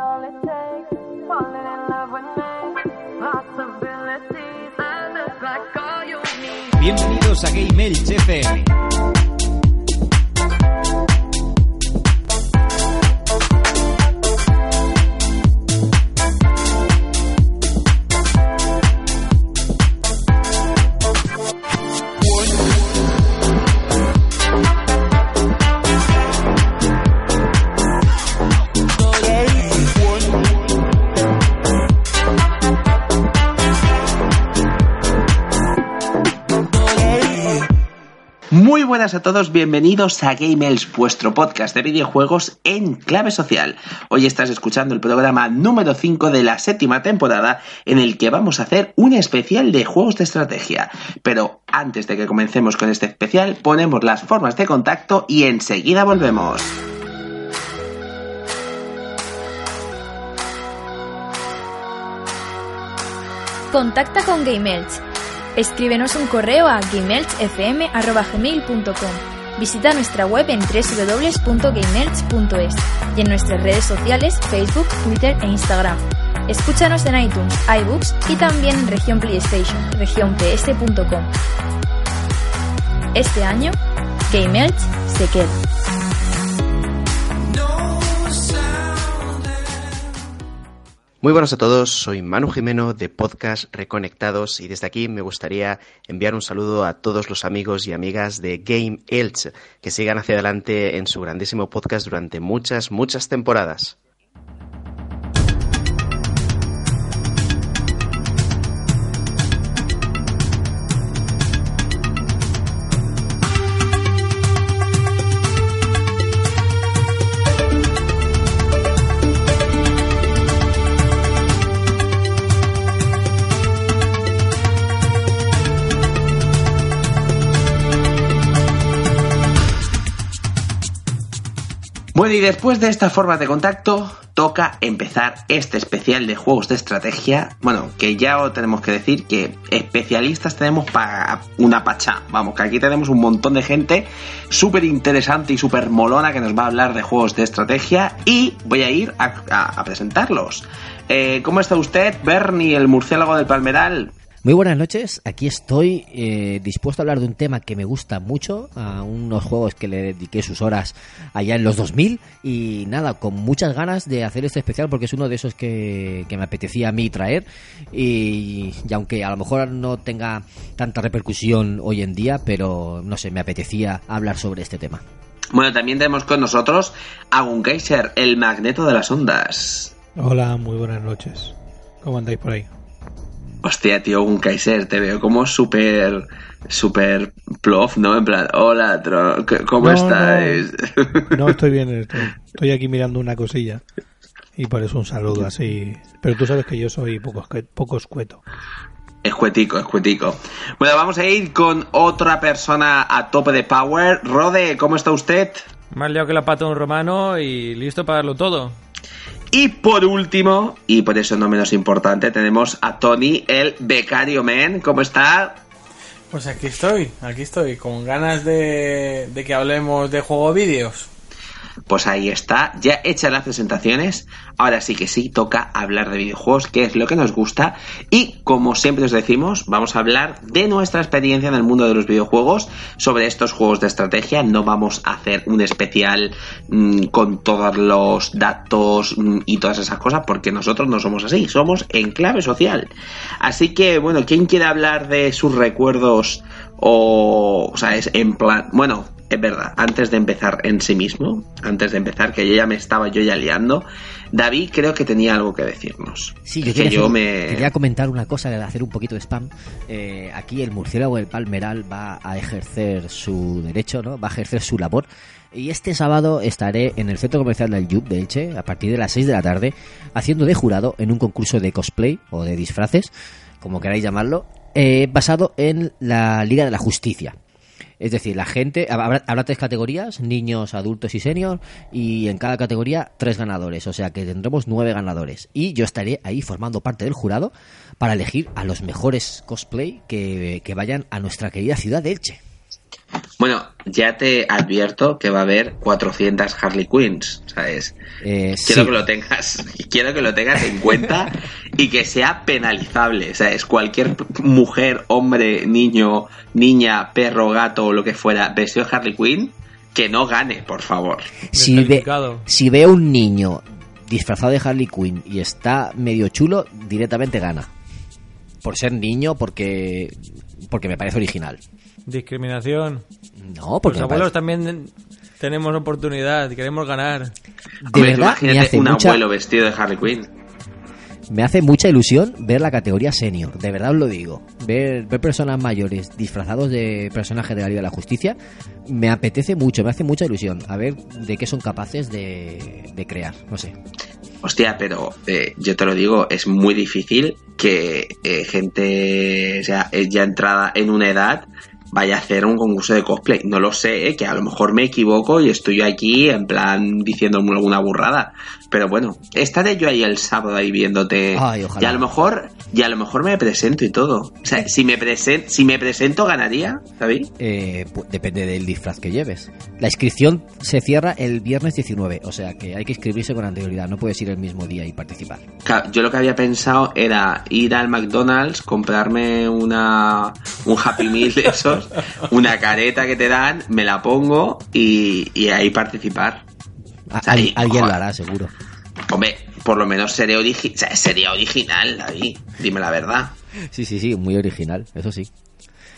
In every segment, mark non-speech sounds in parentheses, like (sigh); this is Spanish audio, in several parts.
all it takes. In love with me. Possibilities. I look you need. Bienvenidos a Game FM. Buenas a todos, bienvenidos a Gamels, vuestro podcast de videojuegos en clave social. Hoy estás escuchando el programa número 5 de la séptima temporada en el que vamos a hacer un especial de juegos de estrategia. Pero antes de que comencemos con este especial, ponemos las formas de contacto y enseguida volvemos. Contacta con. Escríbenos un correo a gameelchfm.gmail.com Visita nuestra web en www.gameelch.es y en nuestras redes sociales Facebook, Twitter e Instagram. Escúchanos en iTunes, iBooks y también en región PlayStation, region.ps.com. Este año, GameElch se queda. Muy buenos a todos, soy Manu Jimeno de Podcast Reconectados y desde aquí me gustaría enviar un saludo a todos los amigos y amigas de Game Elch que sigan hacia adelante en su grandísimo podcast durante muchas, muchas temporadas. Y después de esta forma de contacto, toca empezar este especial de juegos de estrategia. Bueno, que ya os tenemos que decir que especialistas tenemos para una pacha. Vamos, que aquí tenemos un montón de gente súper interesante y súper molona que nos va a hablar de juegos de estrategia. Y voy a ir a presentarlos. Eh, ¿Cómo está usted, Bernie, el murciélago del Palmeral? Muy buenas noches, aquí estoy eh, dispuesto a hablar de un tema que me gusta mucho, a unos juegos que le dediqué sus horas allá en los 2000 y nada, con muchas ganas de hacer este especial porque es uno de esos que, que me apetecía a mí traer y, y aunque a lo mejor no tenga tanta repercusión hoy en día, pero no sé, me apetecía hablar sobre este tema. Bueno, también tenemos con nosotros a Gunkaiser, el magneto de las ondas. Hola, muy buenas noches. ¿Cómo andáis por ahí? Hostia, tío, un Kaiser, te veo como súper, súper plof, ¿no? En plan, hola, ¿cómo No, estáis? No, estoy bien, (laughs) estoy, estoy aquí mirando una cosilla. Y por eso un saludo así. Pero tú sabes que yo soy poco, poco escueto. Escuetico, escuetico. Bueno, vamos a ir con otra persona a tope de power. Rode, ¿cómo está usted? Más liado que la pata de un romano y listo para darlo todo. Y por último, y por eso no menos importante, tenemos a Tony, el becario man. ¿Cómo está? Pues aquí estoy, aquí estoy, con ganas de, de que hablemos de juego vídeos. Pues ahí está, ya hechas las presentaciones. Ahora sí que sí, toca hablar de videojuegos, que es lo que nos gusta. Y como siempre os decimos, vamos a hablar de nuestra experiencia en el mundo de los videojuegos, sobre estos juegos de estrategia. No vamos a hacer un especial mm, con todos los datos mm, y todas esas cosas, porque nosotros no somos así, somos en clave social. Así que, bueno, ¿quién quiere hablar de sus recuerdos? O, o sea, es en plan, bueno, es verdad, antes de empezar en sí mismo, antes de empezar, que yo ya me estaba yo ya liando, David creo que tenía algo que decirnos. Sí, yo, que quería, yo hacer- me... quería comentar una cosa, hacer un poquito de spam. Eh, aquí el murciélago del Palmeral va a ejercer su derecho, ¿no? Va a ejercer su labor. Y este sábado estaré en el centro comercial del Yub de Elche, a partir de las 6 de la tarde, haciendo de jurado en un concurso de cosplay o de disfraces, como queráis llamarlo, eh, basado en la Liga de la Justicia. Es decir, la gente, habrá, habrá tres categorías, niños, adultos y senior, y en cada categoría tres ganadores, o sea que tendremos nueve ganadores. Y yo estaré ahí formando parte del jurado para elegir a los mejores cosplay que, que vayan a nuestra querida ciudad de Elche. Bueno, ya te advierto que va a haber 400 Harley Quinns, ¿sabes? Eh, Quiero sí. que lo tengas, (laughs) quiero que lo tengas en cuenta y que sea penalizable, ¿sabes? Cualquier mujer, hombre, niño, niña, perro, gato o lo que fuera vestido de Harley Quinn, que no gane, por favor. si, ve, si ve un niño disfrazado de Harley Quinn y está medio chulo, directamente gana. Por ser niño, porque porque me parece original. Discriminación. No, porque Los abuelos parece- también tenemos oportunidad, queremos ganar. de Hombre, tú verdad me imagínate hace, un mucha, abuelo vestido de Harley Quinn. me hace mucha ilusión ver la categoría senior. De verdad os lo digo. Ver, ver personas mayores disfrazados de personajes de la Liga de la Justicia me apetece mucho, me hace mucha ilusión. A ver de qué son capaces de, de crear. No sé. Hostia, pero eh, yo te lo digo, es muy difícil que eh, gente, o sea, eh, ya entrada en una edad vaya a hacer un concurso de cosplay. No lo sé, eh, que a lo mejor me equivoco y estoy aquí en plan diciéndome alguna burrada. Pero bueno, estaré yo ahí el sábado ahí viéndote. Ay, ojalá. y a lo mejor, y a lo mejor me presento y todo. O sea, si me presento, si me presento ganaría, ¿sabéis? Eh, pu- depende del disfraz que lleves. La inscripción se cierra el viernes 19, o sea que hay que inscribirse con anterioridad, no puedes ir el mismo día y participar. Claro, Yo lo que había pensado era ir al McDonald's, comprarme una un Happy Meal de esos, (laughs) una careta que te dan, me la pongo y, y ahí participar. Al- alguien lo hará, seguro. Hombre, por lo menos seré origi- o sea, sería original, David. Dime la verdad. Sí, sí, sí, muy original, eso sí.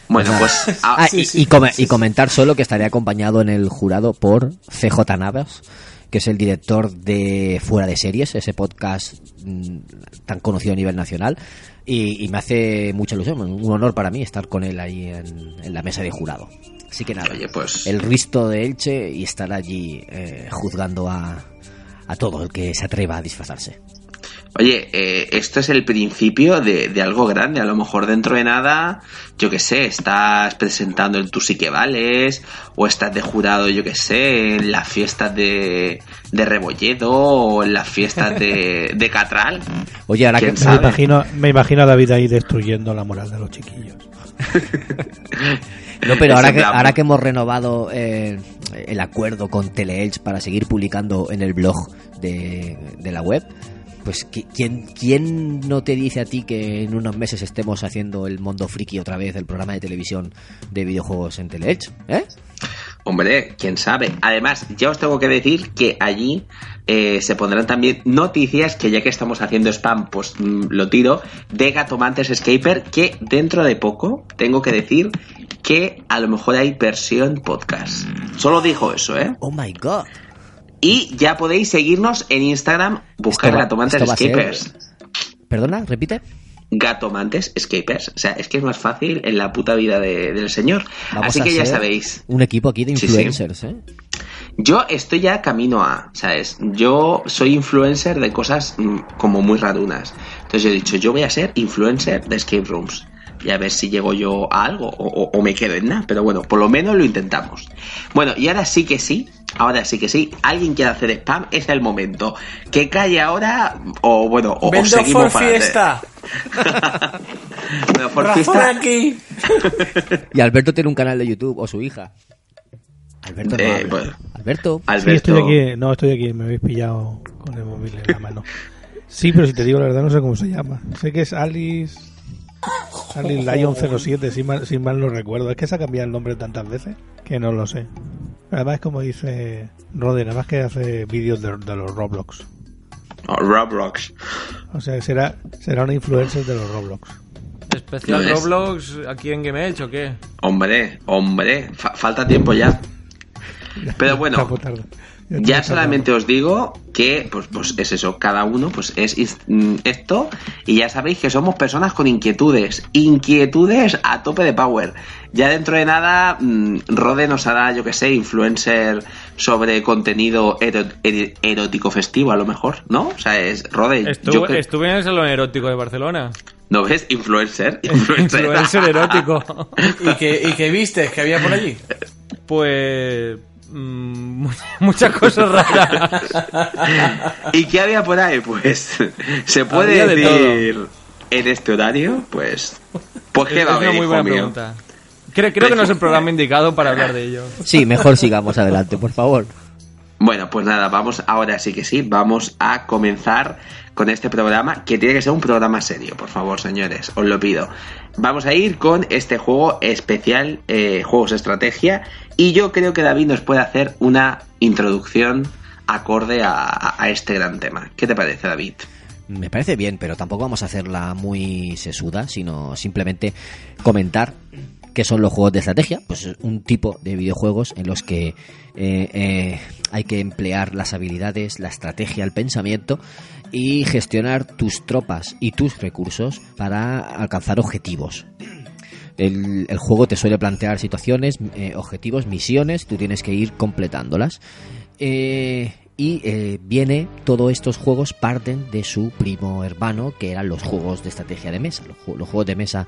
Bueno, pues ah, ah, sí, y, sí, y sí, comentar solo que estaré acompañado en el jurado por CJ Navas, que es el director de Fuera de Series, ese podcast mm, tan conocido a nivel nacional. Y, y me hace mucha ilusión, un honor para mí estar con él ahí en, en la mesa de jurado. Así que nada, Oye, pues- el Risto de Elche y estar allí eh, juzgando a, a todo el que se atreva a disfrazarse. Oye, eh, esto es el principio de, de algo grande. A lo mejor dentro de nada, yo que sé, estás presentando el Tú sí que vales, o estás de jurado, yo que sé, en las fiestas de, de Rebolledo, o en las fiestas de, de Catral. (laughs) Oye, ahora que, ¿Quién Me imagino, me imagino a David ahí destruyendo la moral de los chiquillos. (laughs) No, pero ahora que, ahora que hemos renovado eh, el acuerdo con Teleelch para seguir publicando en el blog de, de la web, pues ¿qui- ¿quién, ¿quién no te dice a ti que en unos meses estemos haciendo el Mundo Friki otra vez, el programa de televisión de videojuegos en Teleelch? ¿Eh? Hombre, quién sabe. Además, ya os tengo que decir que allí eh, se pondrán también noticias que ya que estamos haciendo spam, pues mm, lo tiro, de Gatomantes Escaper, que dentro de poco tengo que decir que a lo mejor hay versión podcast. Solo dijo eso, ¿eh? Oh my god. Y ya podéis seguirnos en Instagram, buscar va- Gatomantes ser- Escapers. Perdona, repite. Gatomantes Escapers. O sea, es que es más fácil en la puta vida de- del señor. Vamos Así que ya sabéis. Un equipo aquí de Sí, sí. influencers, ¿eh? Yo estoy ya camino a, ¿sabes? Yo soy influencer de cosas mm, como muy rarunas. Entonces yo he dicho, yo voy a ser influencer de escape rooms. Y a ver si llego yo a algo o, o- o me quedo en nada. Pero bueno, por lo menos lo intentamos. Bueno, y ahora sí que sí. Ahora sí que sí. Alguien quiere hacer spam, es el momento. Que calle ahora o bueno, o, o Vendo seguimos for para adelante. fiesta. (laughs) bueno, por Razón fiesta. aquí. (laughs) Y Alberto tiene un canal de YouTube, o su hija. Alberto no Eh, bueno. Alberto. Alberto. Sí, estoy aquí. No, estoy aquí. Me habéis pillado con el móvil en la mano. (laughs) Sí, pero si te digo la verdad, no sé cómo se llama. Sé que es Alice. Alice Lion 07, si mal, si mal no recuerdo. Es que se ha cambiado el nombre tantas veces que no lo sé. Además, es como dice Rode, nada más que hace vídeos de, de los Roblox. Oh, Roblox. O sea, será, será una influencer de los Roblox. ¿Especial No es. Roblox aquí en Game Edge o qué? Hombre, hombre, fa- falta tiempo ya. Pero (laughs) bueno. Ya solamente os digo que, pues, pues es eso, cada uno pues es mm, esto y ya sabéis que somos personas con inquietudes, inquietudes a tope de power. Ya dentro de nada, mm, Rode nos hará, yo que sé, influencer sobre contenido erótico festivo a lo mejor, ¿no? O sea, es Rode. yo Estuve, que- estuve en el salón erótico de Barcelona. ¿No ves? Influencer. (laughs) Influencer. Influencer erótico. (laughs) ¿Y que, ¿Y que viste? ¿Que había por allí? Pues. Mm, mu- (laughs) muchas cosas raras. (laughs) ¿Y qué había por ahí? Pues se puede de decir en este horario, pues... Pues qué va a haber, muy buena mío. pregunta. Creo, creo que no es el programa indicado para hablar de ello. Sí, mejor sigamos adelante, por favor. Bueno, pues nada, vamos ahora sí que sí, vamos a comenzar con este programa, que tiene que ser un programa serio, por favor, señores, os lo pido. Vamos a ir con este juego especial, eh, juegos estrategia, y yo creo que David nos puede hacer una introducción acorde a, a- este gran tema. ¿Qué te parece, David? Me parece bien, pero tampoco vamos a hacerla muy sesuda, sino simplemente comentar qué son los juegos de estrategia. Pues es un tipo de videojuegos en los que eh, eh, hay que emplear las habilidades, la estrategia, el pensamiento y gestionar tus tropas y tus recursos para alcanzar objetivos. El, juego te suele plantear situaciones, eh, objetivos, misiones, tú tienes que ir completándolas. Y viene, todos estos juegos parten de su primo hermano, que eran los juegos de estrategia de mesa, los, ju- los juegos de mesa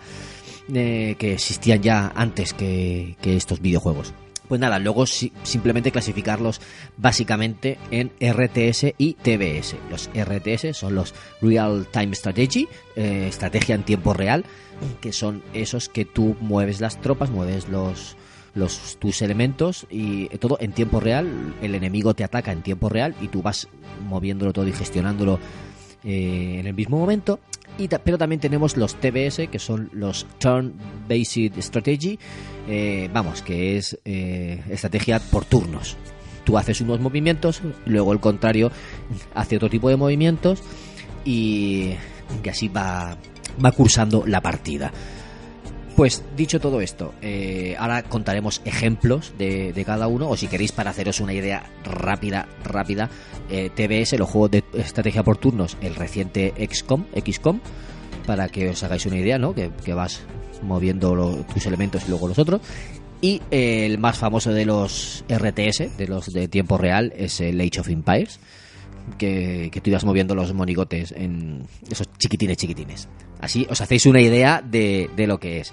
que existían ya antes que estos videojuegos. Pues nada, luego si- simplemente clasificarlos básicamente en RTS y TBS. Los RTS son los Real Time Strategy, eh, estrategia en tiempo real, que son esos que tú mueves las tropas, mueves los, los tus elementos y todo en tiempo real. El enemigo te ataca en tiempo real y tú vas moviéndolo todo y gestionándolo eh, en el mismo momento. Y pero también tenemos los TBS, que son los Turn Based Strategy, eh, vamos, que es eh, estrategia por turnos. Tú haces unos movimientos, luego el contrario hace otro tipo de movimientos y, y así va, va cursando la partida. Pues dicho todo esto, eh, ahora contaremos ejemplos de, cada uno, o si queréis para haceros una idea rápida, rápida, eh, TBS, los juegos de estrategia por turnos, el reciente XCOM, XCOM, para que os hagáis una idea, ¿no? Que, que vas moviendo tus elementos y luego los otros. Y eh, el más famoso de los RTS, de los de tiempo real, es el Age of Empires, que, que tú ibas moviendo los monigotes en esos chiquitines chiquitines. Así os hacéis una idea de, de lo que es.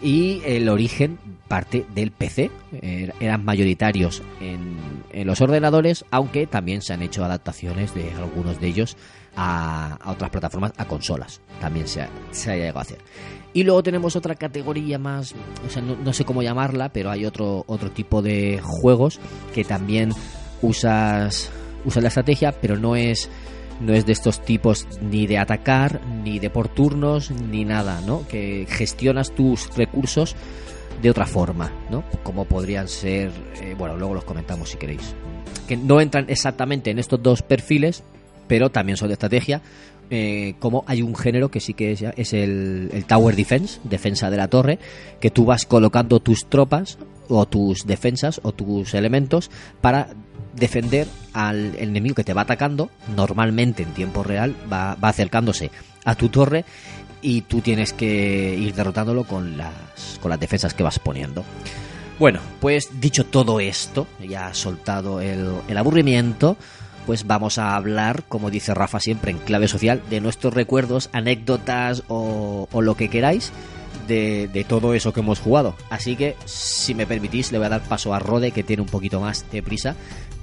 Y el origen parte del PC. Er- Eran mayoritarios en, en los ordenadores, aunque también se han hecho adaptaciones de algunos de ellos a, a otras plataformas, a consolas. También se ha, se ha llegado a hacer. Y luego tenemos otra categoría más, o sea, no, no sé cómo llamarla, pero hay otro, otro tipo de juegos que también usas, usas la estrategia, pero no es, no es de estos tipos ni de atacar, ni de por turnos, ni nada, ¿no? Que gestionas tus recursos de otra forma, ¿no? Como podrían ser, eh, bueno, luego los comentamos si queréis. Que no entran exactamente en estos dos perfiles, pero también son de estrategia. eh, como hay un género que sí que es, es el, el Tower Defense, defensa de la torre, que tú vas colocando tus tropas o tus defensas o tus elementos para defender al enemigo que te va atacando, normalmente en tiempo real, va, va acercándose a tu torre y tú tienes que ir derrotándolo con las, con las defensas que vas poniendo. Bueno, pues dicho todo esto, ya soltado el, el aburrimiento, pues vamos a hablar, como dice Rafa siempre, en clave social, de nuestros recuerdos, anécdotas o, o lo que queráis de, de todo eso que hemos jugado. Así que, si me permitís, le voy a dar paso a Rode, que tiene un poquito más de prisa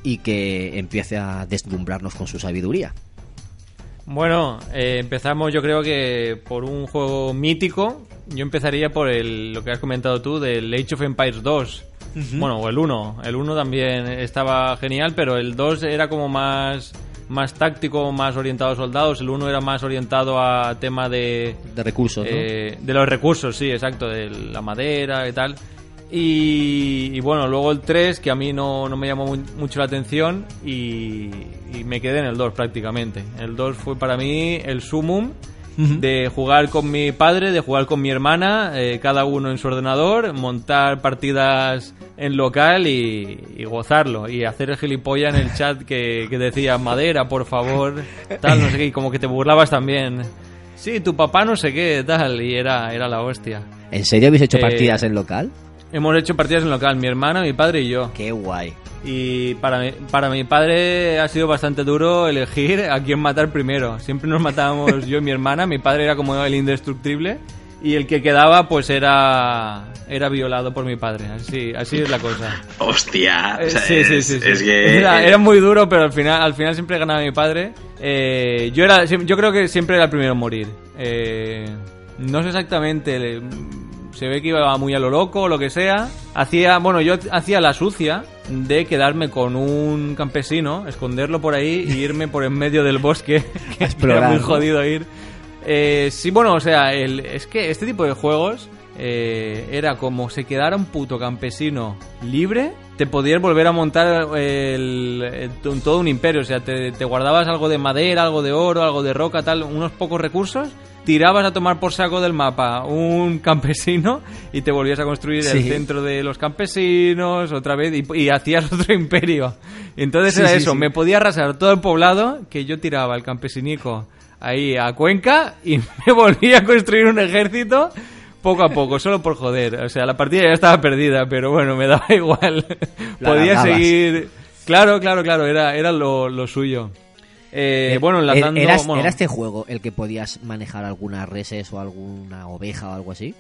y que empiece a deslumbrarnos con su sabiduría. Bueno, eh, empezamos yo creo que por un juego mítico. Yo empezaría por el, lo que has comentado tú del Age of Empires 2. Bueno, o el 1. El 1 también estaba genial, pero el 2 era como más, más táctico, más orientado a soldados. El 1 era más orientado a tema de, De recursos, ¿no? eh, de los recursos, sí, exacto, de la madera y tal. Y, y bueno, luego el 3, que a mí no, no me llamó mu- mucho la atención y, y me quedé en el 2 prácticamente. El 2 fue para mí el sumum de jugar con mi padre, de jugar con mi hermana, eh, cada uno en su ordenador, montar partidas en local y, y gozarlo. Y hacer el gilipollas en el chat que, que decía, madera, por favor, tal, no sé qué, y como que te burlabas también. Sí, tu papá no sé qué, tal, y era, era la hostia. ¿En serio habéis hecho Eh, partidas en local? Hemos hecho partidas en local, mi hermana, mi padre y yo. Qué guay. Y para mi, para mi padre ha sido bastante duro elegir a quién matar primero. Siempre nos matábamos (laughs) yo y mi hermana. Mi padre era como el indestructible. Y el que quedaba, pues era era violado por mi padre. Así, así es la cosa. Hostia. Eh, o sea, sí, sí, es, sí, sí. es que. Era, era muy duro, pero al final, al final siempre ganaba mi padre. Eh, yo era, yo creo que siempre era el primero en morir. Eh, no sé exactamente. le- se ve que iba muy a lo loco o lo que sea. Hacía, bueno, yo hacía la sucia de quedarme con un campesino, esconderlo por ahí y irme por en medio del bosque, (laughs) que era muy jodido ir. Eh, sí, bueno, o sea, el, es que este tipo de juegos eh, era como se quedara un puto campesino libre, te podías volver a montar el, el- un- todo un imperio. O sea, te, te guardabas algo de madera, algo de oro, algo de roca, tal, unos pocos recursos, tirabas a tomar por saco del mapa un campesino y te volvías a construir el Sí. centro de los campesinos otra vez y, y hacías (laughs) otro imperio. Entonces Sí, era sí, eso, me podía arrasar todo el poblado que yo tiraba el campesinico ahí a Cuenca y (laughs) me volvía a construir un ejército poco a poco, solo por joder. O sea, la partida ya estaba perdida, pero bueno, me daba (laughs) igual. La Podía alargabas. seguir. Claro, claro, claro, era, era lo, lo suyo. Eh, Eh, bueno, enlazando. ¿Era, bueno, era este juego el que podías manejar algunas reses o alguna oveja o algo así?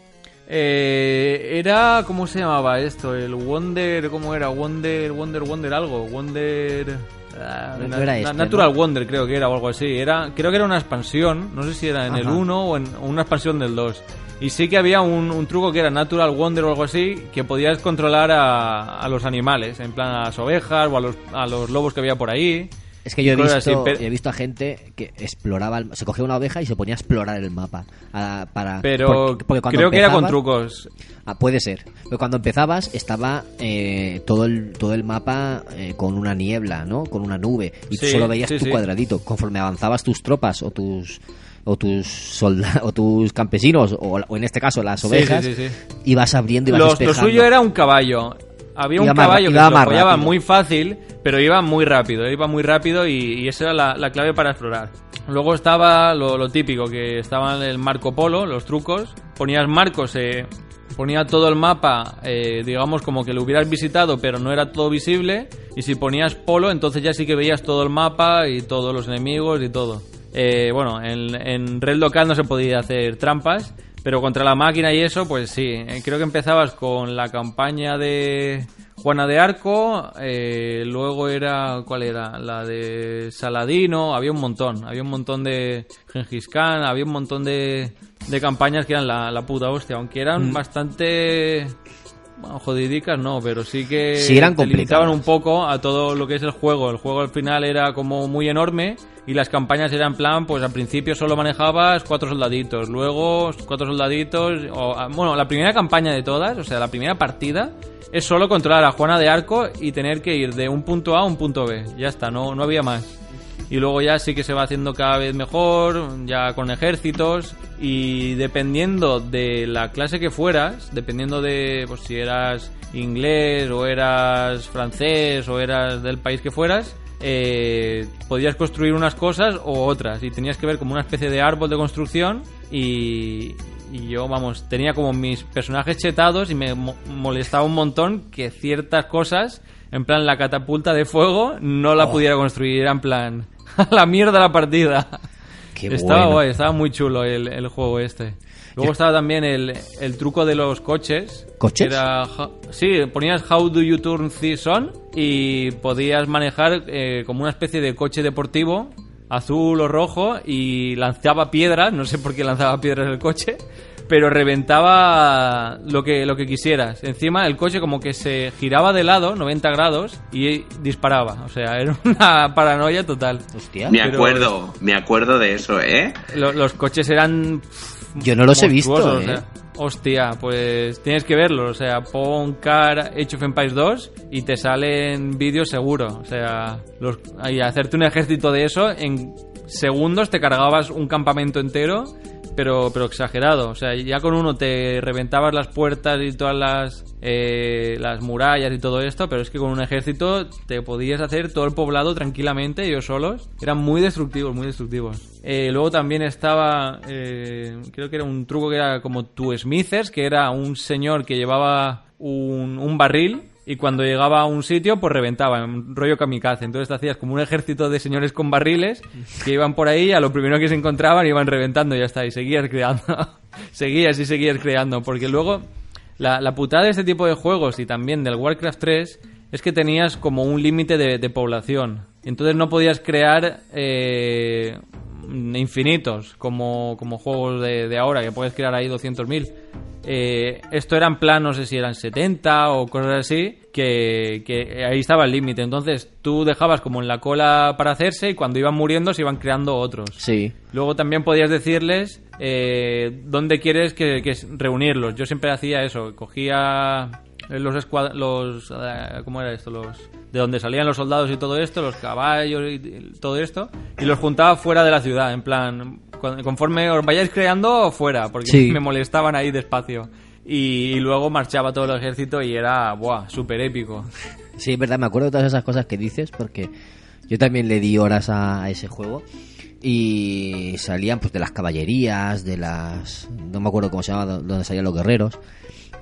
eh, era. ¿Cómo se llamaba esto? El Wonder. ¿Cómo era? Wonder, Wonder, Wonder algo. Wonder. ah, No na- este, Natural ¿no? Wonder creo que era o algo así. Era, creo que era una expansión. No sé si era en el Ajá. 1 o en o una expansión del 2. Y sí que había un, un truco que era Natural Wonder o algo así, que podías controlar a, a los animales, en plan a las ovejas o a los, a los lobos que había por ahí. Es que yo he visto, así, he visto a gente que exploraba, el- se cogía una oveja y se ponía a explorar el mapa. a- para, Pero porque- porque cuando creo que era con trucos. Ah, puede ser. Pero cuando empezabas estaba eh, todo el todo el mapa eh, con una niebla, ¿no? Con una nube y tú Sí, solo veías sí, tu sí. cuadradito. Conforme avanzabas tus tropas o tus o tus soldados (laughs) o tus campesinos o, o en este caso las ovejas sí, sí, sí. ibas abriendo y ibas Los- lo suyo era un caballo. Había un Iba caballo que se lo apoyaba muy fácil, pero iba muy rápido. Iba muy rápido y, y esa era la, la clave para explorar. Luego estaba lo, lo típico, que estaban el Marco Polo, los trucos. Ponías marcos, eh, ponía todo el mapa, eh, digamos como que lo hubieras visitado, pero no era todo visible. Y si ponías polo, entonces ya sí que veías todo el mapa y todos los enemigos y todo. Eh, bueno, en, en red local no se podía hacer trampas, pero contra la máquina y eso, pues sí. Eh, creo que empezabas con la campaña de Juana de Arco, eh, luego era, ¿cuál era? La de Saladino, había un montón, había un montón de Gengis Khan, había un montón de, de campañas que eran la, la puta hostia, aunque eran bastante... Bueno, jodidicas no, pero sí que Sí, eran te limitaban un poco a todo lo que es el juego. El juego al final era como muy enorme y las campañas eran plan, pues al principio solo manejabas cuatro soldaditos, luego cuatro soldaditos, o, ah, bueno, la primera campaña de todas, o sea, la primera partida es solo controlar a Juana de Arco y tener que ir de un punto A a un punto B. Ya está, no, no había más. Y luego ya sí que se va haciendo cada vez mejor, ya con ejércitos. Y dependiendo de la clase que fueras, dependiendo de pues, si eras inglés o eras francés o eras del país que fueras, eh, podías construir unas cosas o otras. Y tenías que ver como una especie de árbol de construcción. Y, y yo, vamos, tenía como mis personajes chetados y me mo- molestaba un montón que ciertas cosas, en plan la catapulta de fuego, no la pudiera construir. En plan, (laughs) a la mierda la partida. Qué estaba bueno. guay, estaba muy chulo el, el juego este. Luego estaba también el, el truco de los coches. ¿Coches? Era, sí, ponías How do you turn this on y podías manejar eh, como una especie de coche deportivo, azul o rojo, y lanzaba piedras, no sé por qué lanzaba piedras el coche, pero reventaba lo que, lo que quisieras. Encima el coche como que se giraba de lado, 90 grados, y disparaba. O sea, era (laughs) una paranoia total. Hostia. Me Pero- acuerdo, me acuerdo de eso, ¿eh? Lo- los coches eran Yo no los he visto, ¿eh? o sea, hostia, pues tienes que verlo. O sea, pon Car Age of Empires 2 y te salen vídeos seguro. O sea, los, y hacerte un ejército de eso, en segundos te cargabas un campamento entero, pero, pero exagerado. O sea, ya con uno te reventabas las puertas y todas las, eh, las murallas y todo esto, pero es que con un ejército te podías hacer todo el poblado tranquilamente, ellos solos. Eran muy destructivos, muy destructivos. Eh, luego también estaba, eh, creo que era un truco que era como tu Smithers, que era un señor que llevaba un, un barril y cuando llegaba a un sitio, pues reventaba, en rollo kamikaze. Entonces te hacías como un ejército de señores con barriles que iban por ahí, a lo primero que se encontraban iban reventando y ya está, y seguías creando. (laughs) seguías y seguías creando, porque luego la, putada de este tipo de juegos y también del Warcraft 3 es que tenías como un límite de, población. Entonces no podías crear eh, infinitos, como, como juegos de, de ahora, que puedes crear ahí 200.000. Eh, esto era en plan, no sé si eran 70 o cosas así, que, que ahí estaba el límite. Entonces tú dejabas como en la cola para hacerse y cuando iban muriendo se iban creando otros. Sí. Luego también podías decirles eh, dónde quieres que, que reunirlos. Yo siempre hacía eso, cogía los escuad los eh, ¿cómo era esto? Los de donde salían los soldados y todo esto, los caballos y todo esto y los juntaba fuera de la ciudad, en plan con- conforme os vayáis creando fuera, porque Sí. (laughs) me molestaban ahí despacio. Y, y luego marchaba todo el ejército y era, buah, súper épico. Sí, es verdad, me acuerdo de todas esas cosas que dices porque yo también le di horas a, a ese juego y salían pues de las caballerías, de las... no me acuerdo cómo se llamaba, donde salían los guerreros.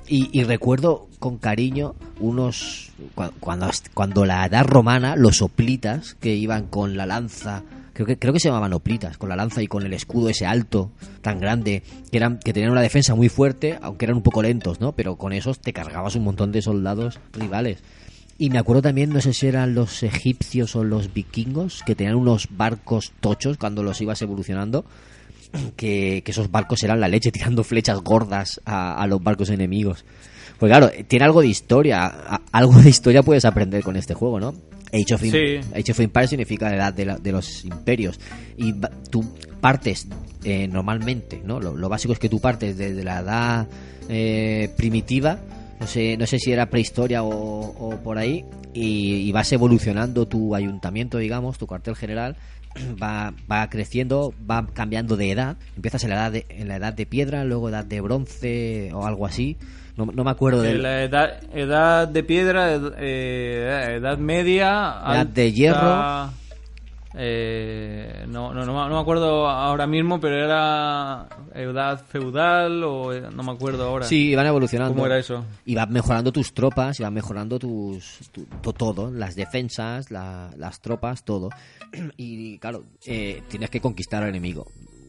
Y, y recuerdo con cariño unos... cua- Cuando, cuando la edad romana, los oplitas que iban con la lanza... Creo que, creo que se llamaban oplitas, con la lanza y con el escudo ese alto, tan grande, que, eran, que tenían una defensa muy fuerte, aunque eran un poco lentos, ¿no? Pero con esos te cargabas un montón de soldados rivales. Y me acuerdo también, no sé si eran los egipcios o los vikingos, que tenían unos barcos tochos cuando los ibas evolucionando, que, que esos barcos eran la leche, (laughs) tirando flechas gordas a, a los barcos enemigos. Pues claro, tiene algo de historia, a- algo de historia puedes aprender con este juego, ¿no? Age of, Em- Sí. Age of Empires significa la edad de, la- de los imperios. Y tú partes eh, normalmente, ¿no? Lo, lo básico es que tú partes desde la edad eh, primitiva, no sé, no sé si era prehistoria o, o por ahí, y, y vas evolucionando tu ayuntamiento, digamos, tu cuartel general, (clears throat) va, va creciendo, va cambiando de edad. Empiezas en la edad de, en la edad de piedra, luego edad de bronce o algo así. No, no me acuerdo de La edad, edad de piedra, ed- eh, edad media, Edad de hierro. Eh, no, no, no, me- no me acuerdo ahora mismo, pero era edad feudal o eh, no me acuerdo ahora. Sí, van evolucionando. ¿Cómo era eso? Vas mejorando tus tropas, vas mejorando tus tu- to- todo, las defensas, la- las tropas, todo. (clears throat) Y claro, eh, tienes que conquistar al enemigo.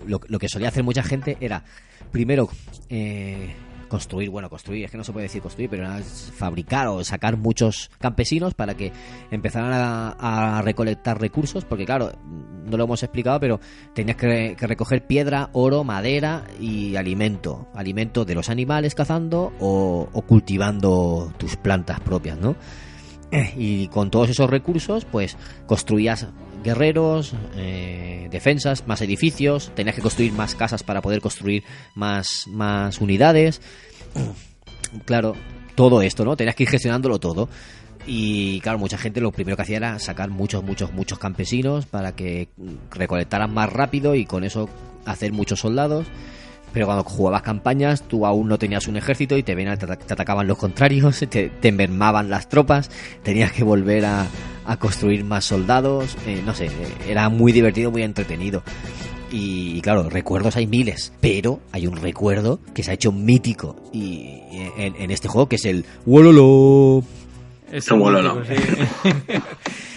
Lo, lo que solía hacer mucha gente era, primero, eh, construir, bueno, construir, es que no se puede decir construir, pero era fabricar o sacar muchos campesinos para que empezaran a, recolectar recursos, porque claro, no lo hemos explicado, pero tenías que, que recoger piedra, oro, madera y alimento. Alimento de los animales cazando o, o cultivando tus plantas propias, ¿no? (clears throat) Y con todos esos recursos, pues construías guerreros, eh, defensas, más edificios, tenías que construir más casas para poder construir más, más unidades. Claro, todo esto, ¿no? Tenías que ir gestionándolo todo. Y claro, mucha gente lo primero que hacía era sacar muchos, muchos, muchos campesinos para que recolectaran más rápido y con eso hacer muchos soldados. Pero cuando jugabas campañas, tú aún no tenías un ejército y te, ven, te, atacaban los contrarios, (laughs) te, te enfermaban las tropas, tenías que volver a, a construir más soldados. eh, no sé, eh, era muy divertido, muy entretenido. Y claro, recuerdos hay miles, pero hay un recuerdo que se ha hecho mítico y en, en este juego que es el Wololo. Es Un un bololo. mítico, sí.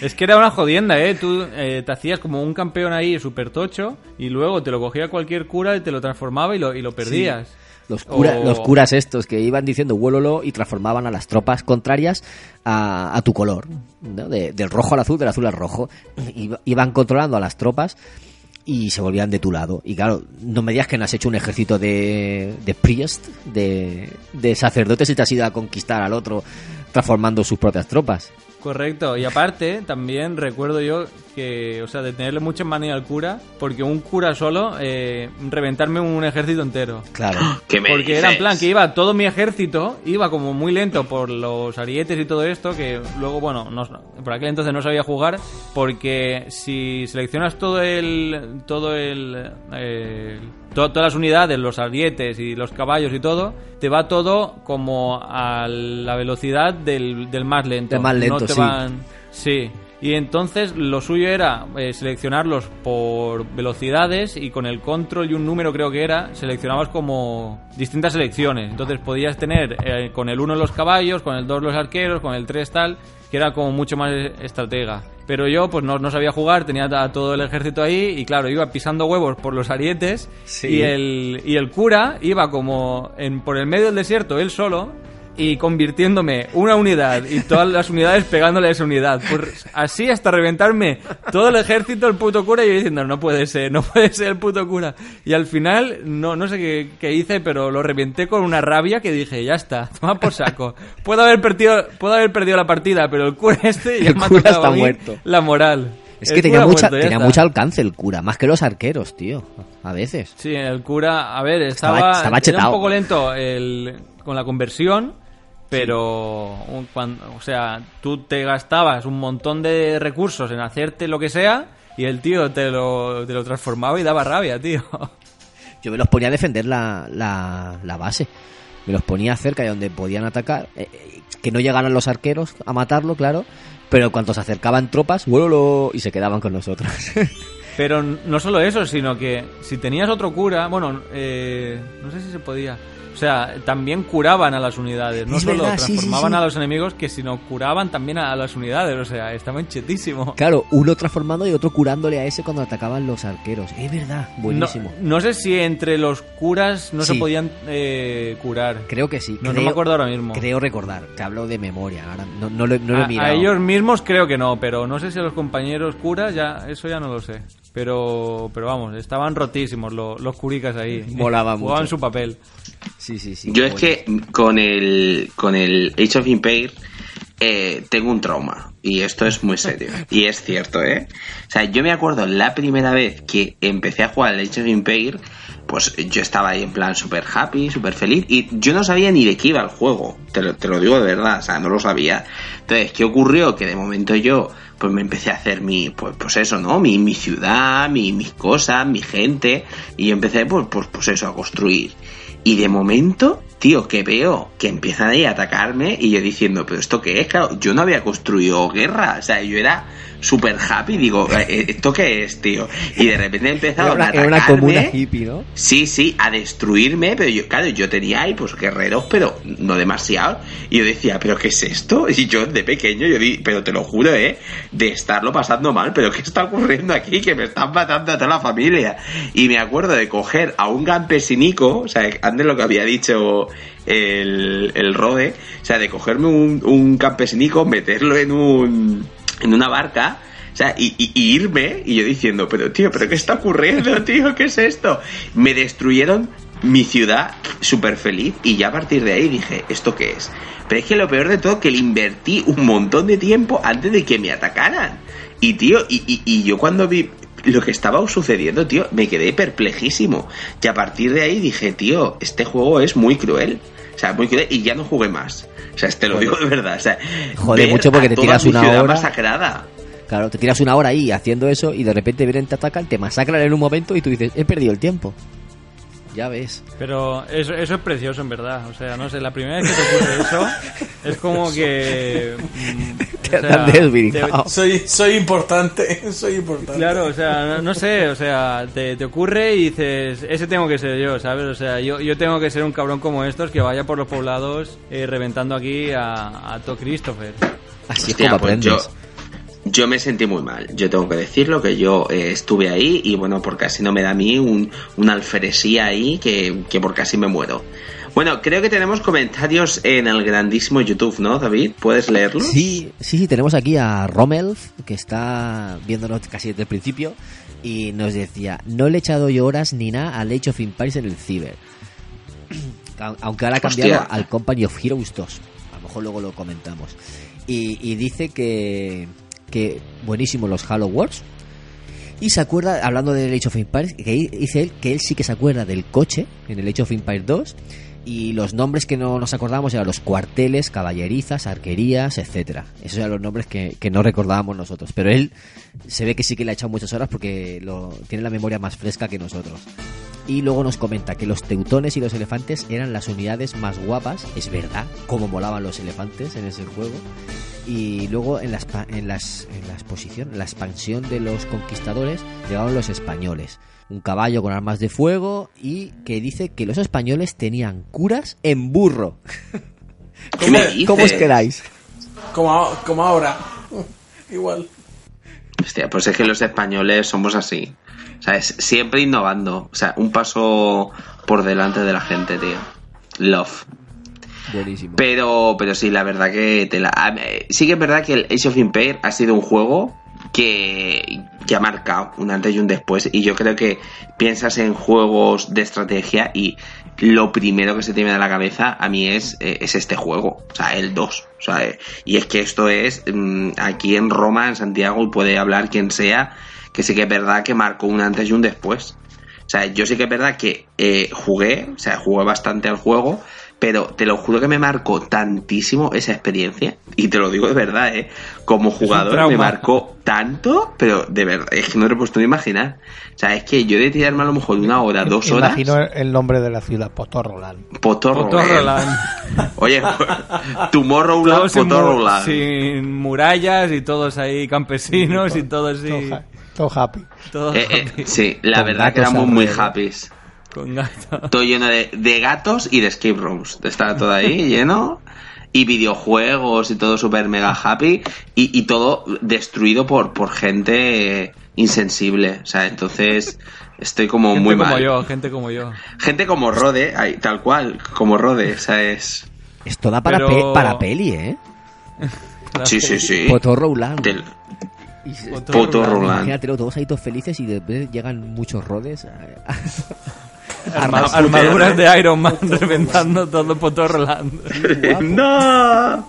(laughs) es que era una jodienda, ¿eh? Tú eh, te hacías como un campeón ahí súper tocho y luego te lo cogía cualquier cura y te lo transformaba y lo, y lo perdías. Los, cura- O- los curas estos que iban diciendo Wololo y transformaban a las tropas contrarias a, a tu color, ¿no? De- del rojo al azul, del azul al rojo. Iba- Iban controlando a las tropas y se volvían de tu lado. Y claro, no me digas que no has hecho un ejército de, de priest, de, de sacerdotes y te has ido a conquistar al otro transformando sus propias tropas. Correcto, y aparte también recuerdo yo que, o sea, de tenerle mucha manía al cura, porque un cura solo, eh, reventarme un ejército entero. Claro. (gasps) ¿Qué me Porque era en plan que iba todo mi ejército, iba como muy lento por los arietes y todo esto, que luego, bueno, no, por aquel entonces no sabía jugar, porque si seleccionas todo el. todo el. eh, to- todas las unidades, los arietes y los caballos y todo, te va todo como a la velocidad del, del más lento. Del más lento, no te sí. van. Sí. Y entonces lo suyo era eh, seleccionarlos por velocidades y con el control y un número creo que era, seleccionabas como distintas selecciones. Entonces podías tener eh, con el 1 los caballos, con el 2 los arqueros, con el 3 tal, que era como mucho más estratega. Pero yo pues no, no sabía jugar, tenía a todo el ejército ahí y claro, iba pisando huevos por los arietes Sí. y, el, y el cura iba como en, por el medio del desierto, él solo, y convirtiéndome una unidad y todas las unidades pegándole a esa unidad. Pues así hasta reventarme todo el ejército, el puto cura, y yo diciendo, no puede ser, no puede ser el puto cura. Y al final, no, no sé qué, qué hice, pero lo reventé con una rabia que dije, ya está, (laughs) toma por saco. Puedo haber perdido, puedo haber perdido la partida, pero el cura este ya El me ha cura tocado está a mí muerto. la moral. Es El que tenía, mucha, muerto, tenía mucho alcance el cura, más que los arqueros, tío. A veces. Sí, el cura, a ver, estaba, Estaba- estaba era un poco lento el, con la conversión, pero un- cuan- o sea, tú te gastabas un montón de recursos en hacerte lo que sea y el tío te lo, te lo transformaba y daba rabia, tío. (laughs) Yo me los ponía a defender la, la, la base. Me los ponía cerca de donde podían atacar. eh, eh, que no llegaran los arqueros a matarlo, claro. Pero cuando se acercaban tropas, ¡vuelo! y se quedaban con nosotros. (laughs) Pero no solo eso, sino que si tenías otro cura, bueno, eh, no sé si se podía. O sea, también curaban a las unidades, no Es solo verdad, sí, sí, transformaban sí. a los enemigos, que sino curaban también a las unidades, o sea, estaban chetísimos. claro, uno transformando y otro curándole a ese cuando atacaban los arqueros. Es verdad, buenísimo. No, no sé si entre los curas no se podían eh, curar. Creo que sí. No, no creo, me acuerdo ahora mismo. Creo recordar, te hablo de memoria. Ahora no, no lo, no lo he a, mirado. a ellos mismos creo que no, pero no sé si a los compañeros curas ya eso ya no lo sé. Pero pero vamos, estaban rotísimos los, los curicas ahí. Molaban (laughs) Jugaban mucho. su papel. Sí, sí, sí. Yo es bueno. que con el, con el Age of Empire eh, tengo un trauma. Y esto es muy serio. (laughs) Y es cierto, ¿eh? O sea, yo me acuerdo la primera vez que empecé a jugar al Age of Empire, pues yo estaba ahí en plan super happy, super feliz. Y yo no sabía ni de qué iba el juego. Te lo, te lo digo de verdad, o sea, no lo sabía. Entonces, ¿qué ocurrió? Que de momento yo pues me empecé a hacer mi, pues, pues eso, ¿no? Mi, mi ciudad, mi, mis cosas, mi gente. Y empecé, pues, pues, pues eso, a construir. Y de momento, tío, que veo que empiezan ahí a atacarme y yo diciendo, pero ¿esto qué es? Claro, yo no había construido guerra, o sea, yo era súper happy, digo, "Eh, ¿esto qué es, tío? Y de repente Era empezaron una, a era una atacarme. comuna hippie, ¿no? Sí, sí, a destruirme, pero yo, claro, yo tenía ahí pues guerreros, pero no demasiado. Y yo decía, ¿pero qué es esto? (laughs) Y yo de pequeño, yo di, pero te lo juro, ¿eh? De estarlo pasando mal, pero ¿qué está ocurriendo aquí? Que me están matando a toda la familia. Y me acuerdo de coger a un campesinico, o sea, antes lo que había dicho el, el Rode, o sea, de cogerme un, un campesinico, meterlo en un, en una barca, o sea, y, y- irme, y yo diciendo, pero tío, ¿pero qué está ocurriendo, (laughs) tío? ¿Qué es esto? Me destruyeron mi ciudad súper feliz y ya a partir de ahí dije, ¿esto qué es? Pero es que lo peor de todo que le invertí un montón de tiempo antes de que me atacaran. Y tío, y- y yo cuando vi lo que estaba sucediendo, tío, me quedé perplejísimo. Y a partir de ahí dije, tío, este juego es muy cruel. O sea, muy cruel y ya no jugué más. O sea, te lo digo de verdad. O sea, Jode ver mucho porque a te tiras una hora. masacrada. Claro, te tiras una hora ahí haciendo eso y de repente vienen, te atacan, te masacran en un momento y tú dices, he perdido el tiempo. Ya ves. Pero eso, eso es precioso en verdad. O sea, no sé, la primera vez que te ocurre eso es como que... Te o sea, desvirgado. Soy, soy importante, (laughs) soy importante. Claro, o sea, no, no sé, o sea, te, te ocurre y dices, ese tengo que ser yo, ¿sabes? O sea, yo, yo tengo que ser un cabrón como estos que vaya por los poblados eh, reventando aquí a, a To Christopher. Así es como pues aprendes. yo, yo me sentí muy mal. Yo tengo que decirlo, que yo eh, estuve ahí y bueno, por casi no me da a mí un, una alferesía ahí que, que por casi me muero. Bueno, creo que tenemos comentarios en el grandísimo YouTube, ¿no, David? ¿Puedes leerlo? Sí, sí, sí, tenemos aquí a Rommel, que está viéndonos casi desde el principio, y nos decía, no le he echado yo horas ni nada al Age of Empires en el Ciber. (clears throat) Au- Aunque ahora ha cambiado Hostia. al Company of Heroes 2. A lo mejor luego lo comentamos. Y, y dice que, que buenísimo los Halo Wars. Y se acuerda, hablando del Age of Empires, que dice él que él sí que se acuerda del coche en el Age of Empires 2 y los nombres que no nos acordábamos eran los cuarteles, caballerizas, arquerías, etcétera. Esos eran los nombres que, que no recordábamos nosotros. Pero él se ve que sí que le ha echado muchas horas porque lo, tiene la memoria más fresca que nosotros. Y luego nos comenta que los teutones y los elefantes eran las unidades más guapas, es verdad, como molaban los elefantes en ese juego. Y luego en la, expa- en las, en la exposición, en la expansión de los conquistadores, llegaron los españoles. Un caballo con armas de fuego y que dice que los españoles tenían curas en burro. (laughs) ¿Qué me dices? ¿Cómo os queráis? Como, como ahora. (laughs) Igual. Hostia, pues es que los españoles somos así. O sea, es siempre innovando. O sea, un paso por delante de la gente, tío. Love. Buenísimo. Pero, pero sí, la verdad que te la- sí que es verdad que el Age of Empires ha sido un juego que, que ha marcado un antes y un después. Y yo creo que piensas en juegos de estrategia y lo primero que se te viene a la cabeza a mí es, eh, es este juego, o sea, el 2. O sea, eh, y es que esto es mm, aquí en Roma, en Santiago, y puede hablar quien sea, que sí que es verdad que marcó un antes y un después. O sea, yo sí que es verdad que eh, jugué, o sea, jugué bastante al juego, pero te lo juro que me marcó tantísimo esa experiencia. Y te lo digo de verdad, ¿eh? Como jugador me marcó tanto, pero de verdad, es que no te he puesto ni imaginar. O sea, es que yo de tirarme a lo mejor una hora, dos horas, Imagino el nombre de la ciudad, Potorroland. Potorroland. Potorroland. (laughs) Oye, (laughs) Tomorrowland, Todos sin, Potorroland. sin murallas y todos ahí campesinos y todos Todo, así. Todo happy. Eh, eh, happy, sí, la Con verdad que éramos muy happy. con gatos. todo lleno de, de gatos y de escape rooms. Estaba todo ahí (laughs) lleno. Y videojuegos y todo super mega happy. Y, y todo destruido por, por gente insensible. O sea, entonces estoy como Gente muy como mal. yo, gente como yo. Gente como Rode, ahí, tal cual, como Rode. O sea, es... Esto da para, Pero- pe- para peli, ¿eh? (laughs) Sí, sí, sí. Potorroland. Del- Y se- Potorroland. Imagínatelo, todos ahí todos felices y después llegan muchos rodes. (laughs) Arma- Armas armaduras de Iron Man reventando todo Potorroland. (laughs) ¡No!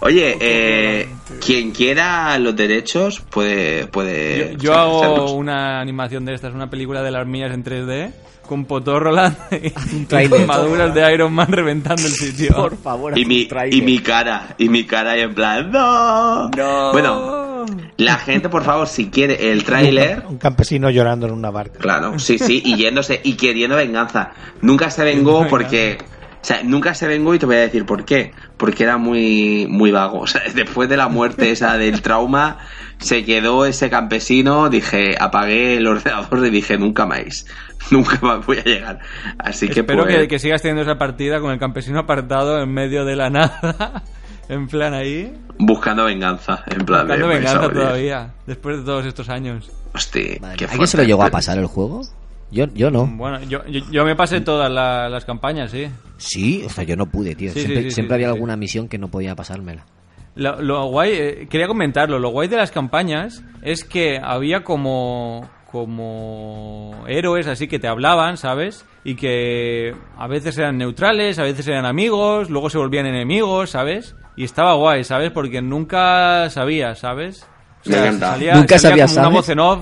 Oye, eh, quien quiera los derechos puede... puede Yo, yo hago una animación de estas, una película de las mías en 3D con Potorroland (laughs) y, armaduras de Iron Man reventando el sitio. Por favor, y mi, y cara, y mi cara y en plan, no. Bueno, la gente, por favor, si quiere el tráiler, Un campesino llorando en una barca. claro, sí, sí, y yéndose y queriendo venganza. Nunca se vengó porque, o sea, nunca se vengó y te voy a decir por qué. Porque era muy, muy vago. (laughs) O sea, después de la muerte esa del trauma, se quedó ese campesino, dije, apagué el ordenador y dije, nunca más, (laughs) nunca más voy a llegar. Así que Espero pues, que, que sigas teniendo esa partida con el campesino apartado en medio de la nada. (laughs) En plan ahí, buscando venganza, en plan buscando venganza todavía, después de todos estos años. Hostia, Madre. ¿A quién se lo llegó a pasar el juego? Yo, yo no. Bueno, yo, yo, yo me pasé todas la- las campañas, sí. Sí, o sea, yo no pude, tío. Sí, siempre sí, siempre sí, había sí. alguna misión que no podía pasármela. Lo, lo guay, eh, quería comentarlo, lo guay de las campañas es que había como como héroes así que te hablaban, ¿sabes? Y que a veces eran neutrales, a veces eran amigos, luego se volvían enemigos, ¿sabes? Y estaba guay, ¿sabes? Porque nunca sabías, ¿sabes? O Me encanta. salía, Nunca salía sabías, como una ¿sabes? voz en off.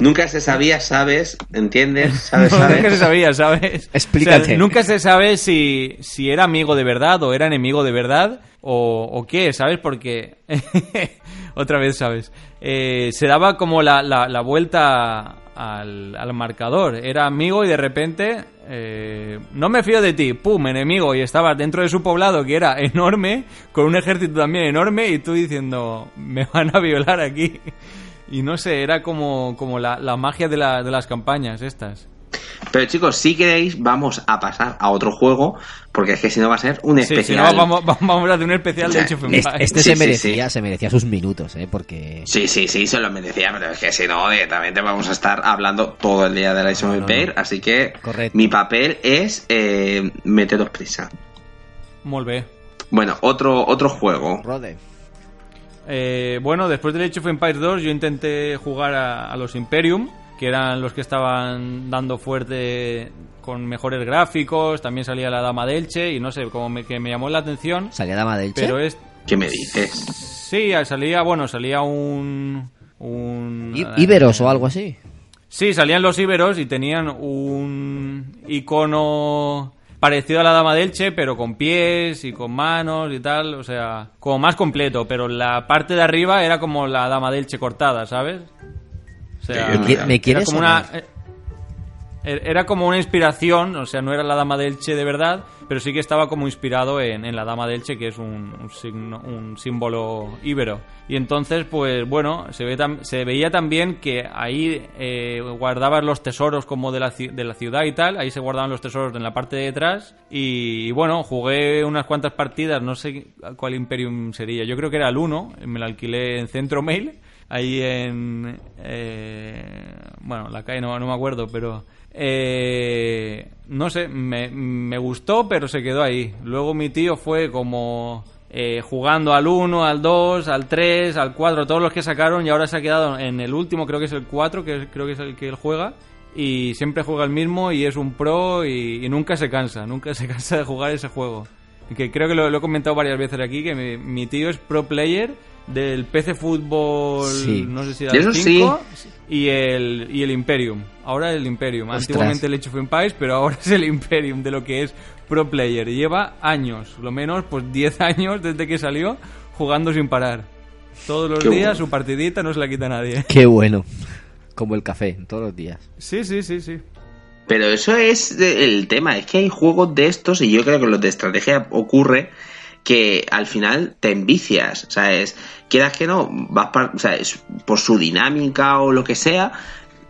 Nunca se sabía, ¿sabes? ¿Entiendes? (laughs) ¿Sabes? Nunca se sabía, ¿sabes? (laughs) Explícate. O sea, nunca se sabe si, si era amigo de verdad o era enemigo de verdad o, o qué, ¿sabes? Porque, (laughs) otra vez, ¿sabes? Eh, se daba como la, la, vuelta al, al marcador. Era amigo y de repente, eh, no me fío de ti, pum, enemigo. Y estaba dentro de su poblado que era enorme, con un ejército también enorme y tú diciendo, me van a violar aquí. (laughs) Y no sé, era como, como la, la magia de, de las campañas estas. Pero chicos, si queréis, vamos a pasar a otro juego, porque es que si no va a ser un Sí, si especial. no, vamos, vamos a hacer un especial de O sea, Age of Este, Empires. este Sí, se merecía, sí. se merecía sus minutos, ¿eh? Porque... Sí, sí, sí, se lo merecía, pero es que si no, directamente vamos a estar hablando todo el día de la No, no, Empires, no. así que Correcto. mi papel es eh, meteros prisa. Molt bé. Bueno, otro, otro juego. Rode. Eh, bueno, después del Age of Empires 2 yo intenté jugar a, a los Imperium, que eran los que estaban dando fuerte con mejores gráficos, también salía la Dama de Elche y no sé, como me, que me llamó la atención, Salía Dama del Che. pero es... ¿Qué me dices? Sí, salía, bueno, salía un... un Iberos o algo así. Sí, salían los íberos y tenían un icono parecido a la dama del Che, pero con pies y con manos y tal, o sea, como más completo, pero la parte de arriba era como la dama del Che cortada, ¿sabes? O sea, Me qui- me era como una era como una inspiración, o sea, no era la dama del Che de verdad, pero sí que estaba como inspirado en, en la dama del Che, que es un, un signo- un símbolo íbero. Y entonces, pues bueno, se, ve tam- se veía también que ahí eh, guardabas los tesoros como de la, de la ciudad y tal, ahí se guardaban los tesoros en la parte de detrás. Y, bueno, jugué unas cuantas partidas, no sé cuál Imperium sería, yo creo que era el 1, me lo alquilé en Centro Mail. Ahí en... eh, bueno, la calle no, no me acuerdo, pero... eh, no sé, me, me gustó, pero se quedó ahí. Luego mi tío fue como... eh, jugando al 1, al 2, al 3, al 4, todos los que sacaron y ahora se ha quedado en el último, creo que es el 4, que creo que es el que él juega y siempre juega el mismo y es un pro y, nunca se cansa, nunca (laughs) se cansa de jugar ese juego. Que creo que lo, he comentado varias veces aquí, que mi tío es pro player del PC Fútbol, Sí. no sé si era el 5 y el, y el Imperium. Ahora el Imperium. Ostras. Antiguamente el Age of Empires, pero ahora es el Imperium de lo que es pro player. Lleva años, lo menos pues 10 (laughs) años desde que salió jugando sin parar. Todos los Qué días bueno. su partidita no se la quita nadie. Qué bueno. Como el café, todos los días. Sí, sí, sí, sí. Pero eso es el tema, es que hay juegos de estos y yo creo que los de estrategia ocurre que al final te envicias, ¿sabes? Quieras que no, vas o sea, por su dinámica o lo que sea,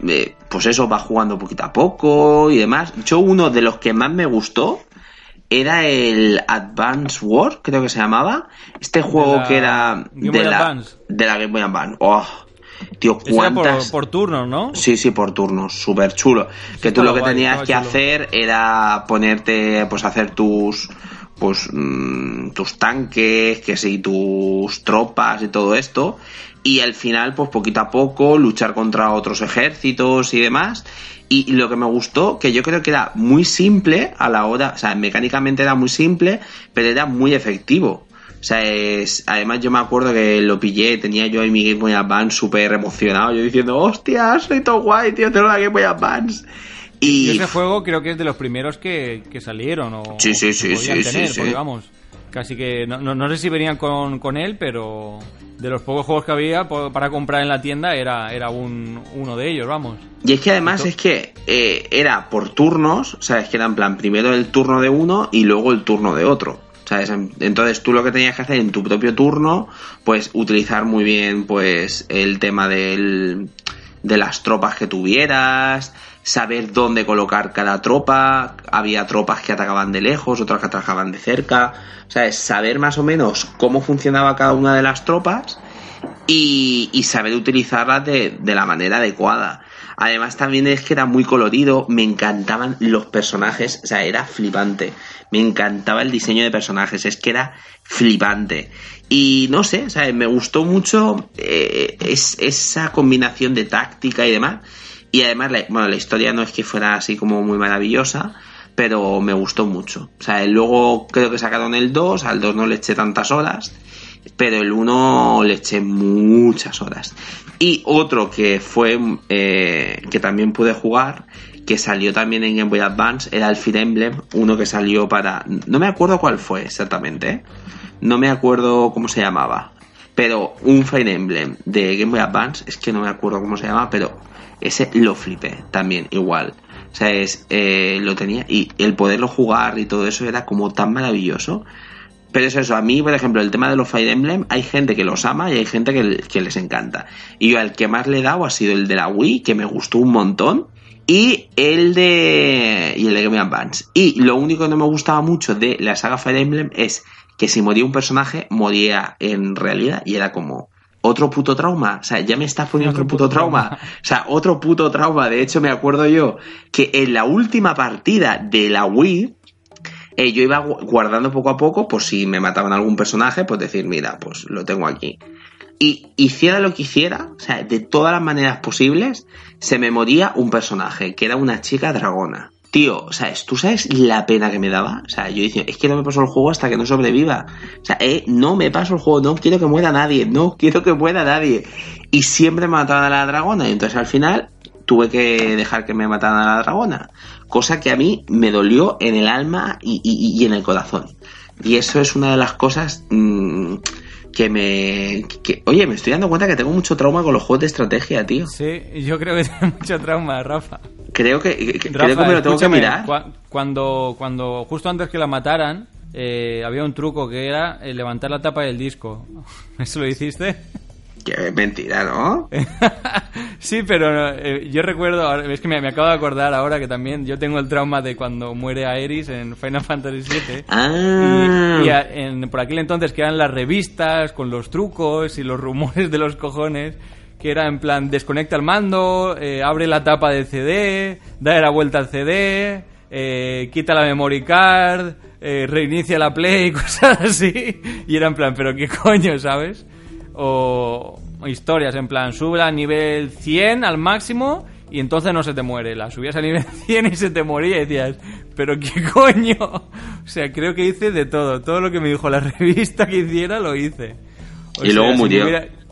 eh, pues eso va jugando poquito a poco y demás. Yo uno de los que más me gustó era el Advance War, creo que se llamaba. Este juego la que era Game de la, Advance. de la Game Boy Advance. Oh, tío, era por, cuántas... por turnos, ¿no? Sí, sí, por turnos, súper chulo. Que tú lo que guay, tenías que chulo. hacer era ponerte, pues hacer tus, pues, mm, tus tanques, que sí, tus tropas y todo esto. Y al final, pues poquito a poco, luchar contra otros ejércitos y demás. Y lo que me gustó, que yo creo que era muy simple a la hora, o sea, mecánicamente era muy simple, pero era muy efectivo. O sea, es, además yo me acuerdo que lo pillé, tenía yo ahí mi Game Boy Advance súper emocionado, yo diciendo, hostia, soy todo guay, tío, tengo la Game Boy Advance. Y Y ese juego creo que es de los primeros que, que salieron o Sí, sí, que sí, podían tener, porque vamos, casi que no, no, no sé si venían con, con él, pero de los pocos juegos que había para comprar en la tienda era, era un, uno de ellos, vamos. Y es que además es que eh, era por turnos, o sea, es que era en plan primero el turno de uno y luego el turno de otro. ¿Sabes? En- Entonces tú lo que tenías que hacer en tu propio turno, pues utilizar muy bien pues el tema del, de las tropas que tuvieras, saber dónde colocar cada tropa, había tropas que atacaban de lejos, otras que atacaban de cerca, ¿sabes? Saber más o menos cómo funcionaba cada una de las tropas y, y saber utilizarlas de, de la manera adecuada. Además también es que era muy colorido, me encantaban los personajes, o sea, era flipante. Me encantaba el diseño de personajes, es que era flipante. Y no sé, o sea, me gustó mucho eh, es, esa combinación de táctica y demás. Y además, la, bueno, la historia no es que fuera así como muy maravillosa, pero me gustó mucho. O sea, luego creo que sacaron el 2, al 2 no le eché tantas horas, pero el 1 le eché muchas horas. Y otro que fue, eh, que también pude jugar, que salió también en Game Boy Advance, era el Fire Emblem, uno que salió para... No me acuerdo cuál fue exactamente, no me acuerdo cómo se llamaba, pero un Fire Emblem de Game Boy Advance, es que no me acuerdo cómo se llama, pero ese lo flipé también, igual. O sea, es, eh, lo tenía y el poderlo jugar y todo eso era como tan maravilloso. Pero es eso, a mí, por ejemplo, el tema de los Fire Emblem, hay gente que los ama y hay gente que, que les encanta. Y yo al que más le he dado ha sido el de la Wii, que me gustó un montón, y el de y el de Game Advance. Y lo único que no me gustaba mucho de la saga Fire Emblem es que si moría un personaje, moría en realidad y era como otro puto trauma. O sea, ya me estás poniendo otro, puto trauma. O sea, otro puto trauma. De hecho, me acuerdo yo que en la última partida de la Wii, eh, yo iba gu- guardando poco a poco, por si me mataban algún personaje, pues decir, mira, pues lo tengo aquí. Y hiciera lo que hiciera, o sea, de todas las maneras posibles, se me moría un personaje, que era una chica dragona. Tío, o sea, ¿tú sabes la pena que me daba? O sea, yo decía, es que no me paso el juego hasta que no sobreviva. O sea, eh, no me paso el juego, no quiero que muera nadie, no quiero que muera nadie. Y siempre me mataban a la dragona, y entonces al final tuve que dejar que me mataran a la dragona. Cosa que a mí me dolió en el alma y, y- y en el corazón. Y eso es una de las cosas mm, que me... que- oye, me estoy dando cuenta que tengo mucho trauma con los juegos de estrategia, tío. Sí, yo creo que (laughs) tiene mucho trauma, Rafa. Creo que, que- Rafa, creo que me lo tengo que mirar. cua- Cuando, cuando, justo antes que la mataran, eh, había un truco que era eh, levantar la tapa del disco. (laughs) ¿Eso lo hiciste? Que mentira, ¿no? (laughs) sí, pero eh, yo recuerdo, es que me, me acabo de acordar ahora que también yo tengo el trauma de cuando muere Aeris en Final Fantasy VII. (laughs) Ah. Y, y a- en- por aquel entonces que eran las revistas con los trucos y los rumores de los cojones que era en plan desconecta el mando, eh, abre la tapa del CD, da la vuelta al CD, eh, quita la memory card, eh, reinicia la play, (laughs) cosas así. Y era en plan, pero qué (laughs) coño, ¿sabes? O historias en plan, sube a nivel 100 al máximo y entonces no se te muere. La subías a nivel (laughs) 100 y se te moría y decías, pero qué coño. O sea, creo que hice de todo. Todo lo que me dijo la revista que hiciera lo hice. O Y luego murió.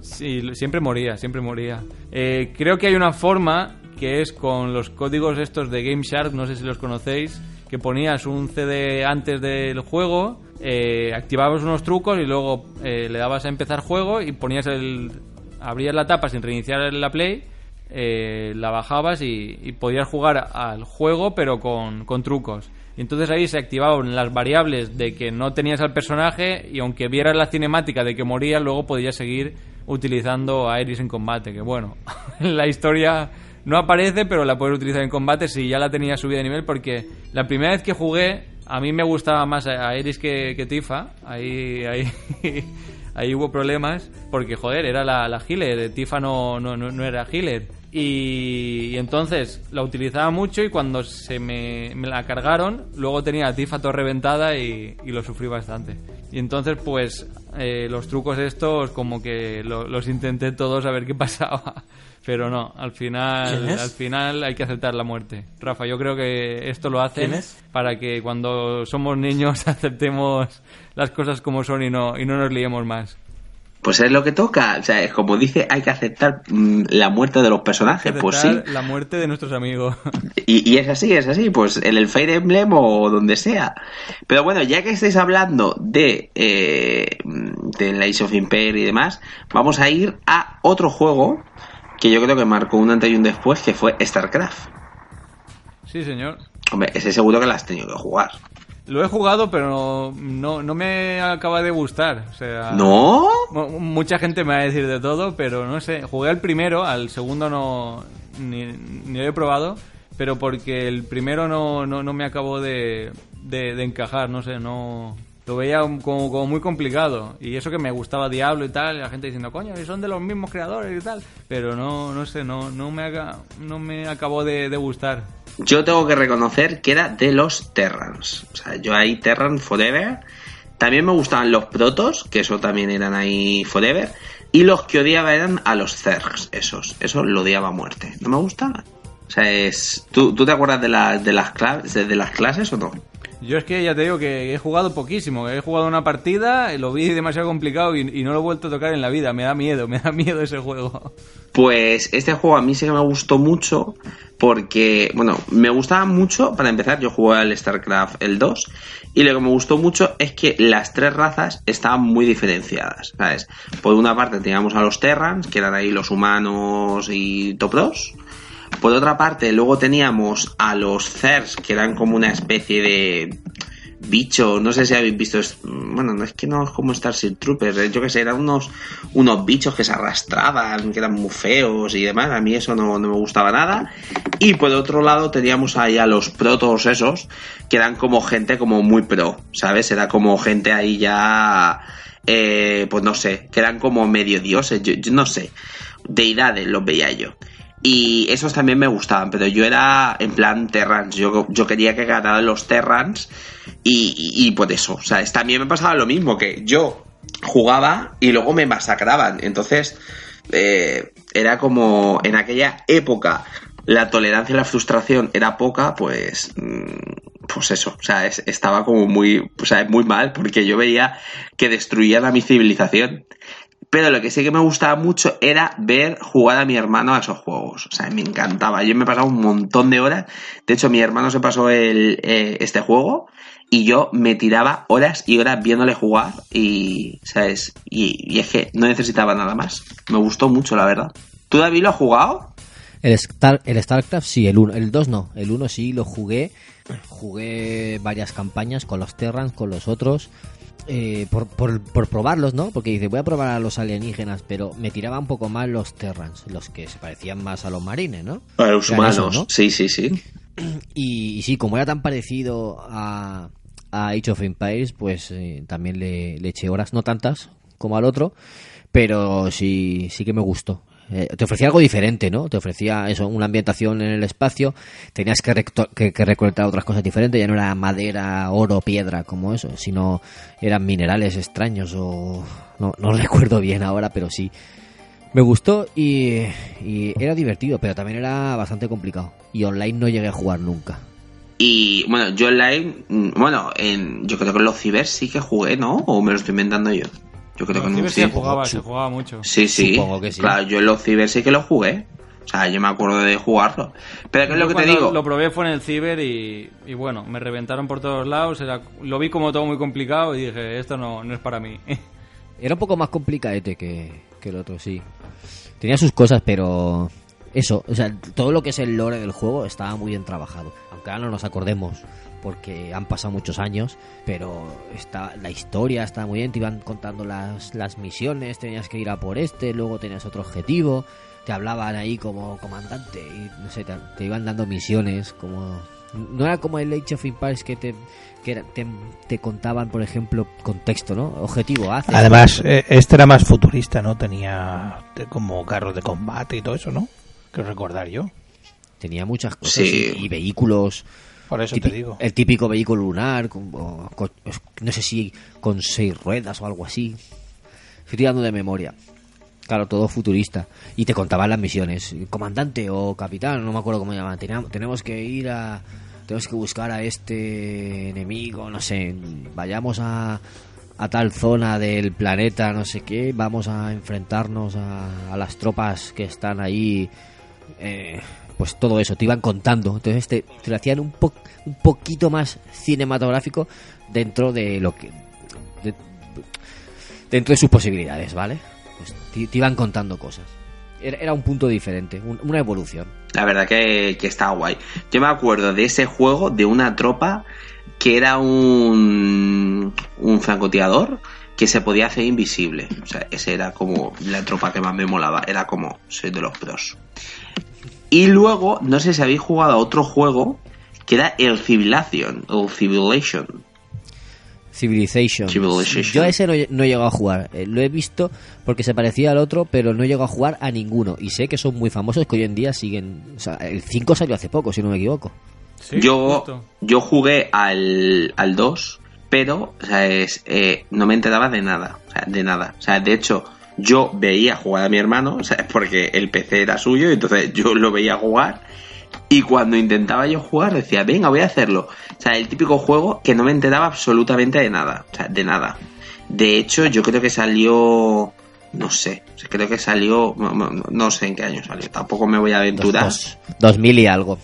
Sí, siempre moría, siempre moría. Eh, creo que hay una forma que es con los códigos estos de Game Shark, no sé si los conocéis, que ponías un CD antes del juego, eh, activabas unos trucos y luego eh, le dabas a empezar juego y ponías el... abrías la tapa sin reiniciar la play, eh, la bajabas y, y podías jugar al juego pero con, con trucos. Y entonces ahí se activaban las variables de que no tenías al personaje y aunque vieras la cinemática de que moría, luego podías seguir utilizando a Iris en combate. Que bueno, en (laughs) la historia no aparece, pero la puedes utilizar en combate si ya la tenías subida de nivel. Porque la primera vez que jugué, a mí me gustaba más a Iris que, que Tifa. Ahí, ahí, (laughs) ahí hubo problemas porque, joder, era la, la healer. Tifa no, no, no, no era healer. Y, y entonces la utilizaba mucho y cuando se me, me la cargaron, luego tenía a Tifa todo reventada y, y lo sufrí bastante. Y entonces, pues, eh, los trucos estos como que lo- los intenté todos a ver qué (laughs) pasaba. Pero no, al ¿Quién final, al final hay que aceptar la muerte. Rafa, yo creo que esto lo hacen para que cuando somos niños (laughs) aceptemos las cosas como son y no, y no nos liemos más. Pues es lo que toca. O sea, es como dice, hay que aceptar mm, la muerte de los personajes. Pues sí. La muerte de nuestros amigos. (laughs) Y, y es así, es así, pues en el Fire Emblem o donde sea. Pero bueno, ya que estáis hablando de, eh, de Lies of Empire y demás, vamos a ir a otro juego que yo creo que marcó un antes y un después, que fue StarCraft. Sí, señor. Hombre, ese seguro que la has tenido que jugar. Lo he jugado, pero no, no me acaba de gustar. O sea, ¿No? mu- Mucha gente me va a decir de todo, pero no sé. Jugué al primero, al segundo no ni, ni lo he probado, pero porque el primero no, no, no me acabó de, de, de encajar, no sé, no... Lo veía como, como muy complicado. Y eso que me gustaba Diablo y tal, y la gente diciendo, coño, son de los mismos creadores y tal. Pero no, no sé, no, no, me, haga- no me acabó de, de gustar. Yo tengo que reconocer que era de los Terrans. O sea, yo ahí Terran Forever. También me gustaban los Protos, que eso también eran ahí Forever. Y los que odiaba eran a los Zergs, esos. Eso lo odiaba a muerte. No me gustaban. O sea, es... ¿Tú, tú te acuerdas de, de, las de las clases o no? Yo es que ya te digo que he jugado poquísimo. He jugado una partida, lo vi demasiado complicado y, no lo he vuelto a tocar en la vida. Me da miedo, me da miedo ese juego. Pues este juego a mí sí que me gustó mucho porque, bueno, me gustaba mucho, para empezar, yo jugué al StarCraft el 2 y lo que me gustó mucho es que las tres razas estaban muy diferenciadas, ¿sabes? Por una parte teníamos a los Terrans, que eran ahí los humanos y Topros. Por otra parte, luego teníamos a los Zers, que eran como una especie de bicho, no sé si habéis visto, bueno, no es que no es como Starship Troopers, eh, yo que sé, eran unos, unos bichos que se arrastraban, que eran muy feos y demás, a mí eso no, no me gustaba nada. Y por otro lado teníamos ahí a los protos esos, que eran como gente como muy pro, ¿sabes? Era como gente ahí ya, eh, pues no sé, que eran como medio dioses, yo, yo no sé, deidades los veía yo. Y esos también me gustaban, pero yo era en plan Terrans. Yo, yo quería que ganaran los Terrans y, y, y por eso, ¿sabes? También me pasaba lo mismo, que yo jugaba y luego me masacraban. Entonces, eh, era como en aquella época la tolerancia y la frustración era poca, pues, mm, pues eso, o sea, es- estaba como muy, o sea, muy mal porque yo veía que destruían a mi civilización. Pero lo que sí que me gustaba mucho era ver jugar a mi hermano a esos juegos. O sea, me encantaba. Yo me pasaba un montón de horas. De hecho, mi hermano se pasó el, eh, este juego y yo me tiraba horas y horas viéndole jugar y, ¿sabes? Y, es que no necesitaba nada más. Me gustó mucho, la verdad. ¿Tú, David, lo has jugado? El, Star, el StarCraft sí, el 1. El 2 no. El 1 sí lo jugué. Jugué varias campañas con los Terrans, con los otros. Eh, por, por, por probarlos, ¿no? Porque dice, voy a probar a los alienígenas, pero me tiraba un poco más los Terrans, los que se parecían más a los marines, ¿no? A los Eran humanos. esos, ¿no? Sí, sí, sí. (clears throat) Y, y sí, como era tan parecido a, a Age of Empires, pues eh, también le, le eché horas, no tantas como al otro, pero sí, sí que me gustó. Eh, te ofrecía algo diferente, ¿no? Te ofrecía eso, una ambientación en el espacio, tenías que, que, que recolectar otras cosas diferentes, ya no era madera, oro, piedra como eso, sino eran minerales extraños o... No, (laughs) recuerdo bien ahora, pero sí. Me gustó y, y era divertido, pero también era bastante complicado. Y online no llegué a jugar nunca. Y bueno, yo online, mm, bueno, en, yo creo que en los ciber sí que jugué, ¿no? O me lo estoy inventando yo. Yo creo que en un Ciber se jugaba, se jugaba mucho. Sí, sí. Supongo que sí. Claro, yo en los ciber sí que lo jugué. O sea, yo me acuerdo de jugarlo. Pero ¿qué es lo que te digo? Lo probé fue en el ciber y, y bueno, me reventaron por todos lados. Era, lo vi como todo muy complicado y dije, esto no, no es para mí. (laughs) Era un poco más complicadete que, que el otro, sí. Tenía sus cosas, pero eso, o sea, todo lo que es el lore del juego estaba muy bien trabajado. Aunque ahora no nos acordemos, porque han pasado muchos años, pero está, la historia está muy bien, te iban contando las, las misiones, tenías que ir a por este, luego tenías otro objetivo, te hablaban ahí como comandante y no sé, te, te iban dando misiones, como... No era como el Age of Empires que te, que te, te contaban, por ejemplo, contexto, ¿no? Objetivo, hace. Además, eh, este era más futurista, ¿no? Tenía como carros de combate y todo eso, ¿no? Quiero recordar yo. Tenía muchas cosas Sí. y, y vehículos. Por eso te digo. El típico vehículo lunar, con- no sé si con seis ruedas o algo así. Estoy tirando de memoria. Claro, todo futurista. Y te contaban las misiones. Comandante o capitán, no me acuerdo cómo llamaban. Tenemos que ir a... Tenemos que buscar a este enemigo, no sé. Vayamos a, a tal zona del planeta, no sé qué. Vamos a enfrentarnos a, a las tropas que están ahí. Eh, pues todo eso, te iban contando. Entonces te, te lo hacían un, po- un poquito más cinematográfico dentro de lo que... de- dentro de sus posibilidades, ¿vale? Pues te, iban contando cosas. Era, un punto diferente, un- una evolución. La verdad que, que está guay. Yo me acuerdo de ese juego de una tropa que era un, un francotirador que se podía hacer invisible. O sea, ese era como la tropa que más me molaba. Era como, soy de los pros. Y luego, no sé si habéis jugado a otro juego que era el Civilization. O Civilization. Civilization. Civilization. Yo a ese no, he- no he llegado a jugar. Eh, lo he visto porque se parecía al otro, pero no he llegado a jugar a ninguno. Y sé que son muy famosos que hoy en día siguen... O sea, el 5 salió hace poco, si no me equivoco. Sí, yo, justo. yo jugué al, al 2, pero o sea, es, eh, no me enteraba de nada. O sea, de nada. O sea, de hecho, yo veía jugar a mi hermano, sea, porque el PC era suyo, y entonces yo lo veía jugar. Y cuando intentaba yo jugar, decía, venga, voy a hacerlo. O sea, el típico juego que no me enteraba absolutamente de nada. O sea, de nada. De hecho, yo creo que salió. No sé. creo que salió. No, no- sé en qué año salió. Tampoco me voy a aventurar. Dos- 2000 y algo.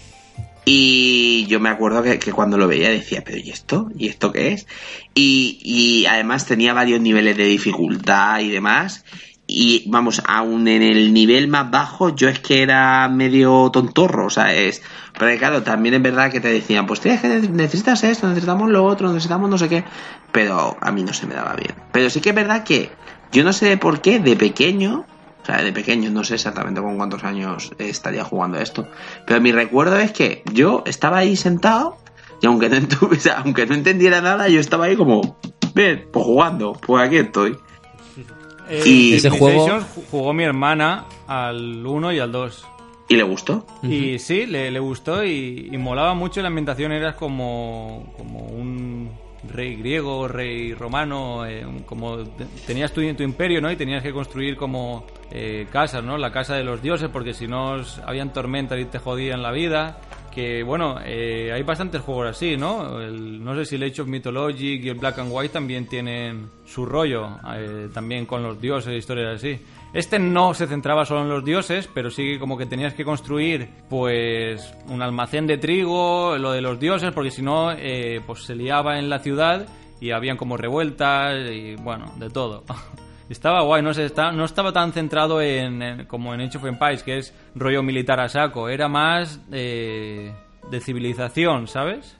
Y yo me acuerdo que, que cuando lo veía decía, pero ¿y esto? ¿Y esto qué es? Y, y además tenía varios niveles de dificultad y demás. Y vamos, aún en el nivel más bajo yo es que era medio tontorro, o sea, es... Pero claro, también es verdad que te decían, pues tienes que necesitas esto, necesitamos lo otro, necesitamos no sé qué. Pero a mí no se me daba bien. Pero sí que es verdad que yo no sé por qué de pequeño o sea, de pequeño, no sé exactamente con cuántos años estaría jugando a esto. Pero mi recuerdo es que yo estaba ahí sentado y aunque no, entu- (laughs) o sea, aunque no entendiera nada, yo estaba ahí como, bien, pues jugando, pues aquí estoy. Eh, Y- Ese juego- jugó mi hermana al 1 y al 2. ¿Y le gustó? Y sí, le, le gustó y, y molaba mucho la ambientación. Eras como, como un rey griego, rey romano, eh, como te- tenías tu, imperio, ¿no? Y tenías que construir como eh, casas, ¿no? La casa de los dioses, porque si no habían tormentas y te jodían la vida. Que bueno, eh, hay bastantes juegos así, ¿no? No sé si el Age of Mythologic y el Black and White también tienen su rollo, eh, también con los dioses, historias así. Este no se centraba solo en los dioses, pero sí como que tenías que construir, pues, un almacén de trigo, lo de los dioses, porque si no, eh, pues se liaba en la ciudad y habían como revueltas y, bueno, de todo. (laughs) Estaba guay, no estaba tan centrado en, en- como en Age of Empires, que es rollo militar a saco, era más eh, de civilización, ¿sabes?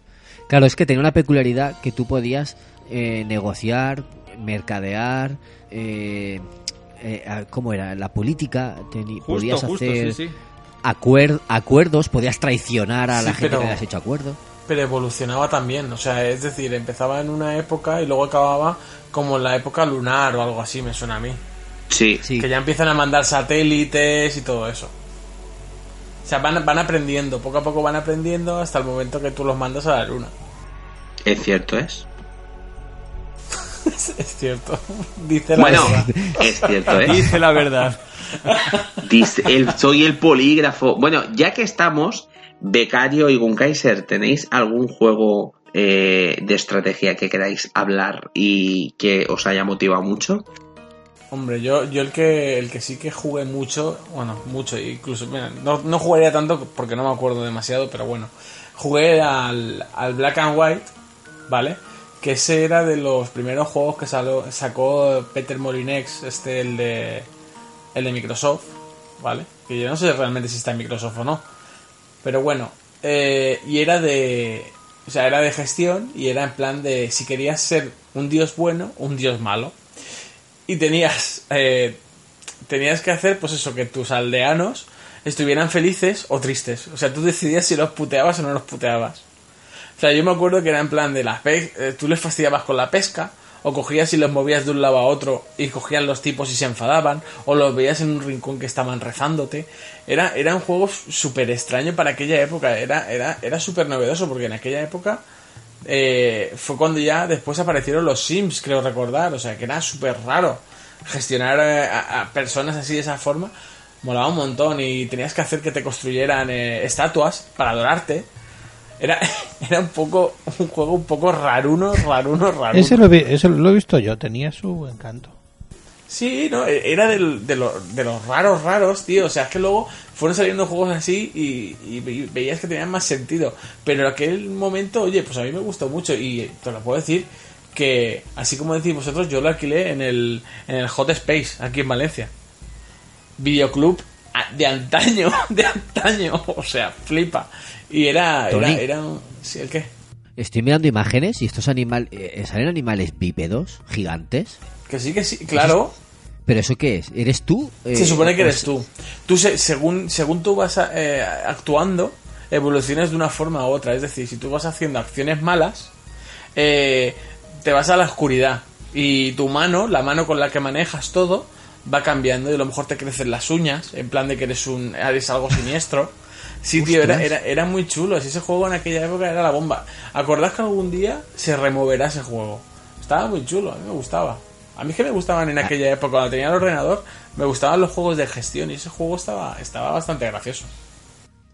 Claro, es que tenía una peculiaridad que tú podías eh, negociar, mercadear, eh, eh, ¿cómo era? La política, Justo, podías justo, hacer sí, sí. acuer- acuerdos, podías traicionar a la gente pero- que le has hecho acuerdo. Pero evolucionaba también, o sea, es decir, empezaba en una época y luego acababa como en la época lunar o algo así, me suena a mí. Sí. Sí. Que ya empiezan a mandar satélites y todo eso. O sea, van, van aprendiendo, poco a poco van aprendiendo hasta el momento que tú los mandas a la luna. Es cierto, es. (laughs) Es cierto. (laughs) Dice la Bueno, verdad. es cierto, es. Dice la verdad. (laughs) Dice, el- soy el polígrafo. Bueno, ya que estamos, Becario y Gunkaiser, ¿tenéis algún juego eh, de estrategia que queráis hablar y que os haya motivado mucho? Hombre, yo, yo el que el que sí que jugué mucho, bueno, mucho, incluso, mira, no, no jugaría tanto porque no me acuerdo demasiado, pero bueno, jugué al, al Black and White, ¿vale? Que ese era de los primeros juegos que sacó Peter Molinex, este, el de, el de Microsoft, ¿vale? Que yo no sé realmente si está en Microsoft o no, pero bueno, eh, y era de, o sea, era de gestión y era en plan de si querías ser un dios bueno, un dios malo. Y tenías eh, tenías que hacer pues eso que tus aldeanos estuvieran felices o tristes. O sea tú decidías si los puteabas o no los puteabas o sea yo me acuerdo que era en plan de las eh, tú les fastidiabas con la pesca o cogías y los movías de un lado a otro y cogían los tipos y se enfadaban o los veías en un rincón que estaban rezándote era era un juego súper extraño para aquella época era era era súper novedoso porque en aquella época eh, fue cuando ya después aparecieron los Sims, creo recordar. O sea, que era súper raro gestionar eh, a, a personas así de esa forma. Molaba un montón y tenías que hacer que te construyeran eh, estatuas para adorarte. Era, (laughs) era un poco un juego un poco raruno, raruno, raruno. Ese lo, vi- ese lo he visto yo, tenía su encanto. Sí, no, E- era del- de, lo- de los raros, raros, tío. O sea, es que luego fueron saliendo juegos así y, y ve- veías que tenían más sentido. Pero en aquel momento, oye, pues a mí me gustó mucho y te lo puedo decir que, así como decís vosotros, yo lo alquilé en el, en el Hot Space, aquí en Valencia. Videoclub de antaño, (laughs) de antaño. O sea, flipa. Y era, era, Tony. era, un- ¿sí, ¿el qué? Estoy mirando imágenes y estos animales... eh, ¿Salen animales bípedos, gigantes? Que sí, que sí, claro. ¿Pero eso qué es? ¿Eres tú? Eh, Se supone que eres tú. Tú, se- según, según tú vas eh, actuando, evolucionas de una forma u otra. Es decir, si tú vas haciendo acciones malas, eh, te vas a la oscuridad. Y tu mano, la mano con la que manejas todo, va cambiando. Y a lo mejor te crecen las uñas, en plan de que eres, un, eres algo siniestro. Sí, tío, era, era, era muy chulo. Ese juego en aquella época era la bomba. ¿Acordás que algún día se removerá ese juego? Estaba muy chulo, a mí me gustaba. A mí es que me gustaban en aquella época, cuando tenía el ordenador, me gustaban los juegos de gestión y ese juego estaba, estaba bastante gracioso.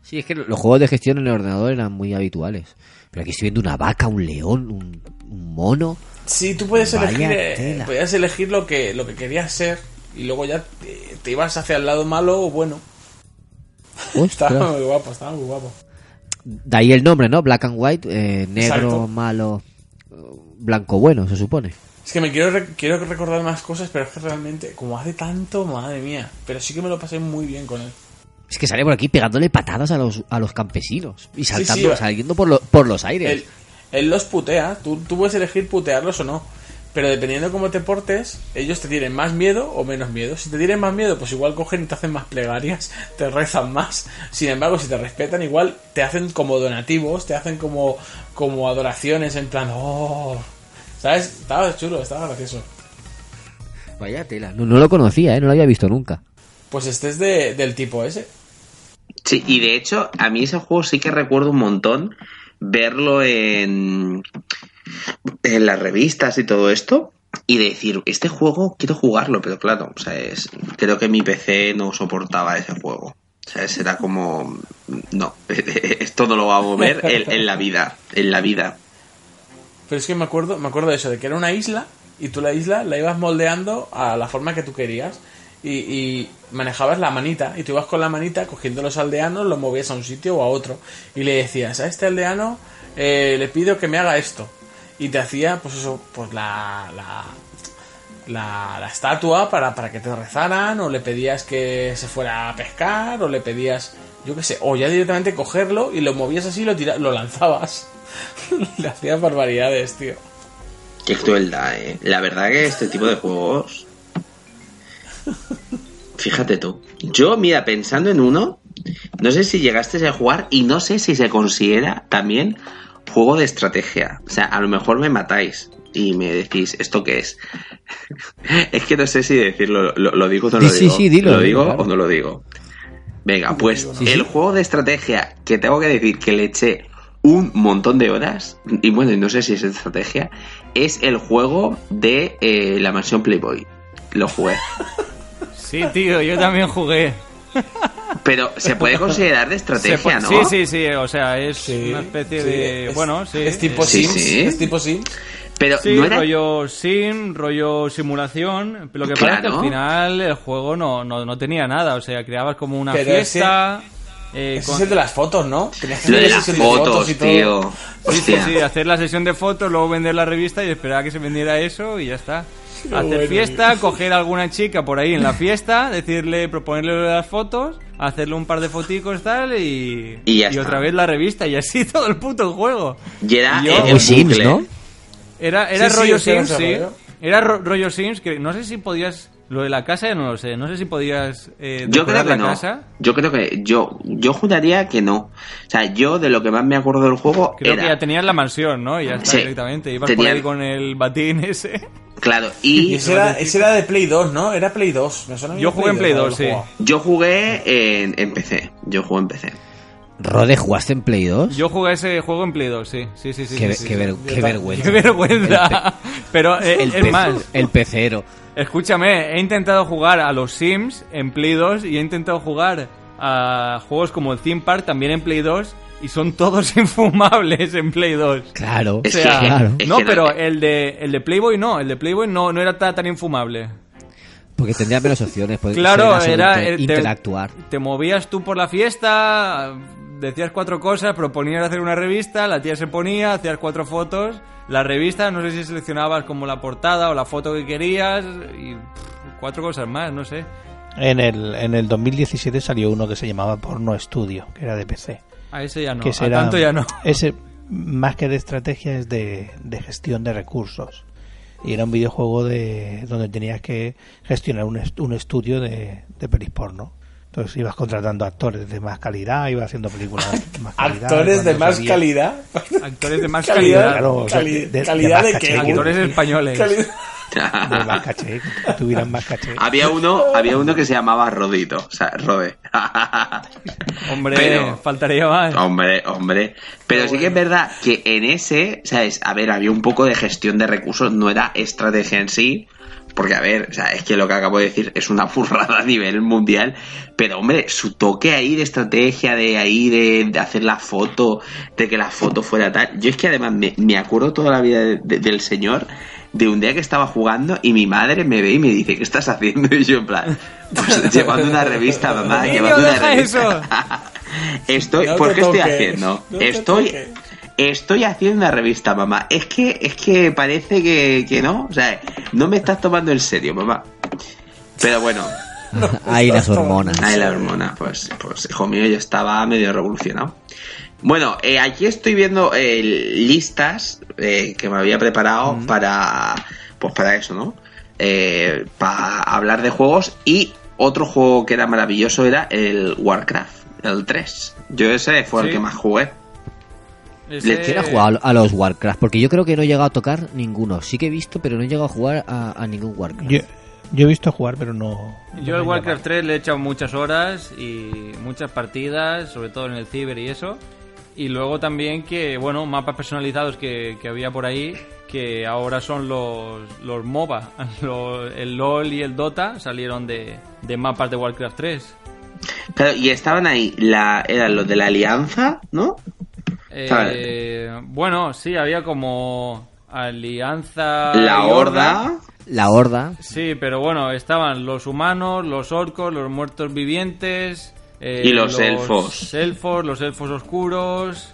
Sí, es que los juegos de gestión en el ordenador eran muy habituales. Pero aquí estoy viendo una vaca, un león, un, un mono. Sí, tú puedes elegir, eh, podías elegir lo que, lo que querías ser y luego ya te, te ibas hacia el lado malo o bueno. (laughs) Estaba muy guapo, estaba muy guapo. De ahí el nombre, ¿no? Black and White, eh, negro, Exacto. malo, blanco bueno, se supone. Es que me quiero, re- quiero recordar más cosas, pero es que realmente, como hace tanto, madre mía. Pero sí que me lo pasé muy bien con él. Es que sale por aquí pegándole patadas a los, a los campesinos y saltando, sí, saliendo por, lo- por los aires. Él, él los putea, tú, tú puedes elegir putearlos o no. Pero dependiendo de cómo te portes, ellos te tienen más miedo o menos miedo. Si te tienen más miedo, pues igual cogen y te hacen más plegarias, (laughs) te rezan más. Sin embargo, si te respetan, igual te hacen como donativos, te hacen como, como adoraciones, en plan, oh. ¿Sabes? Estaba chulo, estaba gracioso. Vaya tela. No, no lo conocía, ¿eh? No lo había visto nunca. Pues este es de, del tipo ese. Sí, y de hecho, a mí ese juego sí que recuerdo un montón verlo en, en las revistas y todo esto. Y decir, este juego quiero jugarlo, pero claro, o sea, es, creo que mi PC no soportaba ese juego. O sea, era como, no, (laughs) esto no lo va a mover en, en la vida, en la vida. Pero es que me acuerdo, me acuerdo de eso, de que era una isla y tú la isla la ibas moldeando a la forma que tú querías y, y manejabas la manita y tú ibas con la manita cogiendo los aldeanos, los movías a un sitio o a otro y le decías a este aldeano eh, le pido que me haga esto y te hacía pues eso, pues la, la, la, la estatua para, para que te rezaran o le pedías que se fuera a pescar o le pedías yo qué sé, o ya directamente cogerlo y lo movías así y lo, tira- lo lanzabas. (laughs) Le hacías barbaridades, tío. Qué crueldad, eh. La verdad que este tipo de juegos. Fíjate tú. Yo, mira, pensando en uno, no sé si llegaste a jugar y no sé si se considera también juego de estrategia. O sea, a lo mejor me matáis y me decís, ¿esto qué es? (laughs) es que no sé si decirlo, lo, lo digo o no Sí, lo sí, digo. sí, dilo, ¿Lo digo claro. o no lo digo? Venga, pues Sí, el sí. juego de estrategia que tengo que decir que le eché un montón de horas, y bueno, y no sé si es estrategia, es el juego de eh, la mansión Playboy. Lo jugué. (laughs) Sí, tío, yo también jugué. (laughs) Pero se puede considerar de estrategia, ¿no? Sí, sí, sí, o sea, es Sí, una especie sí, de... es- bueno, sí. Es tipo Sí, Sims. sí. Es tipo Sims. Pero Sí, no era... rollo sim, rollo simulación. Lo que pasa es que al final el juego no, no, no tenía nada. O sea, creabas como una Pero fiesta. eh, Ese con- es el de las fotos, ¿no? Tenías que Lo de hacer las fotos, y todo. tío. Sí, sí, Hostia. sí, hacer la sesión de fotos, luego vender la revista y esperar a que se vendiera eso y ya está. Hacer bueno, fiesta, coger a alguna chica por ahí en la fiesta, decirle, proponerle lo de las fotos, hacerle un par de foticos tal y, Y ya está. otra vez la revista y así (laughs) todo el puto juego. Y era Y yo- en Sims. ¿no? Era, era Sí, sí, rollo Sims, sí. rollo. Era ro- rollo Sims que no sé si podías... Lo de la casa ya no lo sé. No sé si podías eh, Yo creo que la no. casa. Yo creo que yo yo juraría que no. O sea, yo de lo que más me acuerdo del juego Creo era que ya tenías la mansión, ¿no? Y ya está Sí. directamente. Ibas Tenía- por ahí con el batín ese. claro (laughs) Y y ese era, ese era de Play 2, ¿no? Era Play 2. Me suena a mí Yo jugué en Play 2, haberlo sí. jugado. yo jugué en, en PC. Yo jugué en PC. Rode, ¿jugaste en Play 2? Yo jugué ese juego en Play 2, sí. Sí, sí, sí. qué, sí, qué sí. ver- qué vergüenza. Qué vergüenza. (laughs) Pero eh, El es pe- más, El pecero. Escúchame, he intentado jugar a los Sims en Play 2 y he intentado jugar a juegos como el Theme Park también en Play 2 y son todos (laughs) infumables en Play 2. Claro. O sea, que- claro. es no, pero el de, el de Playboy no, el de Playboy no, no era tan, tan infumable. Porque tendría menos opciones. Claro, era te- interactuar. Te movías tú por la fiesta, decías cuatro cosas, proponías hacer una revista, la tía se ponía, hacías cuatro fotos, la revista, no sé si seleccionabas como la portada o la foto que querías y pff, cuatro cosas más, no sé. En el, en el 2017 salió uno que se llamaba Porno Studio, que era de PC. A ese ya no, que a tanto ya no. Ese, más que de estrategia, es de, de gestión de recursos. Y era un videojuego de donde tenías que gestionar un, est- un estudio de, de pelis porno. Entonces ibas contratando actores de más calidad, ibas haciendo películas de (laughs) más calidad. Actores de más calidad. Actores de más Calidad, calidad. Claro, cali- de- de- calidad de de, más qué. Actores españoles. (laughs) De más caché, que tuvieran más caché. había uno, había uno que se llamaba Rodito, o sea, Rode. (laughs) Hombre, Pero- faltaría más. Hombre, hombre. Pero sí que es verdad que en ese, ¿sabes? A ver, había un poco de gestión de recursos, no era estrategia en sí. Porque, a ver, o sea, es que lo que acabo de decir es una (laughs) burrada a nivel mundial. Pero, hombre, su toque ahí de estrategia, de ahí, de, de hacer la foto, de que la foto fuera tal. Yo es que además me, me acuerdo toda la vida de- de- del señor de un día que estaba jugando y mi madre me ve y me dice, ¿qué estás haciendo? (laughs) Y yo, en plan, pues (laughs) llevando una revista, mamá, llevando una revista. Estoy, No ¿por qué estoy haciendo? no estoy, toques. Estoy haciendo una revista, mamá. Es que, es que parece que, que no. O sea, no me estás tomando en serio, mamá. Pero bueno, Ahí (laughs) las hormonas. ahí la hormona, pues, pues hijo mío, yo estaba medio revolucionado. Bueno, eh, aquí estoy viendo eh, listas eh, que me había preparado para, pues para eso, ¿no? Eh, para hablar de juegos y otro juego que era maravilloso era el Warcraft, el 3. Yo ese fue el que más jugué. Ese- ¿Quién ha jugado a los Warcraft? Porque yo creo que no he llegado a tocar ninguno. Sí que he visto, pero no he llegado a jugar a, a ningún Warcraft. Yo, yo he visto jugar, pero no. Yo no al Warcraft llama. 3 le he echado muchas horas y muchas partidas, sobre todo en el Ciber y eso. Y luego también que, bueno, mapas personalizados que, que había por ahí, que ahora son los, los MOBA. (laughs) Los- el LOL y el Dota salieron de, de mapas de Warcraft 3. Claro, y estaban ahí, la, eran los de la Alianza, ¿no? Eh, bueno, sí, había como Alianza... la Horda. La Horda. Sí, pero bueno, estaban los humanos, los orcos, los muertos vivientes. eh, Y los elfos. elfos, los elfos oscuros.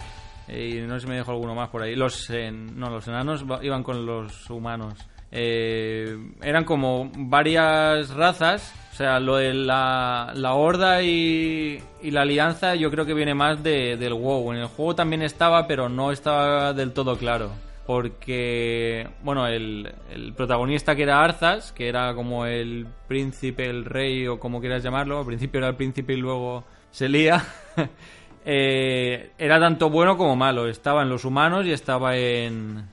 eh, y no sé si me dejo alguno más por ahí. Los, en- no, los enanos iban con los humanos. Eh, eran como varias razas. O sea, lo de la, la horda y, y la alianza yo creo que viene más de, del WoW. En el juego también estaba, pero no estaba del todo claro. Porque, bueno, el, el protagonista que era Arzas, que era como el príncipe, el rey o como quieras llamarlo, al principio era el príncipe y luego se lía, (laughs) eh, era tanto bueno como malo. Estaba en los humanos y estaba en,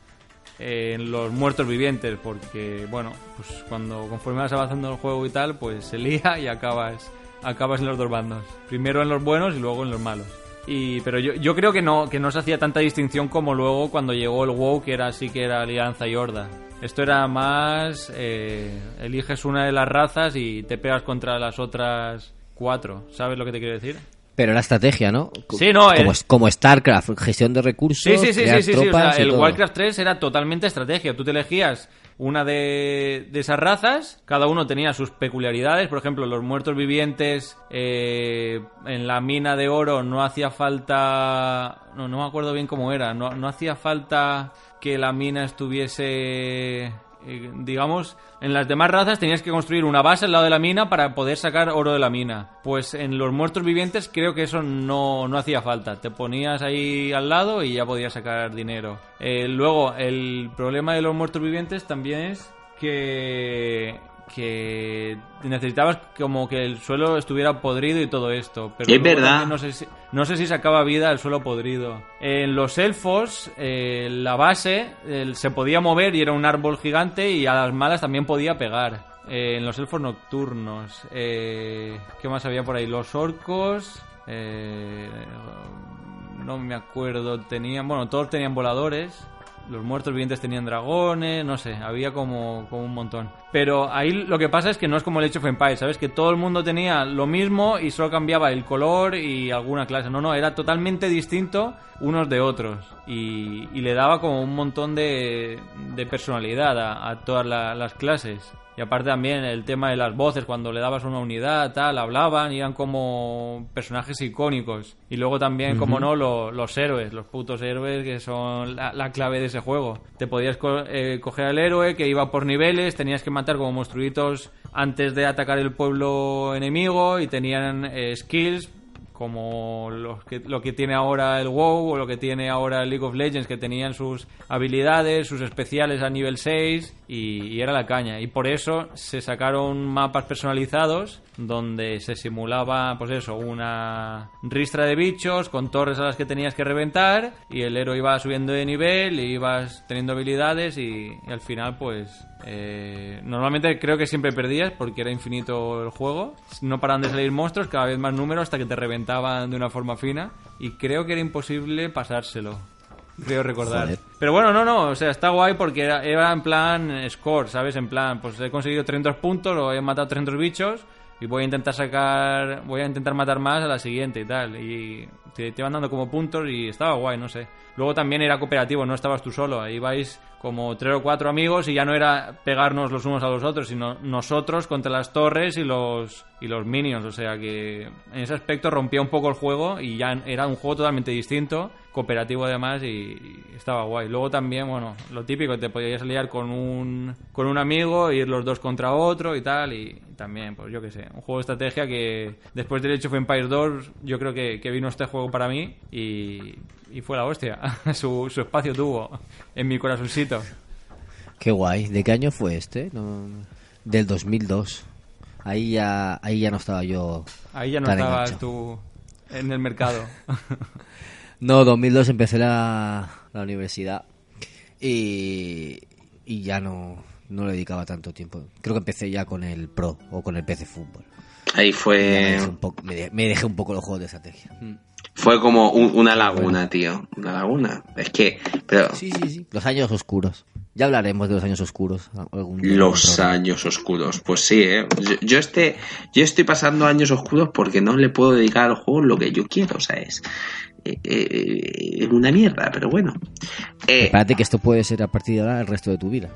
en los muertos vivientes, porque, bueno, pues cuando conforme vas avanzando el juego y tal, pues se lía y acabas, acabas en los dos bandos. Primero en los buenos y luego en los malos. Y, pero yo, yo creo que no, que no se hacía tanta distinción como luego cuando llegó el WoW, que era así que era Alianza y Horda. Esto era más, eh, eliges una de las razas y te pegas contra las otras cuatro. ¿Sabes lo que te quiero decir? Pero era estrategia, ¿no? Sí, no, Como, el- como StarCraft, gestión de recursos. Sí, sí, sí, crear sí, sí, sí, o sea, el todo. Warcraft 3 era totalmente estrategia. Tú te elegías una de, de esas razas, cada uno tenía sus peculiaridades. Por ejemplo, los muertos vivientes eh, en la mina de oro no hacía falta. No, no me acuerdo bien cómo era. No, no hacía falta que la mina estuviese. Eh, digamos, en las demás razas tenías que construir una base al lado de la mina para poder sacar oro de la mina. Pues en los muertos vivientes creo que eso no, no hacía falta. Te ponías ahí al lado y ya podías sacar dinero. Eh, luego, el problema de los muertos vivientes también es que que necesitabas como que el suelo estuviera podrido y todo esto. Pero Es verdad. No sé, si, no sé si sacaba vida el suelo podrido. En los elfos, eh, la base se podía mover y era un árbol gigante y a las malas también podía pegar. Eh, en los elfos nocturnos. Eh, ¿Qué más había por ahí? Los orcos. eh, no me acuerdo. Tenían. Bueno, todos tenían voladores. Los muertos vivientes tenían dragones, no sé, había como, como un montón. Pero ahí lo que pasa es que no es como el Age of Empires, ¿sabes? Que todo el mundo tenía lo mismo y solo cambiaba el color y alguna clase. No, no, era totalmente distinto unos de otros. Y, y le daba como un montón de, de personalidad a, a todas la- las clases. Y aparte también el tema de las voces, cuando le dabas una unidad, tal, hablaban y eran como personajes icónicos. Y luego también, como no, lo- los héroes, los putos héroes que son la, la clave de ese juego. Te podías co- eh, coger al héroe que iba por niveles, tenías que como monstruitos antes de atacar el pueblo enemigo y tenían eh, skills como lo que tiene ahora el WoW o lo que tiene ahora el League of Legends, que tenían sus habilidades, sus especiales a nivel 6 y, era la caña. Y por eso se sacaron mapas personalizados donde se simulaba, pues eso, una ristra de bichos con torres a las que tenías que reventar y el héroe iba subiendo de nivel y ibas teniendo habilidades y al final pues eh, normalmente creo que siempre perdías porque era infinito el juego. No paran de salir monstruos, cada vez más números hasta que te reventaban de una forma fina. Y creo que era imposible pasárselo. Creo recordar. Joder. Pero bueno, no, no, o sea, está guay porque era, era en plan score, ¿sabes? En plan, pues he conseguido 300 puntos o he matado 300 bichos y voy a intentar sacar, voy a intentar matar más a la siguiente y tal. Y te, te van dando como puntos y estaba guay, no sé. Luego también era cooperativo, no estabas tú solo, ahí vais como tres o cuatro amigos y ya no era pegarnos los unos a los otros, sino nosotros contra las torres y los y los minions, o sea que en ese aspecto rompía un poco el juego y ya era un juego totalmente distinto, cooperativo además y, estaba guay. Luego también, bueno, lo típico, te podías liar con un con un amigo, ir los dos contra otro y tal y también, pues yo qué sé, un juego de estrategia que después del Age of Empires 2 yo creo que, que vino este juego para mí y, y fue la hostia, (laughs) su, su espacio tuvo en mi corazoncito. Qué guay. ¿De qué año fue este? No- Del 2002. Ahí ya, ahí ya no estaba yo. Ahí ya no tan estabas enganchado. tú en el mercado. (laughs) No, 2002 empecé la, la universidad y, y ya no, no le dedicaba tanto tiempo. Creo que empecé ya con el Pro o con el PC Fútbol. Ahí me, fue, dejé un poco, me, de- me dejé un poco los juegos de estrategia. Fue como un- una laguna, tío. Una laguna. Es que, pero Sí, sí, sí. Los años oscuros. Ya hablaremos de los años oscuros. algún día en los años oscuros. Pues sí, ¿eh? Yo, yo este, yo estoy pasando años oscuros porque no le puedo dedicar al juego lo que yo quiero, o sea, es eh, eh, una mierda, pero bueno. Eh, Espérate que esto puede ser a partir de ahora el resto de tu vida.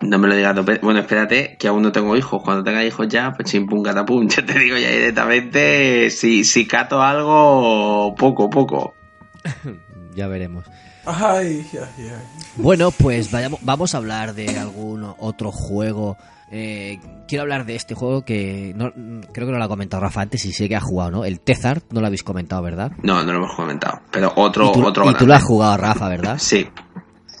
No me lo digas. no, Bueno, espérate, que aún no tengo hijos. Cuando tenga hijos ya, pues chimpum catapum. (laughs) Yo te digo ya directamente si, si cato algo poco, poco. (laughs) Ya veremos. Ay, ay, ay. Bueno, pues vayamos, vamos a hablar de algún otro juego. Eh, quiero hablar de este juego que no, creo que no lo ha comentado Rafa antes y sé que ha jugado, ¿no? El Tezart, no lo habéis comentado, ¿verdad? No, no lo hemos comentado. Pero otro, y tú, otro y tú lo has jugado, Rafa, ¿verdad? Sí,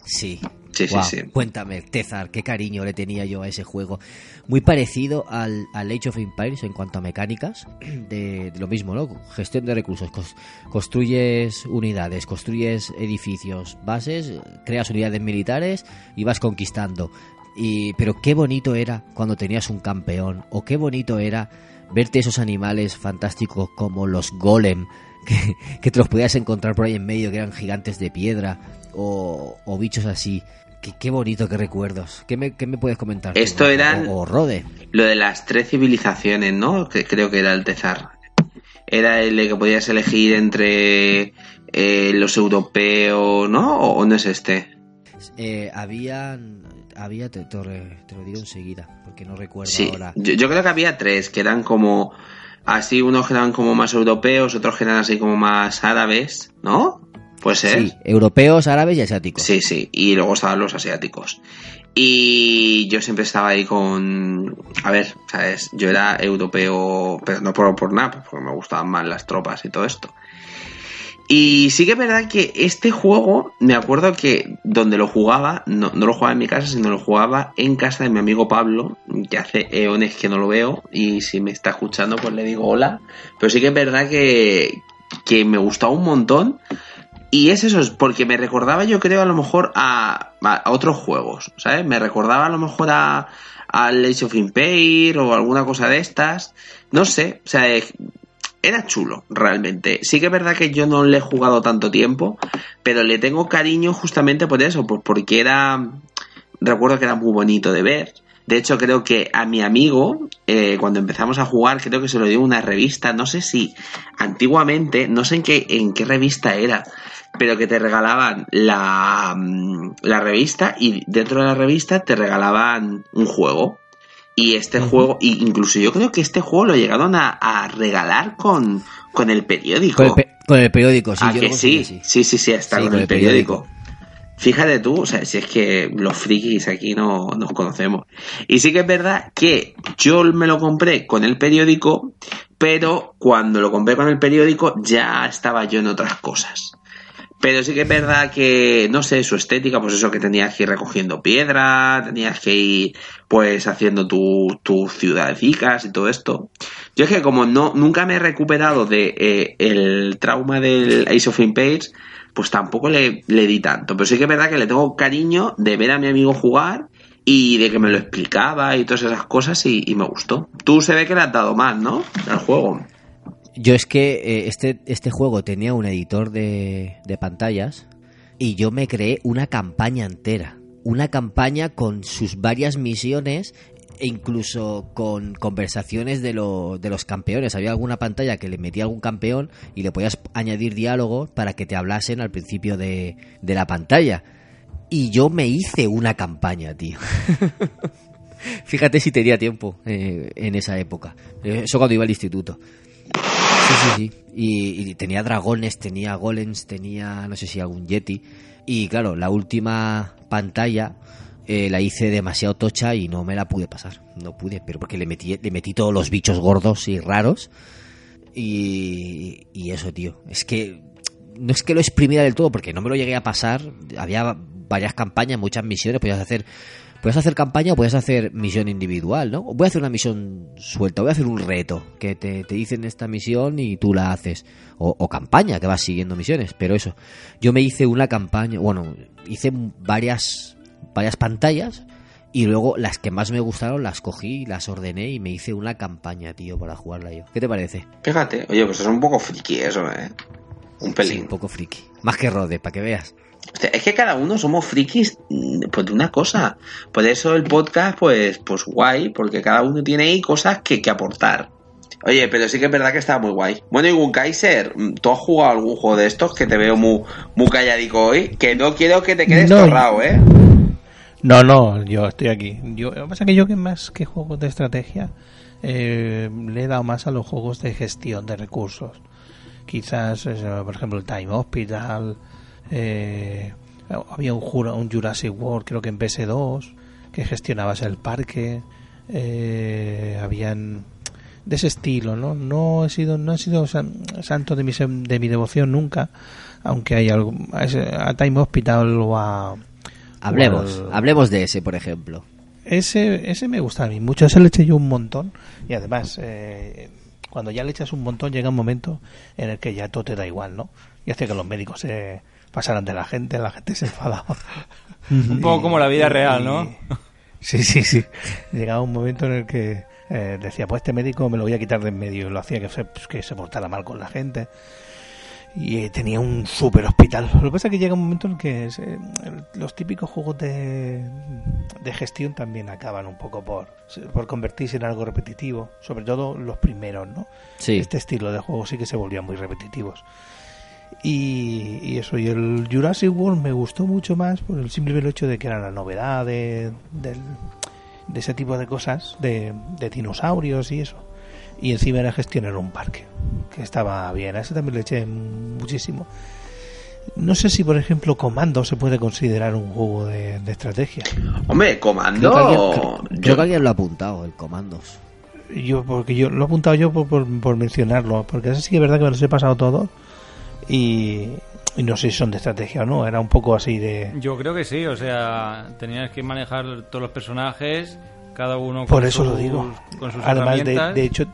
Sí. sí, Sí, sí, Guau, sí. Cuéntame, Tezar, qué cariño le tenía yo a ese juego. Muy parecido al, al Age of Empires en cuanto a mecánicas, de, de lo mismo, ¿no? Gestión de recursos. Cos- construyes unidades, construyes edificios, bases, creas unidades militares y vas conquistando. Y, pero qué bonito era cuando tenías un campeón, o qué bonito era verte esos animales fantásticos como los golem, (laughs) que, que te los podías encontrar por ahí en medio, que eran gigantes de piedra, o, o bichos así. Qué, qué bonito, qué recuerdos. ¿Qué me, qué me puedes comentar? Esto eran- O, o Rode. Lo de las tres civilizaciones, ¿no? Que creo que era el Tezar. Era el de que podías elegir entre eh, los europeos, ¿no? ¿O, o no es este? Eh, habían... Había, te, te lo re- te lo digo enseguida, porque no recuerdo Sí, ahora. yo, yo creo que había tres, que eran como así, unos que eran como más europeos, otros que eran así como más árabes, ¿no? Puede ser. Sí, europeos, árabes y asiáticos. Sí, sí, y luego estaban los asiáticos. Y yo siempre estaba ahí con... A ver, ¿sabes? Yo era europeo, pero no por, por nada, pues porque me gustaban más las tropas y todo esto. Y sí que es verdad que este juego, me acuerdo que donde lo jugaba, no, no lo jugaba en mi casa, sino lo jugaba en casa de mi amigo Pablo, que hace eones que no lo veo, y si me está escuchando, pues le digo hola. Pero sí que es verdad que, que me gustaba un montón. Y es eso, es porque me recordaba, yo creo, a lo mejor a, a otros juegos, ¿sabes? Me recordaba a lo mejor a, al Age of Empires o alguna cosa de estas. No sé, o sea, era chulo, realmente. Sí que es verdad que yo no le he jugado tanto tiempo, pero le tengo cariño justamente por eso, pues porque era. Recuerdo que era muy bonito de ver. De hecho, creo que a mi amigo, eh, cuando empezamos a jugar, creo que se lo dio una revista. No sé si antiguamente, no sé en qué, en qué revista era, pero que te regalaban la, mm, la revista y dentro de la revista te regalaban un juego. Y este juego, y incluso yo creo que este juego lo llegaron a, a regalar con, con el periódico. Con el, pe- con el periódico, sí. ¿A yo que sí? sí, sí, sí, Sí, con, el periódico. Fíjate tú, o sea, si es que los frikis aquí no nos conocemos. Y sí que es verdad que yo me lo compré con el periódico, pero cuando lo compré con el periódico ya estaba yo en otras cosas. Pero sí que es verdad que, no sé, su estética, pues eso que tenías que ir recogiendo piedra, tenías que ir pues haciendo tu- tus ciudadicas y todo esto. Yo es que como no, nunca me he recuperado de eh, el trauma del Ace of Empires, pues tampoco le, le di tanto. Pero sí que es verdad que le tengo cariño de ver a mi amigo jugar y de que me lo explicaba y todas esas cosas y, y me gustó. Tú se ve que le has dado más, ¿no? Al juego. Yo es que eh, este, este juego tenía un editor de, de pantallas y yo me creé una campaña entera. Una campaña con sus varias misiones e incluso con conversaciones de, lo- de los campeones. Había alguna pantalla que le metía algún campeón y le podías añadir diálogos para que te hablasen al principio de, de la pantalla. Y yo me hice una campaña, tío. (laughs) Fíjate si tenía tiempo eh, en esa época. Eh, Eso cuando iba al instituto. Sí, sí, sí. Y, tenía dragones, tenía golems, tenía no sé si algún yeti. Y claro, la última pantalla eh, la hice demasiado tocha y no me la pude pasar. No pude, pero porque le metí, le metí todos los bichos gordos y raros. Y, y eso, tío. Es que no es que lo exprimiera del todo, porque no me lo llegué a pasar. Había varias campañas, muchas misiones. Podías hacer, podías hacer campaña o podías hacer misión individual, ¿no? Voy a hacer una misión suelta, voy a hacer un reto que te, te dicen esta misión y tú la haces. O, o campaña, que vas siguiendo misiones. Pero eso, yo me hice una campaña, bueno, hice varias, varias pantallas. Y luego las que más me gustaron las cogí, las ordené y me hice una campaña, tío, para jugarla yo. ¿Qué te parece? Fíjate, oye, pues es un poco friki eso, ¿eh? Un pelín. Sí, un poco friki. Más que Rode, para que veas. Es que cada uno somos frikis mm, pues, de una cosa. Por eso el podcast, pues, pues guay, porque cada uno tiene ahí cosas que, que aportar. Oye, pero sí que es verdad que está muy guay. Bueno, y un Kaiser, mm, ¿tú has jugado algún juego de estos que te veo muy, muy calladico hoy? Que no quiero que te quedes No. torrado, ¿eh? No, no, yo estoy aquí. Yo, lo que pasa es que yo que más que juegos de estrategia eh, le he dado más a los juegos de gestión de recursos. Quizás, eso, por ejemplo, el Time Hospital. Eh, había un, un Jurassic World, creo que en PS2, que gestionabas el parque. eh, habían de ese estilo, ¿no? No he sido, no he sido san- santo de mi, de mi devoción nunca, aunque hay algo, a Time Hospital o a Hablemos, hablemos de ese, por ejemplo. Ese, ese me gusta a mí mucho, ese le eché yo un montón y además eh, cuando ya le echas un montón llega un momento en el que ya todo te da igual, ¿no? Y hace que los médicos se pasaran de la gente, la gente se enfadaba. (laughs) Un poco como la vida real, ¿no? Y- Sí, sí, sí. Llegaba un momento en el que eh, decía, pues este médico me lo voy a quitar de en medio y lo hacía que se, pues, que se portara mal con la gente. Y eh, tenía un super hospital. Lo que pasa es que llega un momento en que eh, el- los típicos juegos de, de gestión también acaban un poco por, por convertirse en algo repetitivo. Sobre todo los primeros, ¿no? Sí. Este estilo de juego sí que se volvían muy repetitivos. Y, y eso, y el Jurassic World me gustó mucho más por el simple hecho de que era la novedad de, del- de ese tipo de cosas, de, de dinosaurios y eso. Y encima era gestionar un parque, que estaba bien. A ese también le eché muchísimo. No sé si, por ejemplo, Comando se puede considerar un juego de, de estrategia. Hombre, Creo comando. que, alguien, creo- yo- creo que alguien lo ha apuntado, el Comandos. Yo, porque yo lo he apuntado yo por, por, por mencionarlo, porque eso sí que es verdad que me los he pasado todos. Y, y no sé si son de estrategia o no, era un poco así de. Yo creo que sí, o sea, tenías que manejar todos los personajes, cada uno con Por eso lo sus- digo. con sus Además, de, herramientas. de hecho,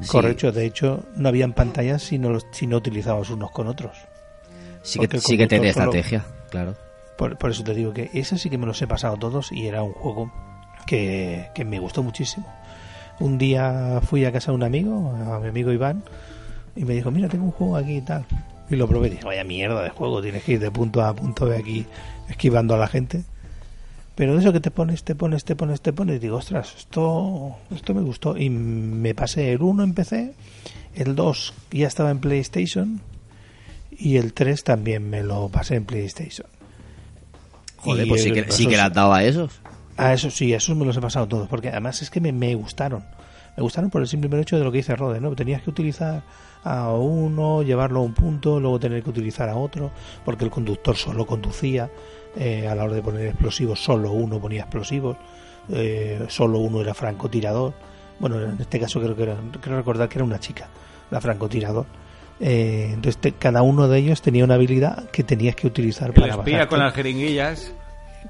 Sí. correcto, de hecho, no habían pantallas si no, los, si no utilizabas unos con otros. Sí que, sí que tenía solo- estrategia, claro. Por, por eso te digo que ese sí que me los he pasado todos y era un juego que, que me gustó muchísimo. Un día fui a casa de un amigo, a mi amigo Iván, y me dijo, mira, tengo un juego aquí y tal. Y lo probé y dije, vaya mierda de juego, tienes que ir de punto A a punto B aquí esquivando a la gente. Pero de eso que te pones, te pones, te pones, te pones, y digo, ostras, esto, esto me gustó. Y me pasé el 1 en PC, el 2 ya estaba en PlayStation, y el 3 también me lo pasé en PlayStation. Joder, Y, pues sí que, sí esos- que le has dado a esos. a eso sí, a esos me los he pasado todos, porque además es que me, me gustaron. Me gustaron por el simple hecho de lo que dice Rode, ¿no? Tenías que utilizar a uno, llevarlo a un punto, luego tener que utilizar a otro, porque el conductor solo conducía. eh, a la hora de poner explosivos, solo uno ponía explosivos, eh, solo uno era francotirador. Bueno, en este caso creo que era, creo recordar que era una chica, la francotirador. Eh, entonces te- cada uno de ellos tenía una habilidad que tenías que utilizar el para espía con las jeringuillas,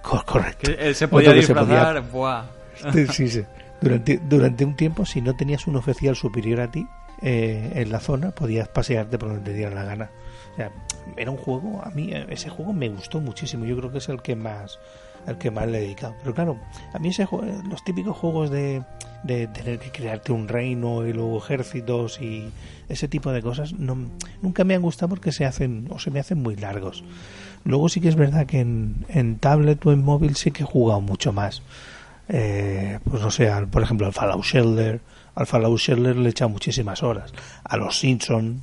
Cor- correcto. que él se podía Otro que se disfrazar, buah. Sí, sí, sí. Durante, durante un tiempo, si no tenías un oficial superior a ti eh, en la zona, podías pasearte por donde te diera la gana. Era un juego, a mí eh, ese juego me gustó muchísimo. Yo creo que es el que más el que más le he dedicado. Pero claro, a mí ese jue- los típicos juegos de, de tener que crearte un reino y luego ejércitos y ese tipo de cosas no, nunca me han gustado porque se hacen o se me hacen muy largos. Luego sí que es verdad que en, tablet o en móvil sí que he jugado mucho más. Eh, pues no sé, por ejemplo al Fallout Shelter. Al Fallout Shelter le he echado muchísimas horas. A los Simpson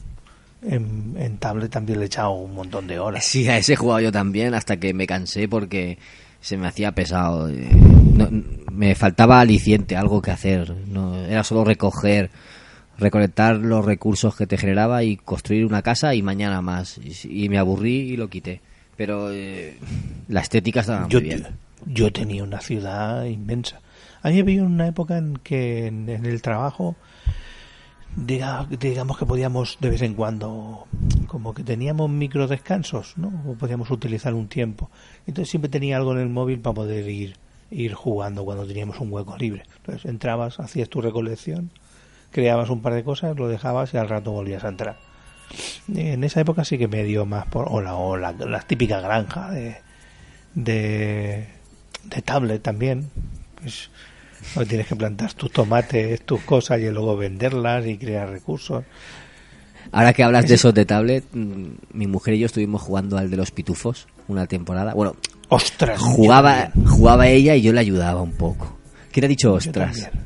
en, en tablet también le he echado un montón de horas. Sí, a ese he jugado yo también hasta que me cansé porque se me hacía pesado. eh, no- me faltaba aliciente, algo que hacer. No, era solo recoger, recolectar los recursos que te generaba y construir una casa y mañana más. Y, y me aburrí y lo quité. Pero eh, la estética estaba yo, bien. yo tenía una ciudad inmensa. A mí había una época en que en, en el trabajo, diga- digamos que podíamos de vez en cuando, como que teníamos micro descansos, ¿no? O podíamos utilizar un tiempo. Entonces siempre tenía algo en el móvil para poder ir, ir jugando cuando teníamos un hueco libre. Entonces entrabas, hacías tu recolección, creabas un par de cosas, lo dejabas y al rato volvías a entrar. En esa época sí que me dio más por o la, o la, la típica granja de, de, de tablet también. Pues, (laughs) donde tienes que plantar tus tomates, tus cosas y luego venderlas y crear recursos. Ahora que hablas de esos de tablet, mm, mi mujer y yo estuvimos jugando al de los pitufos una temporada. Bueno, ¡Ostras! yo jugaba, jugaba ella y yo le ayudaba un poco. ¿Quién ha dicho yo ostras? también.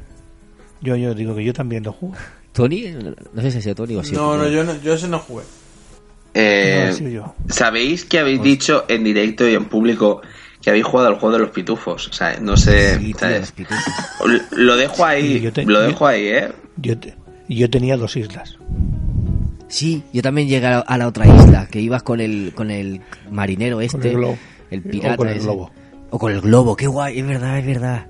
Yo, yo digo que yo también lo juego. (laughs) ¿Tony? No sé si ha sido Tony o si No, no, yo, no, yo ese no jugué. Eh, No, yo. ¿Sabéis que habéis dicho en directo y en público que habéis jugado al juego de los pitufos? O sea, no sé. Sí, tío, ¿sabes? los pitufos. Lo dejo ahí, Sí, yo te- lo yo- dejo ahí, ¿eh? Yo, te- yo tenía dos islas. Sí, yo también llegué a la, a la otra isla, que ibas con el, con el marinero este, el globo. el O pirata con el ese. globo. O con el globo, qué guay, es verdad, es verdad.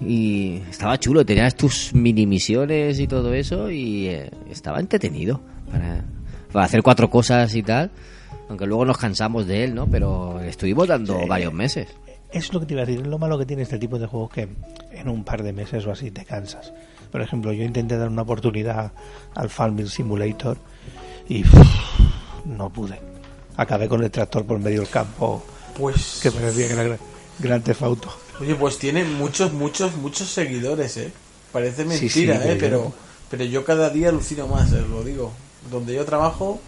Y estaba chulo, tenías tus mini misiones y todo eso y eh, estaba entretenido para, para hacer cuatro cosas y tal. Aunque luego nos cansamos de él, ¿no? Pero estuvimos dando Sí. varios meses. Es lo que te iba a decir, es lo malo que tiene este tipo de juegos que en un par de meses o así te cansas. Por ejemplo, yo intenté dar una oportunidad al Farming Simulator y uff, no pude. Acabé con el tractor por medio del campo Pues. que parecía que era gran, gran Theft Auto. Oye, pues tiene muchos, muchos, muchos seguidores, ¿eh? Parece mentira, sí, ¿eh? pero Pero, yo- pero yo cada día alucino más, eh, lo digo. Donde yo trabajo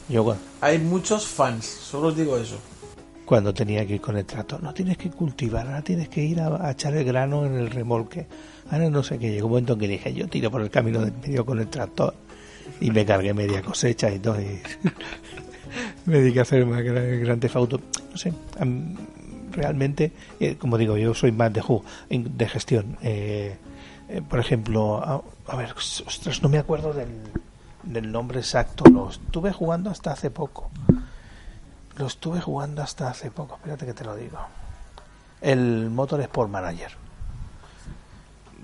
hay muchos fans, solo os digo eso. cuando tenía que ir con el tractor, no tienes que cultivar, ahora tienes que ir a, a echar el grano en el remolque. Ahora no sé qué, llegó un momento en que dije, yo tiro por el camino del medio con el tractor y me cargué media cosecha y todo. y (laughs) me dediqué a hacer más gran, gran. No sé, realmente, eh, como digo, yo soy más de de gestión. Eh, eh, por ejemplo, a, a ver, ostras, no me acuerdo del, del nombre exacto. Lo estuve jugando hasta hace poco. Lo estuve jugando hasta hace poco. Espérate que te lo digo. El Motor Sport Manager.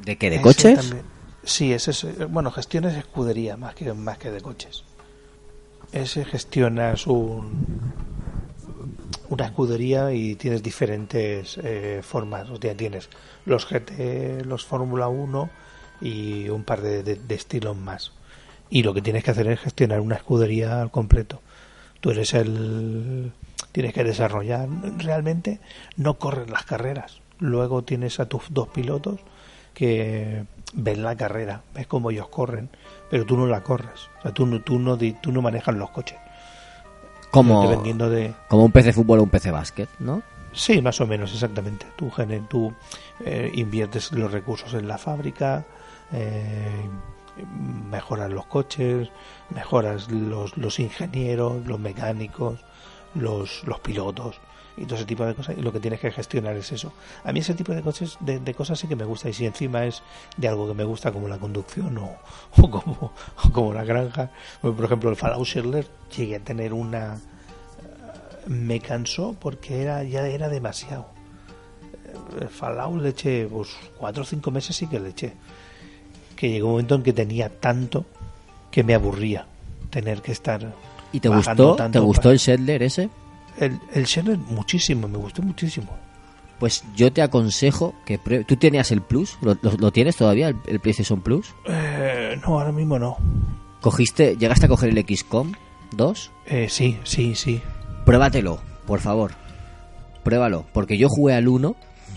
¿De qué? ¿De Ese coches? también- sí, ese es, eh, bueno, gestiones escudería más que más que de coches. Ese gestionas un una escudería y tienes diferentes eh, formas. O sea, tienes los GT, los Fórmula 1 y un par de, de- de estilos más. Y lo que tienes que hacer es gestionar una escudería al completo. Tú eres el. Tienes que desarrollar. Realmente no corren las carreras. Luego tienes a tus dos pilotos que ven la carrera, ves cómo ellos corren, pero tú no la corres. O sea, tú no, tú no, tú no manejas los coches. Como, Dependiendo de. como un PC de fútbol o un PC de básquet, ¿no? Sí, más o menos, exactamente. Tú, tú eh, inviertes los recursos en la fábrica, eh, mejoras los coches, mejoras los, los ingenieros, los mecánicos, los, los pilotos y todo ese tipo de cosas. Y lo que tienes que gestionar es eso. A mí ese tipo de cosas, de, de cosas sí que me gusta. Y si encima es de algo que me gusta, como la conducción o, (laughs) o como, o como la granja, pues, por ejemplo, el Fallout Shelter, llegué a tener una me cansó porque era ya era demasiado. El Fallout le eché pues, cuatro o cinco meses sí que le eché. Que llegó un momento en que tenía tanto que me aburría tener que estar. ¿Y te gustó? tanto ¿Te gustó para- el Settler ese? el, el Shelter muchísimo, me gustó muchísimo. Pues yo te aconsejo que prue- ¿Tú tenías el Plus? ¿Lo, lo- lo tienes todavía, el, el PlayStation Plus? Eh, no, ahora mismo no. ¿Cogiste, ¿Llegaste a coger el XCOM 2? Eh, sí, sí, sí. Pruébatelo, por favor. Pruébalo, porque yo jugué al 1,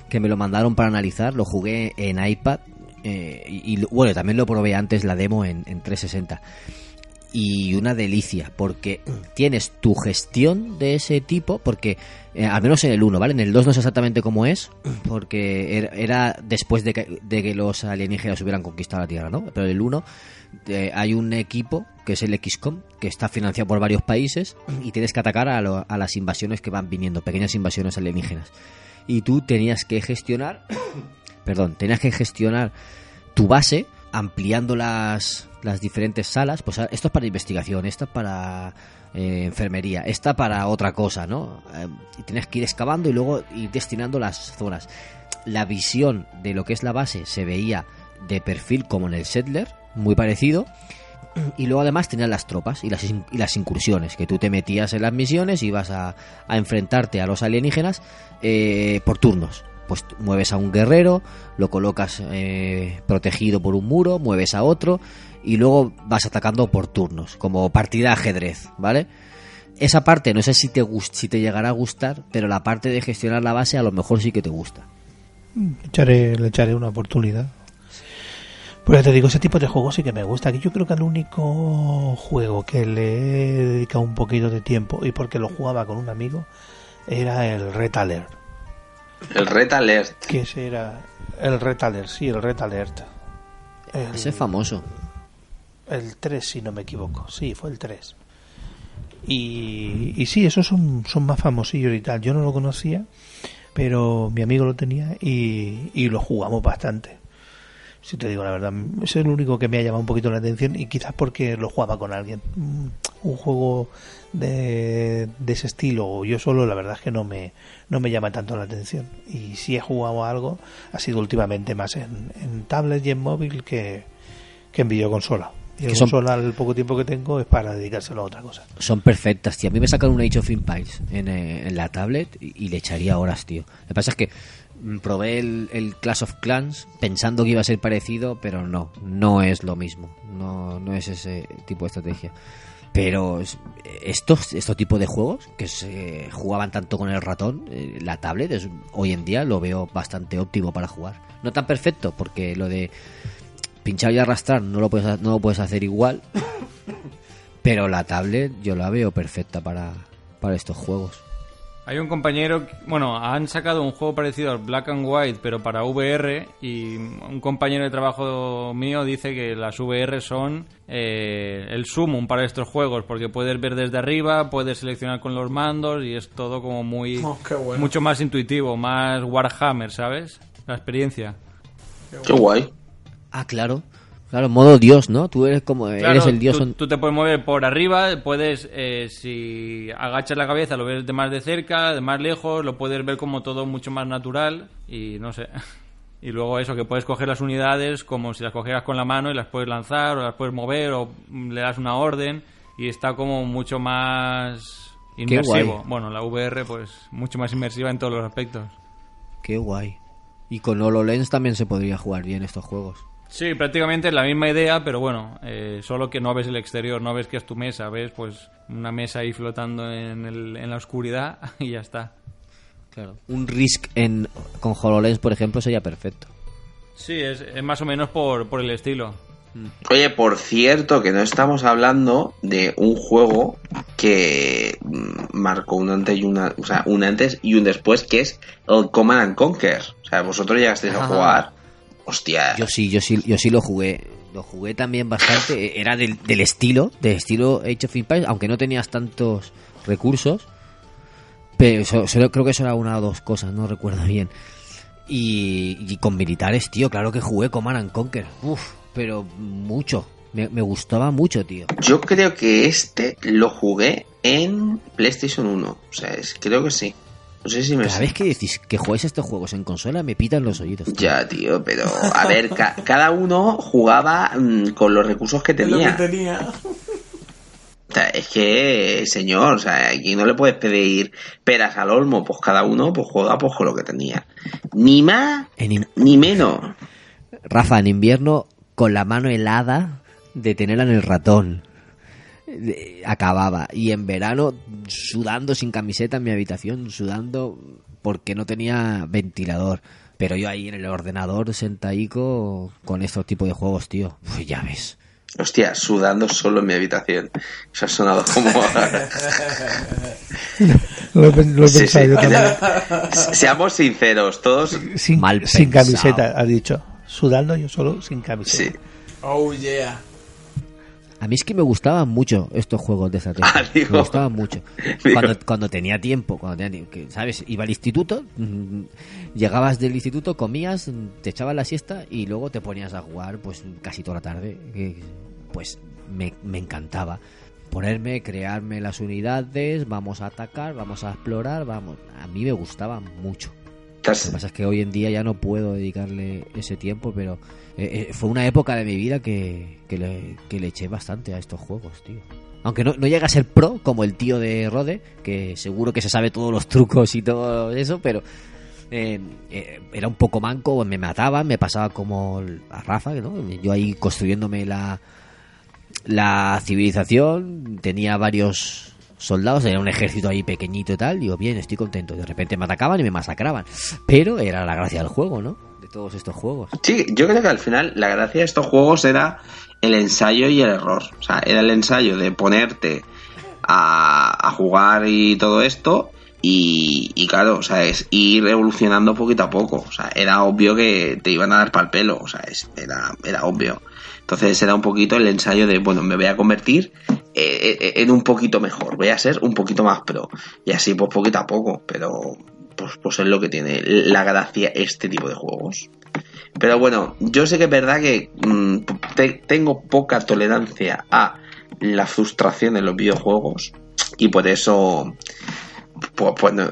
que me lo mandaron para analizar, lo jugué en iPad, eh, y, bueno, también lo probé antes la demo en, en 360. Y una delicia, porque tienes tu gestión de ese tipo, porque eh, al menos en el 1, ¿vale? En el 2 no sé exactamente cómo es, porque era, era después de que, de que los alienígenas hubieran conquistado la Tierra, ¿no? Pero en el 1 eh, hay un equipo que es el XCOM, que está financiado por varios países y tienes que atacar a, lo- a las invasiones que van viniendo, pequeñas invasiones alienígenas. Y tú tenías que gestionar, perdón, tenías que gestionar tu base ampliando las, las diferentes salas. Pues ah, esto es para investigación, esto es para eh, enfermería, esta para otra cosa, ¿no? Eh, y tienes que ir excavando y luego ir destinando las zonas. La visión de lo que es la base se veía de perfil como en el Settler, muy parecido. Y luego además tenías las tropas y las, y las incursiones, que tú te metías en las misiones y ibas a, a enfrentarte a los alienígenas eh, por turnos. Pues mueves a un guerrero, lo colocas eh, protegido por un muro, mueves a otro y luego vas atacando por turnos, como partida ajedrez, ¿vale? Esa parte no sé si te, si te llegará a gustar, pero la parte de gestionar la base a lo mejor sí que te gusta. Echaré, le echaré una oportunidad. Pues te digo, ese tipo de juegos sí que me gusta. Yo creo que el único juego que le he dedicado un poquito de tiempo y porque lo jugaba con un amigo era el Red Alert. El Red Alert. Que ese era el Red Alert, sí, el Red Alert. El, Ese es famoso. el 3, si no me equivoco. Sí, fue el 3. Y, y sí, esos son, son más famosillos y tal. Yo no lo conocía, pero mi amigo lo tenía y, y lo jugamos bastante. Si te digo la verdad, es el único que me ha llamado un poquito la atención y quizás porque lo jugaba con alguien. Mm, Un juego de, de ese estilo o yo solo, la verdad es que no me, no me llama tanto la atención. Y si he jugado a algo, ha sido últimamente más en, en tablet y en móvil que, que en videoconsola. Y Que el son- consola, el poco tiempo que tengo, es para dedicárselo a otra cosa. Son perfectas, tío. A mí me sacan un Age of Empires en, eh, en la tablet y, y le echaría horas, tío. Lo que pasa es que probé el, el Clash of Clans pensando que iba a ser parecido, pero no, no es lo mismo. No, no es ese tipo de estrategia. Pero es- estos, estos tipos de juegos que se jugaban tanto con el ratón, eh, la tablet, es, hoy en día lo veo bastante óptimo para jugar. No tan perfecto, porque lo de pinchar y arrastrar no lo puedes, no lo puedes hacer igual, (coughs) pero la tablet yo la veo perfecta para, para estos juegos. Hay un compañero, bueno, han sacado un juego parecido al Black and White, pero para VR, y un compañero de trabajo mío dice que las VR son eh, el sumum para estos juegos, porque puedes ver desde arriba, puedes seleccionar con los mandos, y es todo como muy... Oh, qué bueno. Mucho más intuitivo, más Warhammer, ¿sabes? La experiencia. Qué guay. Ah, claro. Claro, modo dios, ¿no? Tú eres como... Claro, eres el dios... Tú, te puedes mover por arriba, puedes, eh, si agachas la cabeza, lo ves de más de cerca, de más lejos, lo puedes ver como todo mucho más natural y no sé. (laughs) Y luego eso, que puedes coger las unidades como si las cogieras con la mano y las puedes lanzar o las puedes mover o le das una orden y está como mucho más inmersivo. Bueno, la VR pues mucho más inmersiva en todos los aspectos. Qué guay. Y con HoloLens también se podría jugar bien estos juegos. Sí, prácticamente la misma idea, pero bueno, eh, solo que no ves el exterior, no ves que es tu mesa, ves pues una mesa ahí flotando en, el- en la oscuridad (laughs) y ya está. Claro. Un Risk en, con HoloLens, por ejemplo, sería perfecto. Sí, es, es más o menos por, por el estilo. Oye, por cierto, que no estamos hablando de un juego que mm, marcó un antes y una, o sea, un antes y un después, que es el Command and Conquer. O sea, vosotros llegasteis a jugar. Hostia. Yo sí, yo sí, yo sí lo jugué. Lo jugué también bastante. Era del, del estilo, del estilo Age of Empires, aunque no tenías tantos recursos. Pero solo creo que eso era una o dos cosas, no recuerdo bien. Y, y con militares, tío, claro que jugué Command and Conquer. Uf, pero mucho. Me, me gustaba mucho, tío. Yo creo que este lo jugué en PlayStation 1. O sea, es, creo que sí. No sé si me Cada vez que decís que jugáis estos juegos en consola, me pitan los oídos. tío. Ya, tío, pero a ver, (laughs) ca- cada uno jugaba mm, con los recursos que Es lo que tenía. tenía. O sea, es que, señor, o sea, aquí no le puedes pedir peras al olmo, pues cada uno pues juega pues con lo que tenía. Ni más in- ni menos. Rafa, en invierno, con la mano helada de tenerla en el ratón. Acababa. Y en verano, sudando sin camiseta en mi habitación, sudando porque no tenía ventilador. Pero yo ahí en el ordenador sentadico con estos tipos de juegos, tío. Pues ya ves. Hostia, sudando solo en mi habitación. Eso ha sonado como... (laughs) (laughs) Lo lo he Sí, pensado sí. yo también. Seamos sinceros, todos... Sin, Mal sin pensado. camiseta, ha dicho. Sudando yo solo sin Sí. camiseta. Oh yeah. A mí es que me gustaban mucho estos juegos de estrategia. (laughs) Ah, me gustaban mucho. (laughs) Cuando, cuando tenía tiempo, cuando tenía tiempo, que, ¿sabes? Iba al instituto, mm, llegabas del instituto, comías, te echabas la siesta y luego te ponías a jugar pues casi toda la tarde. Pues me, me encantaba. Ponerme, crearme las unidades, vamos a atacar, vamos a explorar, vamos. A mí me gustaba mucho. Lo que pasa es que hoy en día ya no puedo dedicarle ese tiempo, pero eh, eh, fue una época de mi vida que, que, le, eché bastante a estos juegos, tío. Aunque no, no llega a ser pro como el tío de Rode, que seguro que se sabe todos los trucos y todo eso, pero eh, era un poco manco, me mataban, me pasaba como a Rafa, ¿no? Yo ahí construyéndome la, la civilización, tenía varios soldados, era un ejército ahí pequeñito y tal, digo, bien, estoy contento. De repente me atacaban y me masacraban. Pero era la gracia del juego, ¿no? De todos estos juegos. Sí, yo creo que al final la gracia de estos juegos era el ensayo y el error. O sea, era el ensayo de ponerte a, jugar y todo esto. Y, y claro, o sea, es ir evolucionando poquito a poco. O sea, era obvio que te iban a dar pal pelo. O sea, era, era obvio. Entonces era un poquito el ensayo de, bueno, me voy a convertir eh, eh, en un poquito mejor. Voy a ser un poquito más pro. Y así, pues poquito a poco. Pero, pues, pues es lo que tiene la gracia este tipo de juegos. Pero bueno, yo sé que es verdad que mm, te- tengo poca tolerancia a la frustración en los videojuegos y por eso, pues, pues no,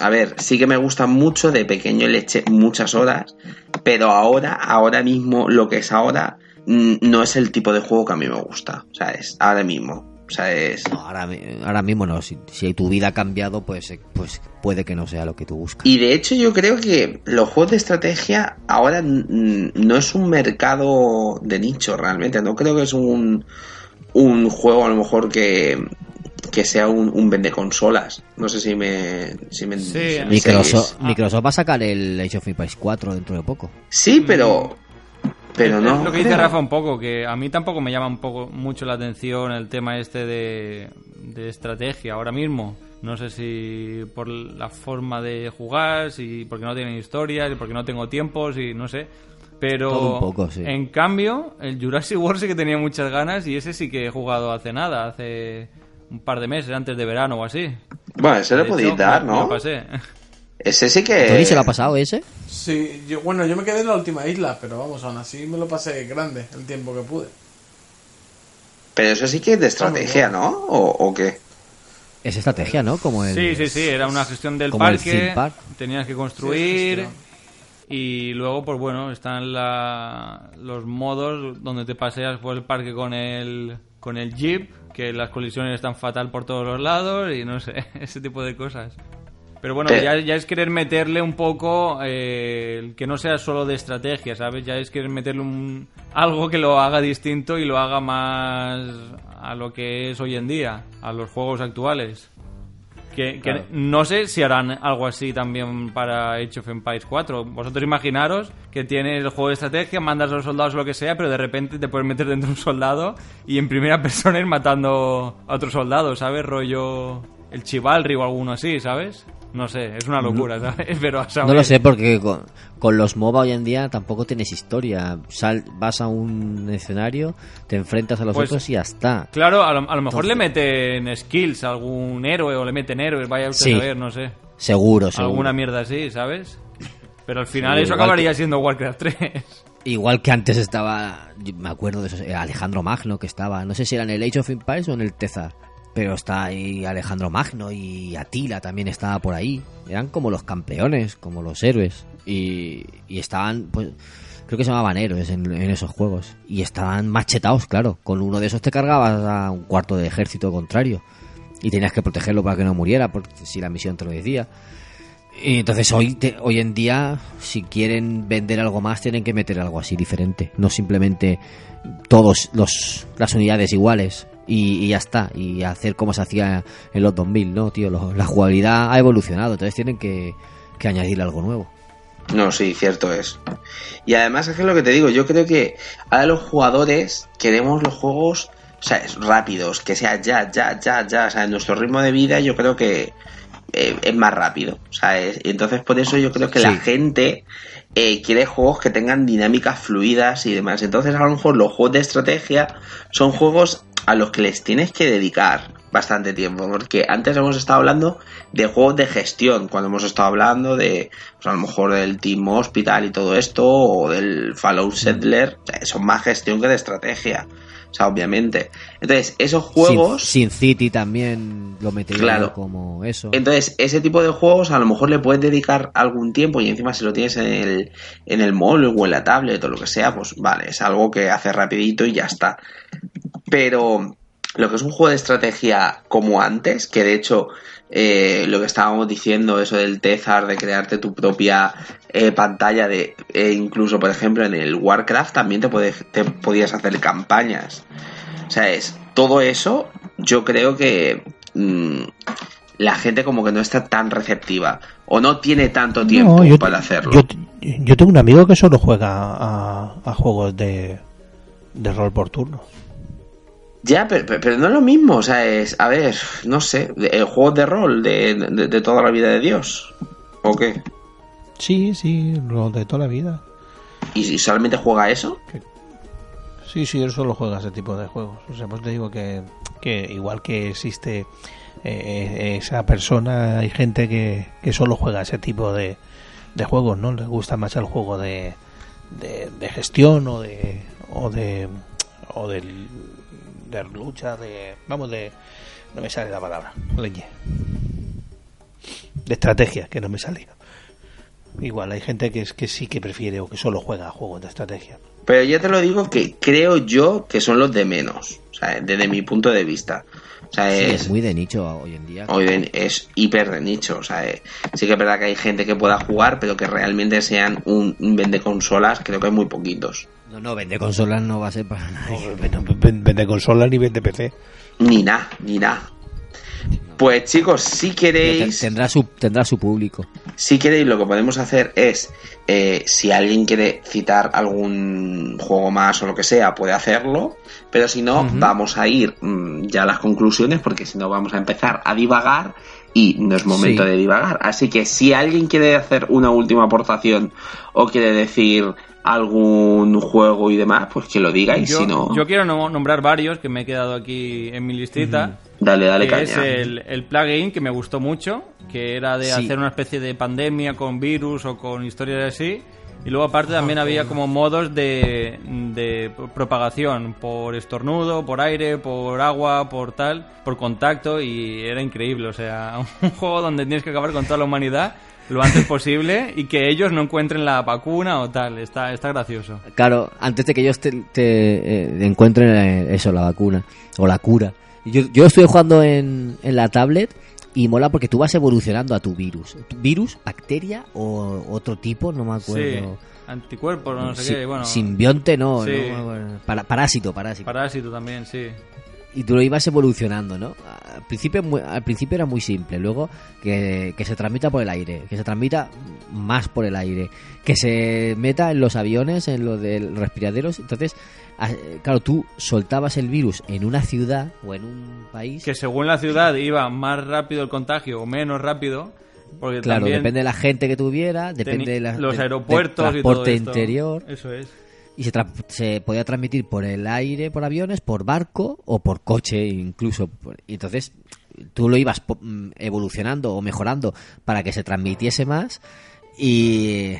a ver, sí que me gusta mucho, de pequeño le eché muchas horas, pero ahora, ahora mismo, lo que es ahora, no es el tipo de juego que a mí me gusta, ¿sabes? Ahora mismo. O sea, es... No, ahora, ahora mismo no. Si, si tu vida ha cambiado, pues, eh, pues puede que no sea lo que tú buscas. Y de hecho yo creo que los juegos de estrategia ahora mm, no es un mercado de nicho realmente. No creo que es un, un juego a lo mejor que, que sea un, un vende consolas. No sé si me... Si me Sí, si me Microsoft. Microsoft va a sacar el Age of Empires 4 dentro de poco. Sí, pero... Pero no... Es lo que dice. Rafa un poco, que a mí tampoco me llama un poco mucho la atención el tema este de, de estrategia ahora mismo. No sé si por la forma de jugar, si porque no tienen historias, porque no tengo tiempo, si no sé. Pero Todo un poco, sí. en cambio, el Jurassic World sí que tenía muchas ganas y ese sí que he jugado hace nada, hace un par de meses, antes de verano o así. Bueno, ese lo podéis dar, me lo ¿no? pasé. Ese sí que... ¿Tony se lo ha pasado ese? Sí, yo, bueno, yo me quedé en la última isla, pero vamos, aún así me lo pasé grande el tiempo que pude. Pero eso sí que es de estrategia, ¿no? ¿O, o qué? Es estrategia, ¿no? Como el... Sí, sí, sí, era una gestión del parque, park. tenías que construir y luego pues bueno, están la- los modos donde te paseas por el parque con el con el jeep, que las colisiones están fatal por todos los lados y no sé, (laughs) ese tipo de cosas. Pero bueno, Pero- ya, ya es querer meterle un poco eh, que no sea solo de estrategia, ¿sabes? Ya es querer meterle un, algo que lo haga distinto y lo haga más a lo que es hoy en día, a los juegos actuales. Que, no sé si harán algo así también para Age of Empires 4. Vosotros imaginaros que tienes el juego de estrategia, mandas a los soldados o lo que sea, pero de repente te puedes meter dentro de un soldado y en primera (laughs) persona ir matando a otro soldado, ¿sabes? Rollo el Chivalry o alguno así, ¿sabes? No sé, es una locura, ¿sabes? (laughs) Pero a No saber. lo sé porque con, con los MOBA hoy en día tampoco tienes historia. Sal, vas a un escenario, te enfrentas a los Pues, otros y ya está. Claro, a lo, a lo mejor le meten skills a algún héroe o le meten héroes, vaya usted Sí. a ver, no sé. Seguro, seguro. Alguna mierda así, ¿sabes? Pero al final Seguro, eso igual acabaría que- siendo Warcraft 3. (laughs) Igual que antes estaba, me acuerdo de esos, eh, Alejandro Magno que estaba, no sé si era en el Age of Empires o en el Tezar, pero está ahí Alejandro Magno y Atila también estaba por ahí. Eran como los campeones, como los héroes. Y, y estaban, pues, creo que se llamaban héroes en, esos juegos. Y estaban machetados, claro. Con uno de esos te cargabas a un cuarto de ejército contrario. Y tenías que protegerlo para que no muriera, porque si la misión te lo decía. Y entonces hoy, te- hoy en día, si quieren vender algo más, tienen que meter algo así diferente. No simplemente todos los las unidades iguales y, y ya está. Y hacer como se hacía en los 2000, ¿no, tío? Lo- la jugabilidad ha evolucionado, entonces tienen que, que añadirle algo nuevo. No, sí, cierto es. Y además es que lo que te digo, yo creo que ahora los jugadores queremos los juegos, o sea, rápidos, que sea ya, ya, ya, ya, o sea, nuestro ritmo de vida yo creo que eh, es más rápido, ¿sabes? Y entonces por eso yo creo que la gente eh, quiere juegos que tengan dinámicas fluidas y demás. Entonces a lo mejor los juegos de estrategia son juegos a los que les tienes que dedicar bastante tiempo, porque antes hemos estado hablando de juegos de gestión, cuando hemos estado hablando de, pues a lo mejor del Team Hospital y todo esto, o del Fallout Settler, o sea, son más gestión que de estrategia, o sea, obviamente. Entonces, esos juegos... Sin, Sin City también lo metería Claro. como eso. Entonces, ese tipo de juegos a lo mejor le puedes dedicar algún tiempo y encima si lo tienes en el, en el móvil o en la tablet o lo que sea, pues vale, es algo que hace rapidito y ya está. Pero lo que es un juego de estrategia como antes, que de hecho eh, lo que estábamos diciendo, eso del Tezar, de crearte tu propia eh, pantalla, de eh, incluso por ejemplo en el Warcraft también te, puedes, te podías hacer campañas. O sea, es todo eso, yo creo que mm, la gente como que no está tan receptiva o no tiene tanto tiempo No, yo, para hacerlo. Yo, yo tengo un amigo que solo juega a, a juegos de, de rol por turno. Ya, pero, pero- no es lo mismo, o sea, es, a ver, no sé, eh, juegos de rol de, de- de toda la vida de Dios, ¿o qué? Sí, sí, lo de toda la vida. ¿Y si solamente juega eso? Sí, sí, él solo juega ese tipo de juegos. O sea, pues te digo que, que igual que existe eh, esa persona, hay gente que, que solo juega ese tipo de, de juegos, ¿no? Les gusta más el juego de, de, de gestión o de o de o de, de lucha, de vamos de no me sale la palabra, leñe. De estrategia, que no me sale. Igual hay gente que es que sí que prefiere o que solo juega a juegos de estrategia. Pero ya te lo digo que creo yo que son los de menos, o sea, desde mi punto de vista. O sea, Sí, es, es muy de nicho hoy en día. hoy en- es hiper de nicho. O sea, eh, sí que es verdad que hay gente que pueda jugar, pero que realmente sean un, un vende consolas, creo que hay muy poquitos. No, no, vende consolas no va a ser para nadie. Vende, vende consola ni vende PC. Ni nada, ni nada. Pues chicos, si queréis, Tendrá su, tendrá su público. si queréis, lo que podemos hacer es, eh, si alguien quiere citar algún juego más o lo que sea, puede hacerlo. Pero si no, vamos a ir mm, ya a las conclusiones, porque si no vamos a empezar a divagar y no es momento Sí. de divagar. Así que si alguien quiere hacer una última aportación o quiere decir algún juego y demás, pues que lo diga y Yo, si no, yo quiero no- nombrar varios que me he quedado aquí en mi listita. dale, dale que caña. es el, el plugin que me gustó mucho, que era de Sí. hacer una especie de pandemia con virus o con historias así. Y luego aparte también había como modos de, de propagación por estornudo, por aire, por agua, por tal, por contacto y era increíble. O sea, (laughs) un juego donde tienes que acabar con toda la humanidad lo antes posible y que ellos no encuentren la vacuna o tal. Está, está gracioso. Claro, antes de que ellos te, te, eh, encuentren eh, eso, la vacuna o la cura. Yo, yo estuve jugando en, en la tablet y mola porque tú vas evolucionando a tu virus. ¿Tu ¿Virus, bacteria o otro tipo? No me Sí, acuerdo. anticuerpos, no sé Si- qué, bueno. Simbionte no, Sí. no me acuerdo. Para- parásito, parásito. Parásito también, sí. y tú lo ibas evolucionando, ¿no? Al principio, muy- al principio era muy simple, luego que, que se transmita por el aire, que se transmita más por el aire, que se meta en los aviones, en los de los respiraderos. Entonces, a- claro, tú soltabas el virus en una ciudad o en un país. Que según la ciudad iba más rápido el contagio o menos rápido. Porque Claro, depende de la gente que tuviera, depende de la- los aeropuertos y todo transporte esto. interior. Eso es. Y se, tra- se podía transmitir por el aire, por aviones, por barco o por coche incluso. Y entonces tú lo ibas mm, evolucionando o mejorando para que se transmitiese más y,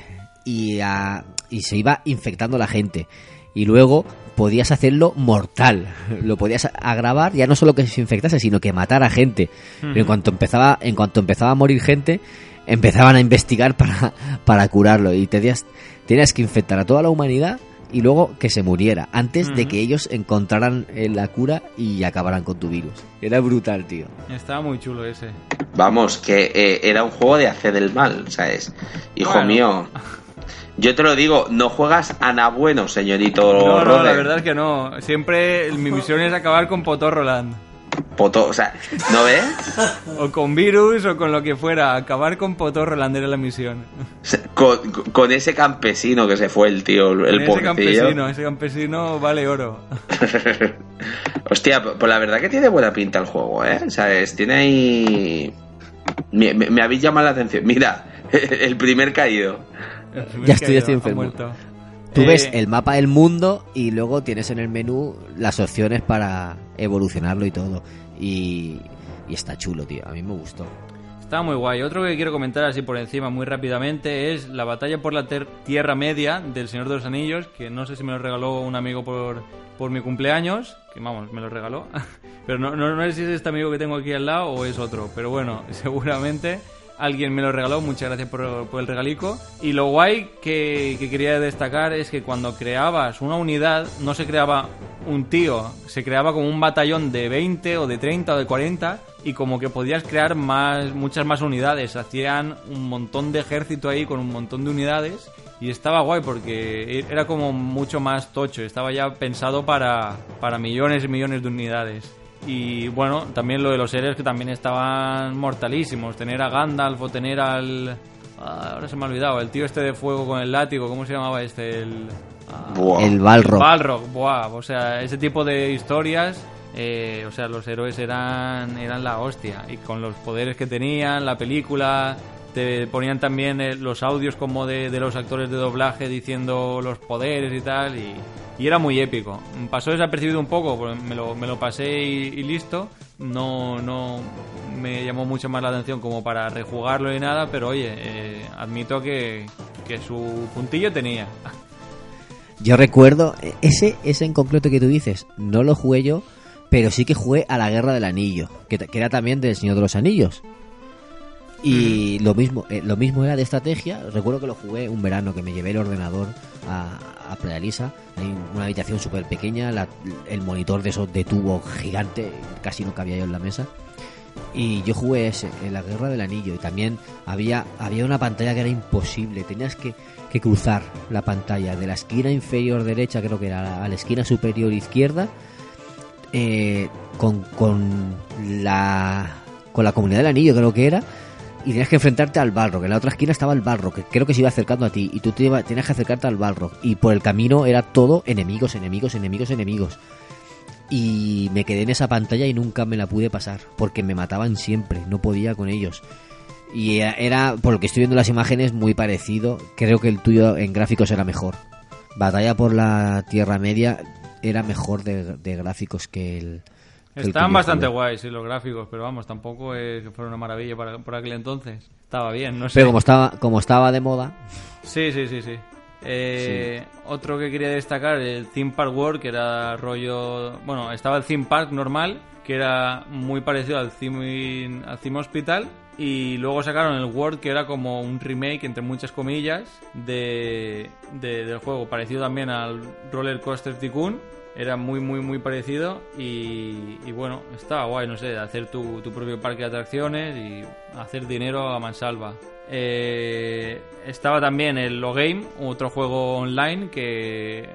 y, a- y se iba infectando la gente. Y luego podías hacerlo mortal. (laughs) Lo podías agravar, ya no solo que se infectase, sino que matara gente. Pero en cuanto empezaba, en cuanto empezaba a morir gente, empezaban a investigar (laughs) para, para curarlo. Y tenías, tenías que infectar a toda la humanidad y luego que se muriera, antes de que ellos encontraran eh, la cura y acabaran con tu virus. Era brutal, tío. Estaba muy chulo ese. Vamos, que eh, era un juego de hacer el mal, ¿sabes? Hijo Bueno. mío. Yo te lo digo, no juegas a nada bueno, señorito No, no, la verdad es que no. Siempre mi misión es acabar con Potorroland. Poto- o sea, ¿no ves? O con virus o con lo que fuera. Acabar con Potorroland era la misión. Con, con ese campesino que se fue el tío, el ese pobrecillo. campesino, ese campesino vale oro. (laughs) Hostia, pues la verdad que tiene buena pinta el juego, ¿eh? ¿Sabes? Tiene ahí... Me, me- me habéis llamado la atención. Mira, (laughs) el primer caído. Ya estoy- Ha estoy enfermo. Tú Eh, ves el mapa del mundo y luego tienes en el menú las opciones para evolucionarlo y todo. Y, y está chulo, tío. A mí me gustó. Está muy guay. Otro que quiero comentar así por encima muy rápidamente es la batalla por la Tierra Media del Señor de los Anillos, que no sé si me lo regaló un amigo por, por mi cumpleaños, que vamos, me lo regaló. (laughs) Pero no, no, no sé si es este amigo que tengo aquí al lado o es otro. Pero bueno, (laughs) seguramente alguien me lo regaló. Muchas gracias por, el regalico. Y lo guay que, que quería destacar es que cuando creabas una unidad, no se creaba un tío, se creaba como un batallón de 20 o de 30 o de 40 y como que podías crear más muchas más unidades, hacían un montón de ejército ahí con un montón de unidades y estaba guay porque era como mucho más tocho, estaba ya pensado para, para millones y millones de unidades. Y bueno, también lo de los héroes que también estaban mortalísimos, tener a Gandalf o tener al... ah, Ahora se me ha olvidado, el tío este de fuego con el látigo, ¿cómo se llamaba este? El... ah, Buah. El Balrog. Balrog, buah, o sea, ese tipo de historias, eh, o sea, los héroes eran, eran la hostia, y con los poderes que tenían, la película, te ponían también eh, los audios como de, los actores de doblaje diciendo los poderes y tal, y, era muy épico. Pasó desapercibido un poco, porque me lo, me lo pasé y, listo, no, no me llamó mucho más la atención como para rejugarlo ni nada, pero oye, eh, admito que, que su puntillo tenía. (laughs) Yo recuerdo, eh, ese, ese en concreto que tú dices, no lo jugué yo, pero sí que jugué a la Guerra del Anillo, que era también del Señor de los Anillos. Y lo mismo eh, lo mismo era de estrategia. Recuerdo que lo jugué un verano que me llevé el ordenador a, a Playa Lisa. Hay una habitación súper pequeña, la- el monitor de esos de tubo gigante, casi no cabía yo en la mesa. Y yo jugué ese, en la Guerra del Anillo. Y también había, había una pantalla que era imposible. Tenías que, que cruzar la pantalla de la esquina inferior derecha, creo que era, a la- a la esquina superior izquierda, eh, con, con la con la comunidad del anillo creo que era y tenías que enfrentarte al Balrog. En la otra esquina estaba el Balrog, que creo que se iba acercando a ti. Y tú te iba- tenías que acercarte al Balrog. Y por el camino era todo enemigos, enemigos, enemigos, enemigos. Y me quedé en esa pantalla y nunca me la pude pasar. Porque me mataban siempre, no podía con ellos. Y era- por lo que estoy viendo las imágenes, muy parecido. Creo que el tuyo en gráficos era mejor. Batalla por la Tierra Media era mejor de gráficos que el. Estaban yo bastante guays, sí, los gráficos, pero vamos, tampoco es que fuera una maravilla para, por aquel entonces. Estaba bien, no sé. Pero como estaba, como estaba de moda, Sí, sí, sí, sí. Eh, Otro que quería destacar, el Theme Park World, que era rollo... Bueno, estaba el Theme Park normal, que era muy parecido al Theme, al theme Hospital. Y luego sacaron el World, que era como un remake, entre muchas comillas, de, de- del juego. Parecido también al Roller Coaster Tycoon. Era muy, muy, muy parecido. Y, y bueno, estaba guay, no sé, hacer tu, tu propio parque de atracciones y hacer dinero a mansalva. Eh, estaba también el Logame, otro juego online que eh,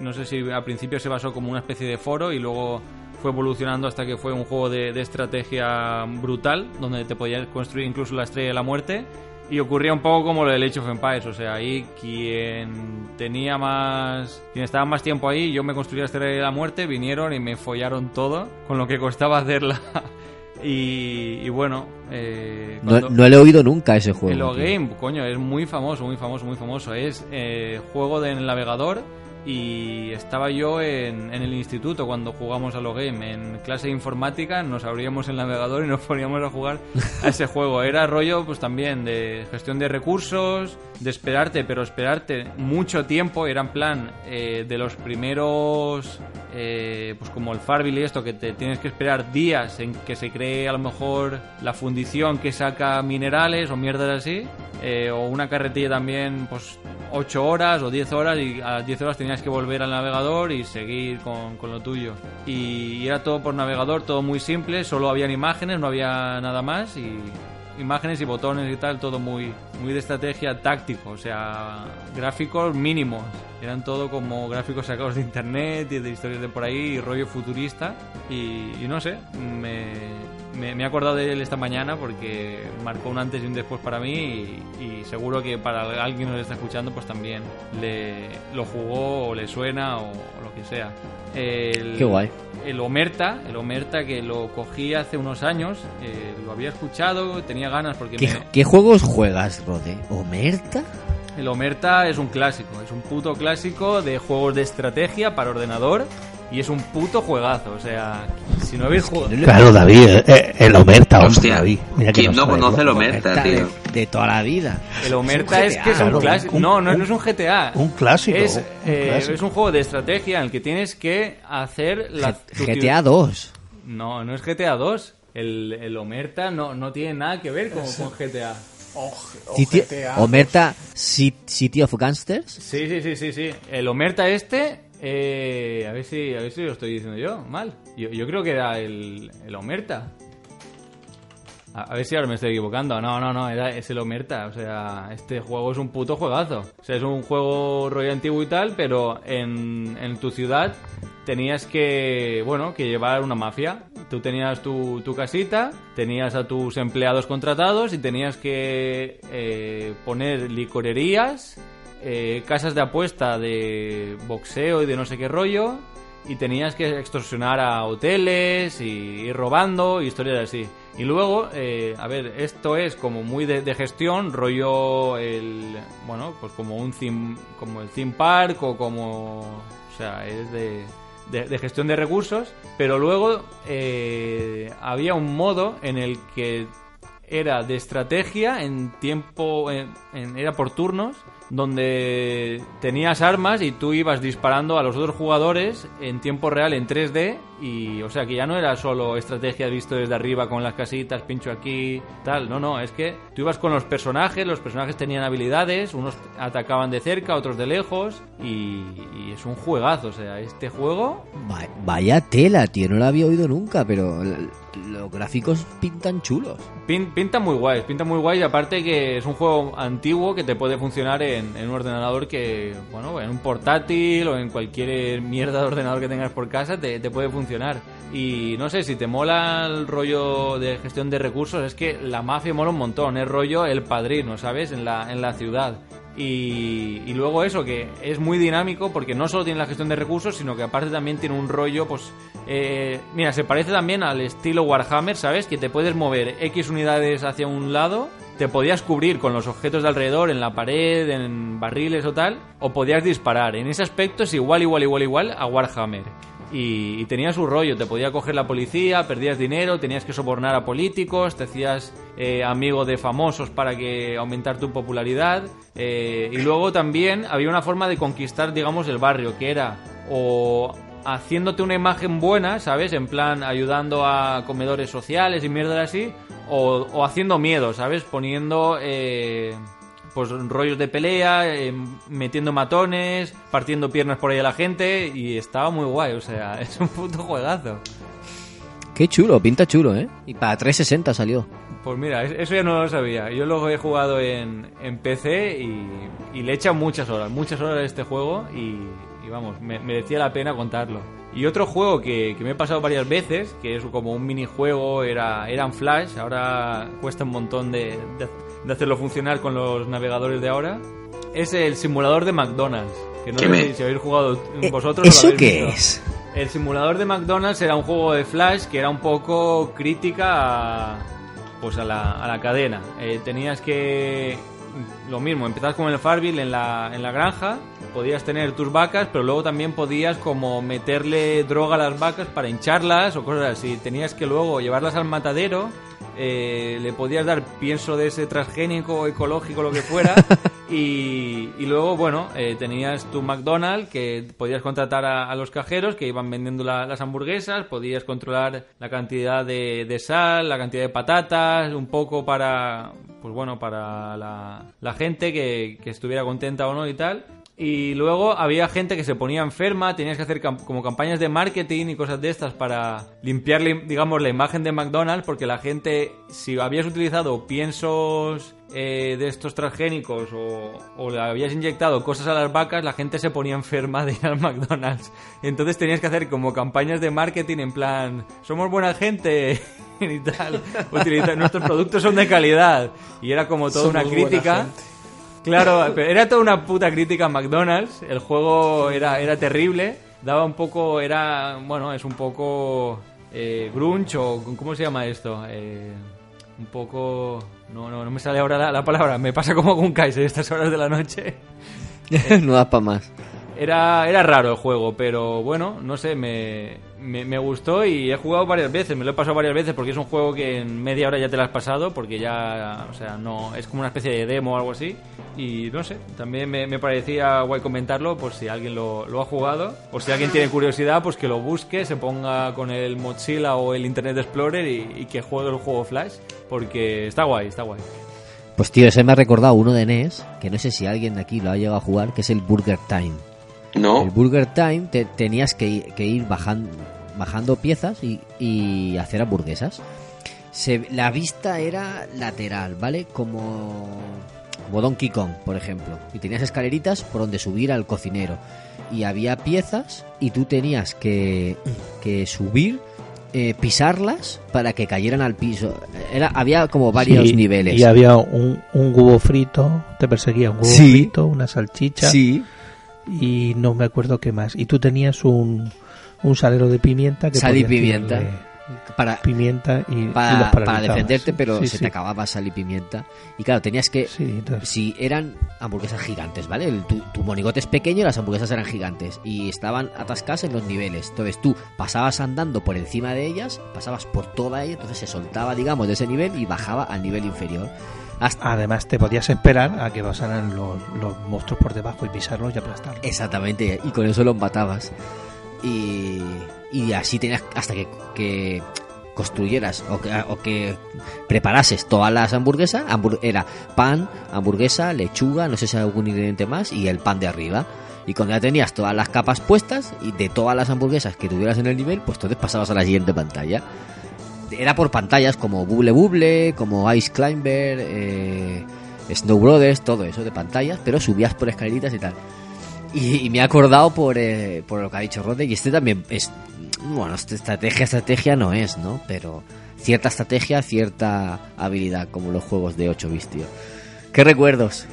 no sé si al principio se basó como una especie de foro y luego fue evolucionando hasta que fue un juego de, de estrategia brutal, donde te podías construir incluso la estrella de la muerte. Y ocurría un poco como lo del Age of Empires, o sea, ahí quien tenía más. quien estaba más tiempo ahí, yo me construí la estrella de la muerte, vinieron y me follaron todo, con lo que costaba hacerla. (laughs) y, y bueno, eh, no, cuando- no le he oído nunca ese juego. Game, coño, es muy famoso, muy famoso, muy famoso. Es eh, juego del navegador y estaba yo en, el instituto cuando jugamos a lo game. En clase informática nos abríamos el navegador y nos (laughs) poníamos a jugar a ese juego. Era rollo, pues también, de gestión de recursos, de esperarte, pero esperarte mucho tiempo. Era en plan eh, de los primeros, eh, pues como el Farville y esto, que te tienes que esperar días en que se cree a lo mejor la fundición que saca minerales o mierdas así. eh, o una carretilla también, pues 8 horas o 10 horas y a las 10 horas tenías que volver al navegador y seguir con, con lo tuyo. Y, y era todo por navegador, todo muy simple, solo habían imágenes, no había nada más y imágenes y botones y tal, todo muy, muy de estrategia táctico, o sea, gráficos mínimos. Eran todo como gráficos sacados de internet y de historias de por ahí y rollo futurista. Y, y no sé, me, me, me he acordado de él esta mañana porque marcó un antes y un después para mí y, y seguro que para alguien que nos está escuchando pues también le, lo jugó o le suena o, o lo que sea. El, Qué guay. El Omerta, el Omerta que lo cogí hace unos años, eh, lo había escuchado, tenía ganas porque ¿Qué, me- qué juegos juegas, Rode? ¿Omerta? el Omerta es un clásico, es un puto clásico de juegos de estrategia para ordenador y es un puto juegazo. O sea, si no habéis jugado. Claro, David, eh, el Omerta, Hostia, David. Mira que ¿quién no conoce el. Omerta, tío? de, de toda la vida. El Omerta es, GTA, que es un clásico. No, no, no es un GTA. un clásico, Es, un eh, clásico. es un juego de estrategia en el que tienes que hacer la. GTA ciudad- 2. No, no es GTA 2. El, el Omerta no, no tiene nada que ver con, con GTA. O, o City- GTA. Omerta Ci- City of Gangsters. Sí, sí, sí, sí, sí. El Omerta este, eh, a ver si, a ver si lo estoy diciendo yo mal. Yo, creo que era el, el Omerta. A, a ver si ahora me estoy equivocando. No, no, no, era, es el Omerta. O sea, este juego es un puto juegazo. O sea, es un juego rollo antiguo y tal, pero en, en tu ciudad tenías que, bueno, que llevar una mafia. Tú tenías tu, tu casita, tenías a tus empleados contratados y tenías que eh, poner licorerías, eh, casas de apuesta de boxeo y de no sé qué rollo, y tenías que extorsionar a hoteles y ir robando, y historias así. Y luego, eh, a ver, esto es como muy de, gestión, rollo el, bueno, pues como un theme, como el theme park o como, o sea, es de, de, de gestión de recursos, pero luego eh, había un modo en el que era de estrategia en tiempo, en- en- era por turnos, donde tenías armas y tú ibas disparando a los otros jugadores en tiempo real en 3D y o sea que ya no era solo estrategia visto desde arriba con las casitas, pincho aquí, tal, no, no, es que tú ibas con los personajes, los personajes tenían habilidades, unos atacaban de cerca, otros de lejos y, y es un juegazo, o sea, este juego Va- Vaya tela, tío, no lo había oído nunca, pero los gráficos pintan chulos. Pin- pinta muy guay, pinta muy guay y aparte que es un juego antiguo que te puede funcionar en, en un ordenador que, bueno, en un portátil o en cualquier mierda de ordenador que tengas por casa te, te puede funcionar. Y no sé, si te mola el rollo de gestión de recursos, es que la mafia mola un montón, es rollo el padrino, ¿sabes? En la, en la ciudad. Y, y luego eso, que es muy dinámico porque no solo tiene la gestión de recursos, sino que aparte también tiene un rollo, pues... eh, mira, se parece también al estilo Warhammer, ¿sabes? Que te puedes mover X unidades hacia un lado, te podías cubrir con los objetos de alrededor, en la pared, en barriles o tal, o podías disparar. En ese aspecto es igual, igual, igual, igual a Warhammer. Y, y tenía su rollo, te podía coger la policía, perdías dinero, tenías que sobornar a políticos, te hacías eh, amigo de famosos para que aumentar tu popularidad. eh, y luego también había una forma de conquistar, digamos, el barrio, que era o haciéndote una imagen buena, ¿sabes? En plan, ayudando a comedores sociales y mierda así, o, o haciendo miedo, ¿sabes? Poniendo... eh, pues rollos de pelea, eh, metiendo matones, partiendo piernas por ahí a la gente y estaba muy guay, o sea, (laughs) es un puto juegazo. Qué chulo, pinta chulo, ¿eh? Y para 360 salió. Pues mira, es- eso ya no lo sabía. Yo luego he jugado en, en PC y, y le he echado muchas horas, muchas horas a este juego y, y vamos, me merecía la pena contarlo. Y otro juego que, que me he pasado varias veces, que es como un minijuego, era, era en Flash, ahora cuesta un montón de, de- de hacerlo funcionar con los navegadores de ahora, es el simulador de McDonald's. Que no ¿Qué sé me- si, habéis jugado Eh, vosotros. lo ¿Eso qué visto. es? El simulador de McDonald's era un juego de Flash que era un poco crítica a, pues a la, a la cadena. Eh, tenías que lo mismo, empezar con el Farville en la, en la granja, podías tener tus vacas, pero luego también podías como meterle droga a las vacas para hincharlas o cosas así. Tenías que luego llevarlas al matadero, eh, le podías dar pienso de ese transgénico, ecológico, lo que fuera, (laughs) y, luego, bueno, eh, tenías tu McDonald's que podías contratar a, los cajeros que iban vendiendo la- las hamburguesas, podías controlar la cantidad de, sal, la cantidad de patatas, un poco para, pues bueno, para la, gente que estuviera contenta o no y tal. Y luego había gente que se ponía enferma, tenías que hacer como campañas de marketing y cosas de estas para limpiarle, digamos, la imagen de McDonald's, porque la gente, si habías utilizado piensos eh, de estos transgénicos o, o le habías inyectado cosas a las vacas, la gente se ponía enferma de ir al McDonald's. (laughs) Entonces tenías que hacer como campañas de marketing en plan, somos buena gente (laughs) y tal, utiliza- nuestros productos son de calidad. Y era como toda una Somos crítica. Claro, pero era toda una puta crítica a McDonald's. El juego era, era terrible. Daba un poco, era, bueno, es un poco eh, grunge o ¿cómo se llama esto? Eh, un poco, no, no, no me sale ahora la, la palabra. Me pasa como con Kaiser estas horas de la noche. (laughs) no da para más. Era, era raro el juego, pero bueno, no sé, me, me, gustó y he jugado varias veces, me lo he pasado varias veces porque es un juego que en media hora ya te lo has pasado, porque ya, o sea, no, es como una especie de demo o algo así. Y no sé, también me, me parecía guay comentarlo por si alguien lo, lo ha jugado, o si alguien tiene curiosidad, pues que lo busque, se ponga con el Mozilla o el Internet Explorer y, y que juegue el juego Flash, porque está guay, está guay. Pues tío, ese me ha recordado uno de NES, que no sé si alguien de aquí lo ha llegado a jugar, que es el Burger Time. No. El Burger Time te- tenías que, ir- que ir bajando, bajando piezas y, y hacer hamburguesas. Se- la vista era lateral, ¿vale? Como, como Donkey Kong, por ejemplo. Y tenías escaleritas por donde subir al cocinero. Y había piezas y tú tenías que, que subir, eh, pisarlas para que cayeran al piso. Era, había como varios Sí, niveles. Y había un, un huevo frito, te perseguía un huevo Sí. frito, una salchicha Sí, y no me acuerdo qué más. Y tú tenías un, un salero de pimienta que Sal y pimienta. para, pimienta y, para, para defenderte, pero Sí, se sí. te acababa sal y pimienta. Y claro, tenías que. Sí, Si eran hamburguesas gigantes, ¿vale? El- tu, tu monigote es pequeño y las hamburguesas eran gigantes. Y estaban atascadas en los niveles. Entonces tú pasabas andando por encima de ellas, pasabas por toda ella, entonces se soltaba, digamos, de ese nivel y bajaba al nivel inferior. Hasta, Además, te podías esperar a que pasaran los, los monstruos por debajo y pisarlos y aplastarlos. Exactamente, y con eso los matabas. Y, y así tenías hasta que, que construyeras o que, o que preparases todas las hamburguesas. hambur- era pan, hamburguesa, lechuga, no sé si hay algún ingrediente más y el pan de arriba. Y cuando ya tenías todas las capas puestas y de todas las hamburguesas que tuvieras en el nivel, pues entonces pasabas a la siguiente pantalla. Era por pantallas como Bubble Bubble, como Ice Climber, eh, Snow Brothers, todo eso de pantallas, pero subías por escaleritas y tal. Y, me he acordado por, eh, por lo que ha dicho Rode, y este también es. Bueno, estrategia, estrategia no es, ¿no? Pero cierta estrategia, cierta habilidad, como los juegos de 8 bits. ¿Qué recuerdos?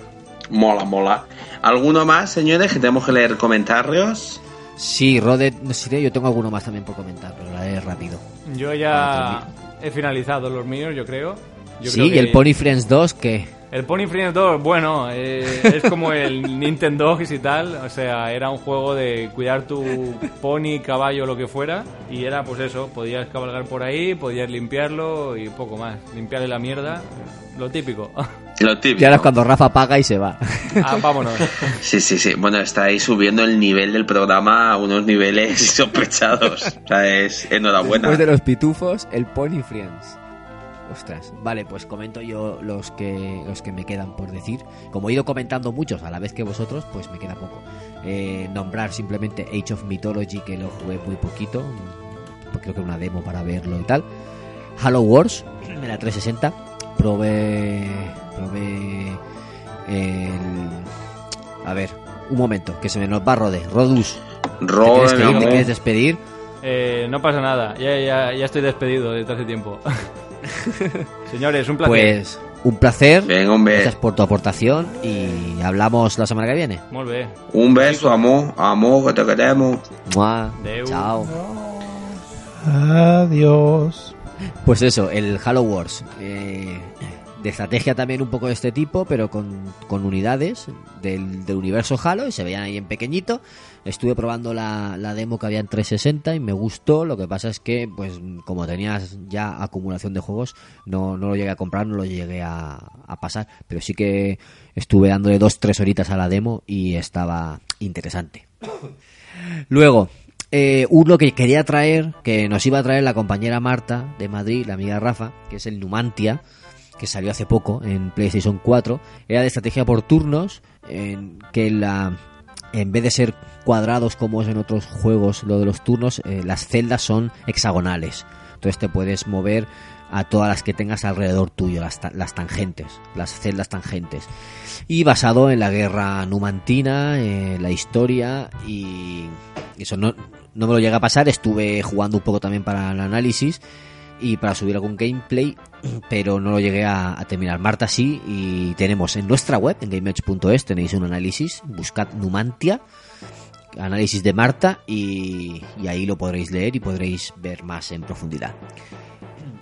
Mola, mola. ¿Alguno más, señores, que tenemos que leer comentarios? Sí, Rode, no sé, yo tengo alguno más también por comentar, pero la haré rápido. Yo ya he finalizado los míos, yo creo. Yo sí, creo y el Pony Friends 2, que El Pony Friends 2, bueno, eh, es como el (laughs) Nintendo Dogs y tal. O sea, era un juego de cuidar tu pony, caballo, lo que fuera. Y era pues eso, podías cabalgar por ahí, podías limpiarlo y poco más. Limpiarle la mierda, lo típico. (laughs) Lo típico. y ahora es cuando Rafa paga y se va. Ah, vámonos. (laughs) Sí, sí, sí. Bueno, estáis subiendo el nivel del programa a unos niveles sospechados. O sea, es enhorabuena. Después de los pitufos, el Pony Friends. Ostras, vale, pues comento yo los que los que me quedan por decir. Como he ido comentando muchos a la vez que vosotros, pues me queda poco. Eh, nombrar simplemente Age of Mythology, que lo jugué muy poquito. Creo que una demo para verlo y tal. Halo Wars, de la 360. Probé. Probé. El. A ver, un momento, que se me nos va Rode. Rodus, ¿te Rode, quieres, que ir? ¿Te quieres despedir? Eh, no pasa nada, ya, ya, ya estoy despedido desde hace tiempo. (laughs) (laughs) Señores, un placer. Pues un placer. Venga, hombre. Gracias por tu aportación y hablamos la semana que viene. Muy bien. Un beso, amor. Amor, que te queremos. Mua. Chao. Adiós. Pues eso, el Halo Wars. eh, de estrategia también un poco de este tipo, pero con, con unidades del, del universo Halo y se veían ahí en pequeñito. Estuve probando la, la demo que había en 360 y me gustó. Lo que pasa es que, pues, como tenías ya acumulación de juegos, no, no lo llegué a comprar, no lo llegué a, a pasar. Pero sí que estuve dándole dos, tres horitas a la demo y estaba interesante. (coughs) Luego, eh, uno que quería traer, que nos iba a traer la compañera Marta de Madrid, la amiga Rafa, que es el Numantia, que salió hace poco en PlayStation 4, era de estrategia por turnos, en que la en vez de ser cuadrados como es en otros juegos lo de los turnos, eh, las celdas son hexagonales. Entonces te puedes mover a todas las que tengas alrededor tuyo, las, las tangentes, las celdas tangentes. Y basado en la guerra numantina, eh, la historia y eso no, no me lo llega a pasar. Estuve jugando un poco también para el análisis y para subir algún gameplay, pero no lo llegué a, terminar. Marta sí, y tenemos en nuestra web, en gamematch.es, tenéis un análisis, buscad Numantia, análisis de Marta, y, y ahí lo podréis leer y podréis ver más en profundidad.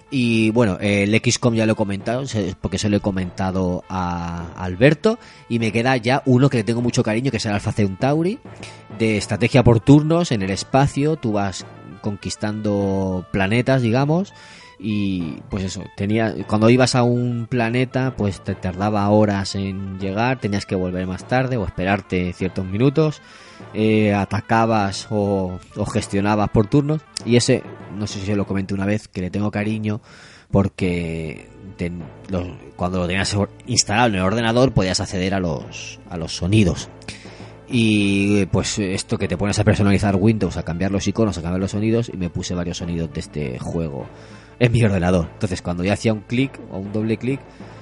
Y bueno, el XCOM ya lo he comentado, porque se lo he comentado a Alberto. Y me queda ya uno que le tengo mucho cariño, que es el Alpha Centauri, de estrategia por turnos en el espacio. Tú vas conquistando planetas, digamos. Y pues eso, tenía, cuando ibas a un planeta, pues te tardaba horas en llegar, tenías que volver más tarde o esperarte ciertos minutos. eh, atacabas o, o gestionabas por turnos. Y ese, no sé si lo comenté una vez, que le tengo cariño porque cuando lo tenías instalado en el ordenador podías acceder a los, a los sonidos. Y pues esto que te pones a personalizar Windows, a cambiar los iconos, a cambiar los sonidos, y me puse varios sonidos de este juego en mi ordenador. Entonces cuando yo hacía un clic o un doble clic,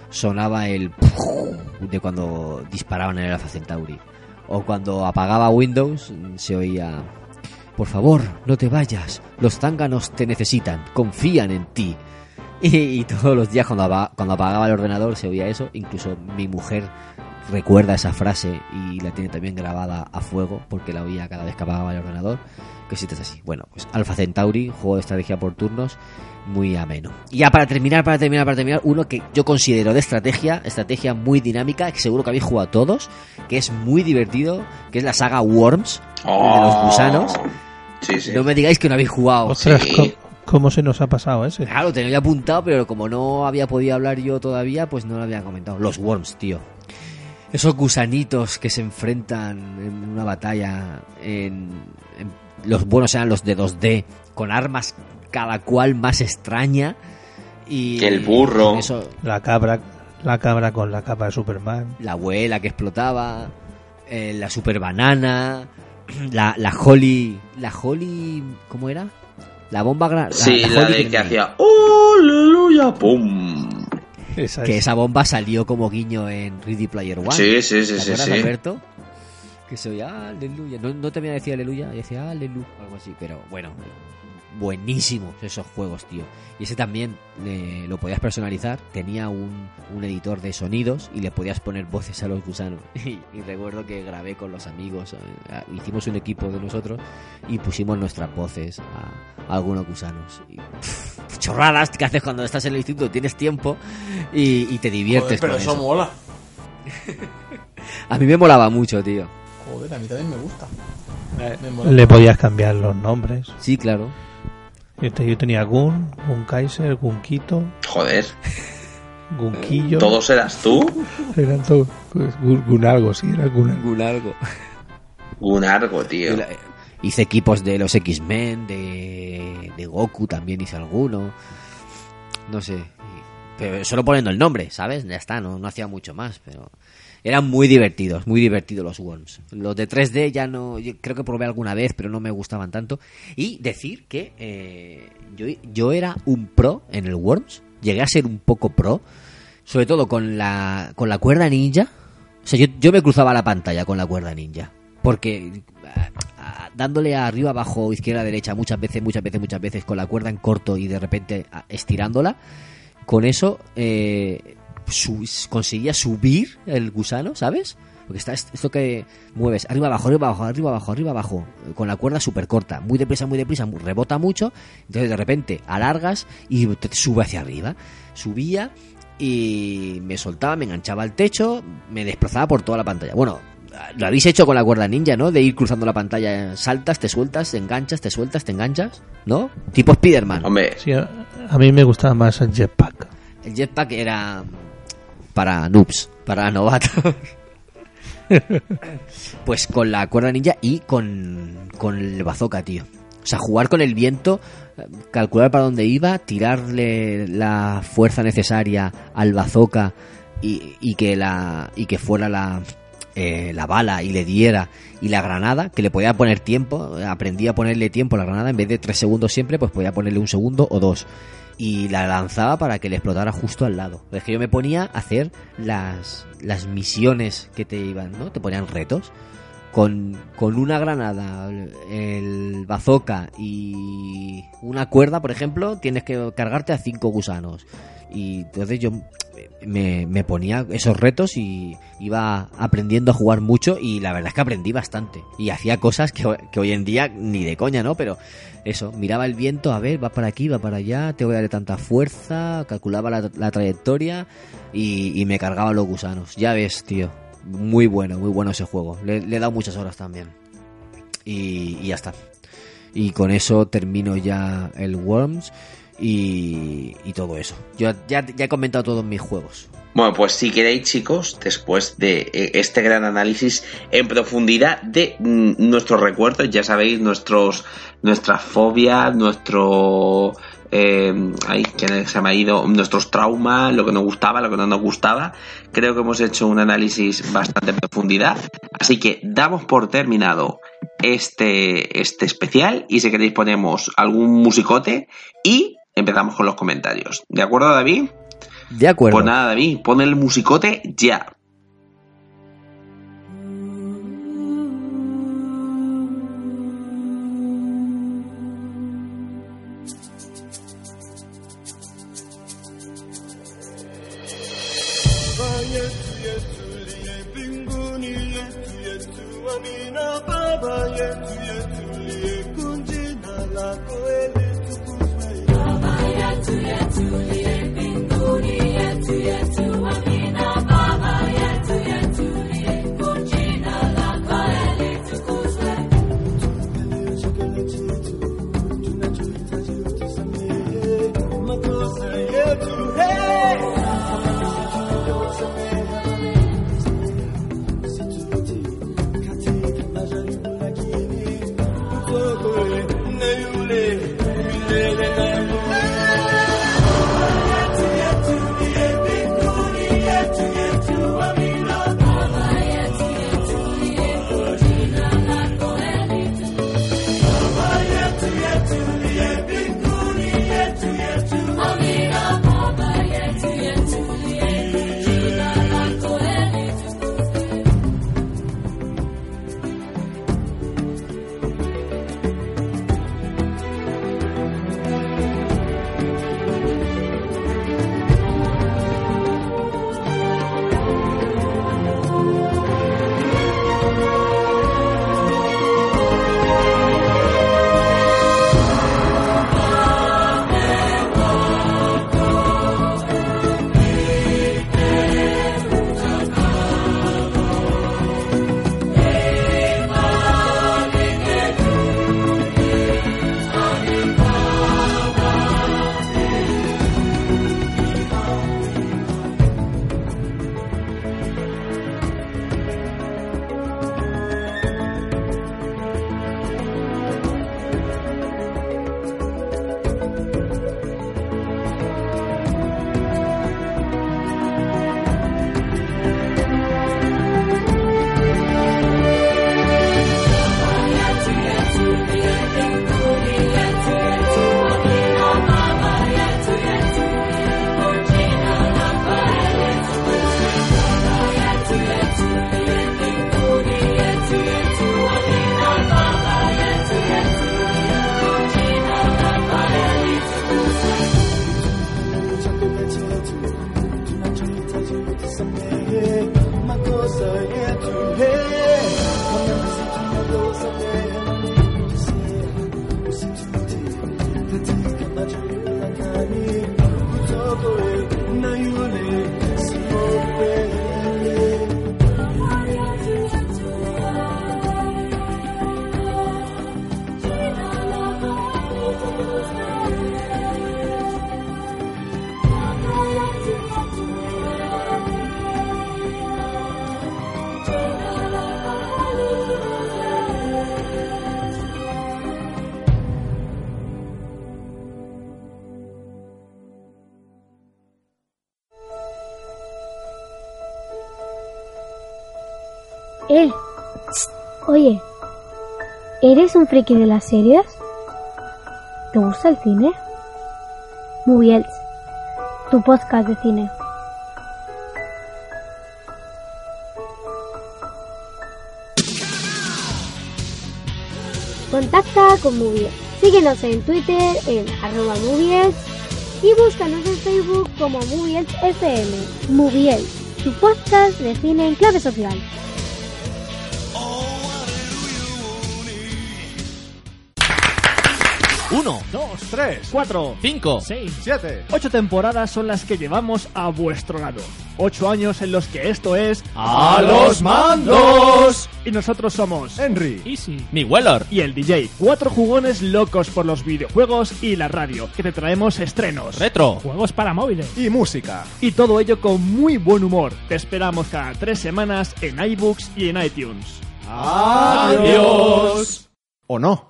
sonaba el (laughs) de cuando disparaban en el Alpha Centauri. O cuando apagaba Windows, se oía por favor, no te vayas. Los zánganos te necesitan, confían en ti. (laughs) Y, y todos los días cuando, cuando apagaba el ordenador se oía eso. Incluso mi mujer recuerda esa frase y la tiene también grabada a fuego porque la oía cada vez que apagaba el ordenador. Que si es así. Bueno, pues Alpha Centauri, juego de estrategia por turnos, muy ameno. Y ya para terminar, para terminar, para terminar, uno que yo considero de estrategia, estrategia muy dinámica, que seguro que habéis jugado todos, que es muy divertido, que es la saga Worms, de los gusanos. Sí, sí. No me digáis que no habéis jugado. Ostras, Sí. ¿cómo, cómo se nos ha pasado ese? Claro, tenía apuntado, pero como no había podido hablar yo todavía, pues no lo había comentado. Los Worms, tío. Esos gusanitos que se enfrentan en una batalla en, en- los buenos eran los de 2D con armas cada cual más extraña y Que el burro. eso La cabra, la cabra con la capa de Superman. la abuela que explotaba eh, la super banana la, la Holly la Holly ¿cómo era? la bomba gra- la- Sí, la la de que hacía ¡Aleluya! ¡Pum! Esa que es. esa bomba salió como guiño en Ready Player One Sí, sí, sí, ¿Te sí, acuerdas, sí. Alberto? Que se oía aleluya. No, no te voy a decir aleluya, decía aleluya, algo así. Pero bueno, buenísimos esos juegos, tío. Y ese también eh, lo podías personalizar. Tenía un, un editor de sonidos y le podías poner voces a los gusanos. (laughs) Y, y recuerdo que grabé con los amigos. eh, hicimos un equipo de nosotros y pusimos nuestras voces a, a algunos gusanos. Y, pff, chorradas que haces cuando estás en el instituto, tienes tiempo y, y te diviertes Joder, pero con eso eso. mola. (laughs) A mí me molaba mucho, tío. Joder, a mí también me gusta. Eh, Me. Le podías cambiar los nombres. Sí, claro. Yo, te- yo tenía Gun, Gun Kaiser, Gun Quito, Joder, Gun Quillo. ¿todos eras tú? Eran todos. pues, Gun, Gun algo, sí, era Gun algo. Un largo. Un argo, tío. Hice equipos de los X-Men, de, de Goku también hice alguno. No sé. Pero solo poniendo el nombre, ¿sabes? Ya está, no, no hacía mucho más, pero... Eran muy divertidos, muy divertidos los Worms. Los de 3D ya no... yo creo que probé alguna vez, pero no me gustaban tanto. Y decir que eh, yo, yo era un pro en el Worms. Llegué a ser un poco pro. Sobre todo con la, con la cuerda ninja. O sea, yo, yo me cruzaba la pantalla con la cuerda ninja. Porque dándole arriba, abajo, izquierda, derecha, muchas veces, muchas veces, muchas veces, con la cuerda en corto y de repente estirándola, con eso eh, su- conseguía subir el gusano, ¿sabes? Porque está est- esto que mueves arriba, abajo, arriba, abajo, arriba, abajo, arriba, abajo, con la cuerda súper corta, muy deprisa, muy deprisa, rebota mucho, entonces de repente alargas y te sube hacia arriba. Subía y me soltaba, me enganchaba al techo, me desplazaba por toda la pantalla. Bueno, lo habéis hecho con la cuerda ninja, ¿no? De ir cruzando la pantalla, saltas, te sueltas, te enganchas, te sueltas, te enganchas, ¿no? Tipo Spider-Man. Hombre, Sí, a, a mí me gustaba más el jetpack. El jetpack era para noobs, para novatos. (laughs) pues con la cuerda ninja y con, con el bazooka, tío. O sea, jugar con el viento, calcular para dónde iba, tirarle la fuerza necesaria al bazooka y, y que la y que fuera la eh, la bala y le diera y la granada que le podía poner tiempo aprendí a ponerle tiempo a la granada en vez de tres segundos siempre pues podía ponerle un segundo o dos y la lanzaba para que le explotara justo al lado. Es que yo me ponía a hacer las, las misiones que te iban, ¿no? Te ponían retos. Con, con una granada, el bazooka y una cuerda, por ejemplo, tienes que cargarte a cinco gusanos. Y entonces yo me, ponía esos retos y iba aprendiendo a jugar mucho y la verdad es que aprendí bastante. Y hacía cosas que, ho- que hoy en día ni de coña, ¿no? Pero eso, miraba el viento, a ver, va para aquí, va para allá, te voy a darle tanta fuerza, calculaba la, trayectoria y, y me cargaba los gusanos. Ya ves, tío, muy bueno, muy bueno ese juego. Le, le he dado muchas horas también. Y, y ya está. Y con eso termino ya el Worms y, y todo eso. Yo ya, he comentado todos mis juegos. Bueno, pues si queréis, chicos, después de eh, este gran análisis en profundidad de mm, nuestros recuerdos, ya sabéis, nuestros, nuestras fobias, nuestro, eh, ay, se me ha ido, nuestros traumas, lo que nos gustaba, lo que no nos gustaba. Creo que hemos hecho un análisis bastante en profundidad. Así que damos por terminado este, este especial y si queréis ponemos algún musicote y empezamos con los comentarios. ¿De acuerdo, David? De acuerdo. Pues nada, David, pon el musicote ya. to. ¿Eres un friki de las series? ¿Te gusta el cine? Moviels, tu podcast de cine. Contacta con Movies. Síguenos en Twitter en arroba Movies y búscanos en Facebook como Movies FM. Movies, tu podcast de cine en clave social. Uno, Dos, tres, cuatro, cinco, seis, siete. Ocho temporadas son las que llevamos a vuestro lado. Ocho años en los que esto es ¡A los mandos! Y nosotros somos Henry. Easy Mi Weller. y el DJ. Cuatro jugones locos por los videojuegos y la radio, que te traemos estrenos, Retro. juegos para móviles. Y música. Y todo ello con muy buen humor. Te esperamos cada tres semanas en iBooks y en iTunes. Adiós. ¿O no?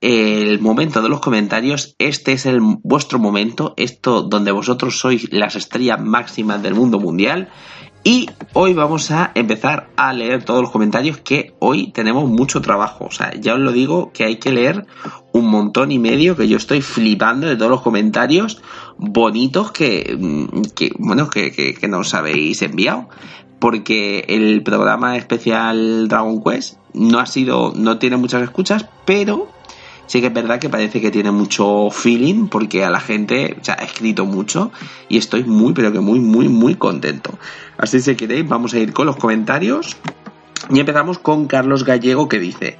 el momento de los comentarios. Este es el vuestro momento, esto donde vosotros sois las estrellas máximas del mundo mundial. Y hoy vamos a empezar a leer todos los comentarios que hoy tenemos mucho trabajo. O sea, ya os lo digo que hay que leer un montón y medio que yo estoy flipando de todos los comentarios bonitos que, mm, que bueno, que, que, que nos habéis enviado. Porque el programa especial Dragon Quest no ha sido, no tiene muchas escuchas, pero sí que es verdad que parece que tiene mucho feeling porque a la gente ha escrito mucho y estoy muy, pero que muy, muy, muy contento. Así si queréis, vamos a ir con los comentarios. Y empezamos con Carlos Gallego que dice,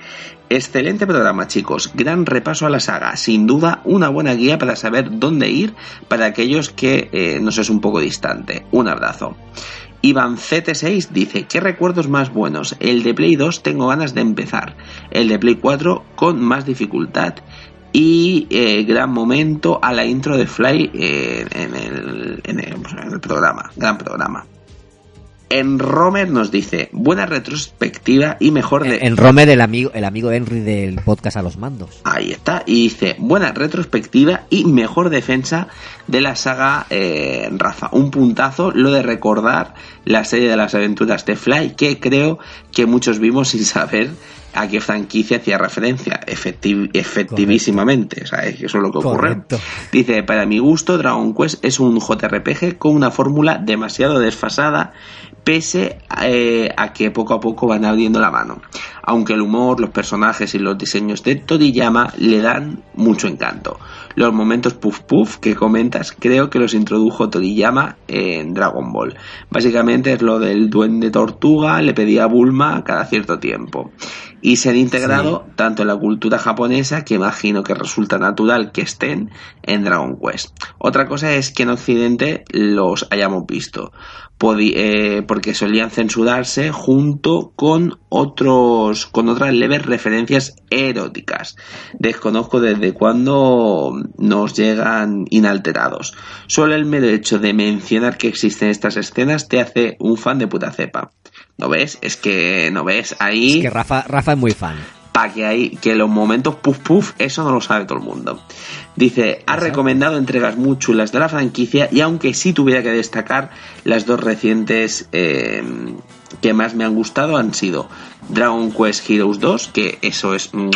excelente programa chicos, gran repaso a la saga, sin duda una buena guía para saber dónde ir para aquellos que eh, nos es un poco distante. Un abrazo. Iván CT6 dice, ¿qué recuerdos más buenos? El de Play 2 tengo ganas de empezar, el de Play 4 con más dificultad y eh, gran momento a la intro de Fly eh, en, el, en, el, en el programa, gran programa. En Romer nos dice, buena retrospectiva y mejor de... En Romer, el amigo, el amigo Henry del podcast a los mandos. Ahí está. Y dice, buena retrospectiva y mejor defensa de la saga eh, Rafa. Un puntazo lo de recordar la serie de las aventuras de Fly, que creo que muchos vimos sin saber a qué franquicia hacía referencia. Efectiv efectivísimamente. O sea, eso es lo que ocurre. Correcto. Dice, para mi gusto, Dragon Quest es un JRPG con una fórmula demasiado desfasada pese eh, a que poco a poco van abriendo la mano. Aunque el humor, los personajes y los diseños de Toriyama le dan mucho encanto. Los momentos puff puff que comentas creo que los introdujo Toriyama en Dragon Ball. Básicamente es lo del duende tortuga, le pedía a Bulma cada cierto tiempo. Y se han integrado sí. tanto en la cultura japonesa, que imagino que resulta natural que estén en Dragon Quest. Otra cosa es que en Occidente los hayamos visto eh, porque solían censurarse junto con otros con otras leves referencias eróticas. Desconozco desde cuándo nos llegan inalterados. Solo el mero hecho de mencionar que existen estas escenas te hace un fan de puta cepa. ¿No ves? Es que no ves ahí. Es que Rafa, Rafa es muy fan para que hay que los momentos puff puff eso no lo sabe todo el mundo dice ha recomendado entregas muy chulas de la franquicia y aunque sí tuviera que destacar las dos recientes eh, que más me han gustado han sido Dragon Quest Heroes 2 que eso es mm,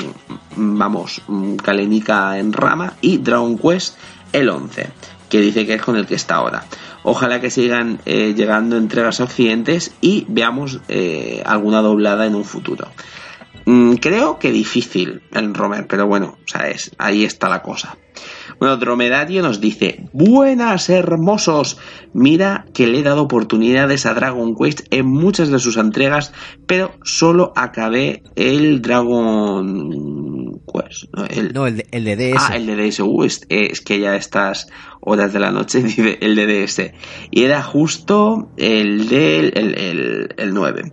vamos mm, calenica en rama y Dragon Quest el 11 que dice que es con el que está ahora Ojalá que sigan eh, llegando entregas a occidentes y veamos eh, alguna doblada en un futuro. Mm, creo que difícil el Romer, pero bueno, o sea, es, ahí está la cosa. Bueno, Dromedario nos dice, buenas hermosos, mira que le he dado oportunidades a Dragon Quest en muchas de sus entregas, pero solo acabé el Dragon Quest. No, el, no, el, de, el de DS. Ah, el de DS. Uh, es, es, que ya estas horas de la noche (laughs) dice el de DS. Y era justo el del el, el, el 9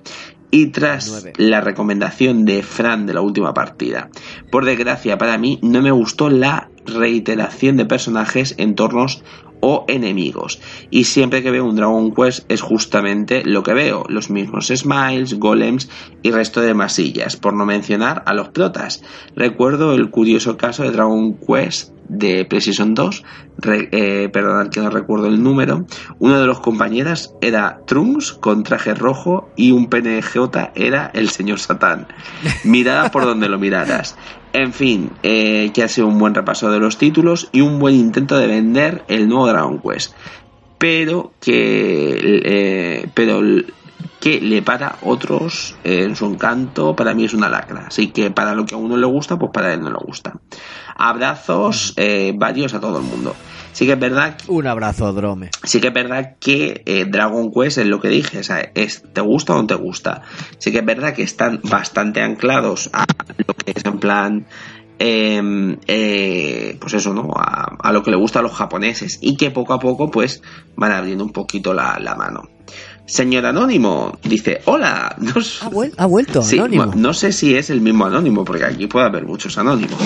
y tras 9. la recomendación de Fran de la última partida. Por desgracia para mí no me gustó la reiteración de personajes, entornos o enemigos. Y siempre que veo un Dragon Quest es justamente lo que veo, los mismos smiles, golems y resto de masillas, por no mencionar a los protas. Recuerdo el curioso caso de Dragon Quest de PlayStation 2, re, eh, perdonad que no recuerdo el número, uno de los compañeros era Trunks con traje rojo y un PNJ era el señor Satán. (laughs) Mirada por donde lo miraras. En fin, eh, que ha sido un buen repaso de los títulos y un buen intento de vender el nuevo Dragon Quest. Pero que, eh, pero que le para otros eh, en su encanto, para mí es una lacra. Así que para lo que a uno le gusta, pues para él no le gusta. Abrazos eh, varios a todo el mundo. Sí que es verdad. Que, Un abrazo, Drome. Sí que es verdad que eh, Dragon Quest es lo que dije, o sea, es te gusta o no te gusta. Sí que es verdad que están bastante anclados a lo que es en plan. Eh, eh, pues eso, ¿no? A, a, lo que le gusta a los japoneses y que poco a poco, pues, van abriendo un poquito la, la mano. Señor Anónimo dice, hola. (laughs) No, ha, vuel ha, vuelto, sí, Anónimo. No sé si es el mismo Anónimo, porque aquí puede haber muchos Anónimos.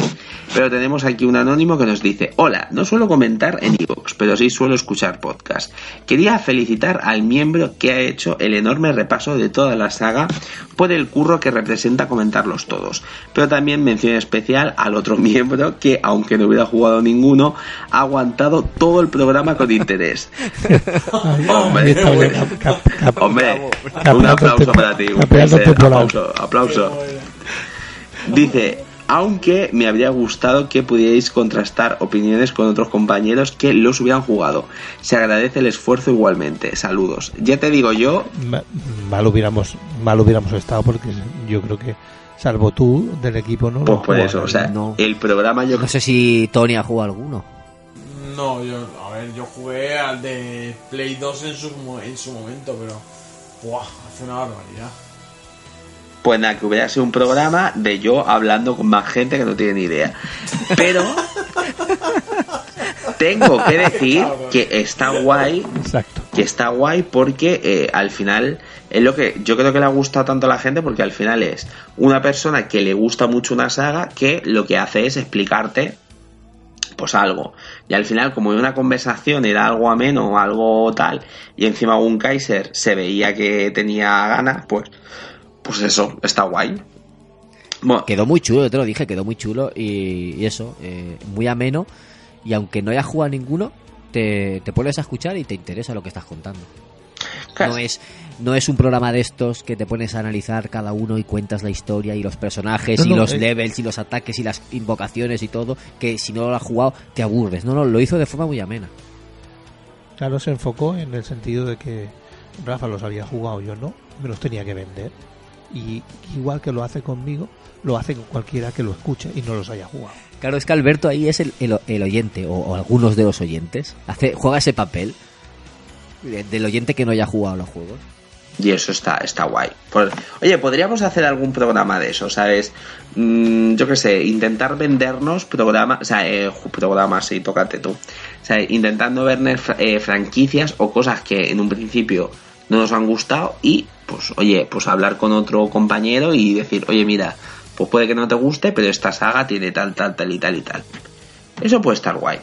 Pero tenemos aquí un Anónimo que nos dice, hola, no suelo comentar en iVoox, pero sí suelo escuchar podcast. Quería felicitar al miembro que ha hecho el enorme repaso de toda la saga por el curro que representa comentarlos todos. Pero también mención especial al otro (laughs) miembro que, aunque no hubiera jugado ninguno, ha aguantado todo el programa con interés. (laughs) Hombre, Hombre, un aplauso para ti. un. Aplauso, aplauso. Dice, aunque me habría gustado que pudierais contrastar opiniones con otros compañeros que los hubieran jugado. Se agradece el esfuerzo igualmente. Saludos. Ya te digo yo, Ma- Mal hubiéramos, mal hubiéramos estado porque yo creo que, salvo tú, del equipo no pues por juega eso, o nadie. sea, el programa yo No sé si Tony ha jugado alguno. No, yo, a ver, yo jugué al de Play 2 en su, mo- en su momento, pero. ¡Buah! Hace una barbaridad. Pues nada, que hubiera sido un programa de yo hablando con más gente que no tiene ni idea. Pero (laughs) tengo que decir que está guay. Que está guay porque eh, al final es lo que yo creo que le ha gustado tanto a la gente porque al final es una persona que le gusta mucho una saga que lo que hace es explicarte pues algo. Y al final, como en una conversación era algo ameno o algo tal, y encima un Kaiser se veía que tenía ganas, pues, pues eso, está guay. Quedó muy chulo, yo te lo dije, quedó muy chulo y, y eso, eh, muy ameno. Y aunque no hayas jugado ninguno, te, te pones a escuchar y te interesa lo que estás contando. No es, no es un programa de estos que te pones a analizar cada uno y cuentas la historia y los personajes No, y no, los eh. levels y los ataques y las invocaciones y todo, que si no lo has jugado te aburres. No, no, lo hizo de forma muy amena. Claro, se enfocó en el sentido de que Rafa los había jugado, yo no, me los tenía que vender. Y igual que lo hace conmigo, lo hace con cualquiera que lo escuche y no los haya jugado. Claro, es que Alberto ahí es el, el- el oyente, o, o algunos de los oyentes. Hace, juega ese papel de- del oyente que no haya jugado los juegos. Y eso está, está guay. Por- oye, podríamos hacer algún programa de eso, ¿sabes? Mm, yo qué sé, intentar vendernos programas, o sea, eh, programas, sí, tócate tú. O sea, intentando vernos eh, franquicias o cosas que en un principio no nos han gustado y, pues, oye, pues hablar con otro compañero y decir, oye, mira, pues puede que no te guste, pero esta saga tiene tal, tal, tal y tal y tal. Eso puede estar guay.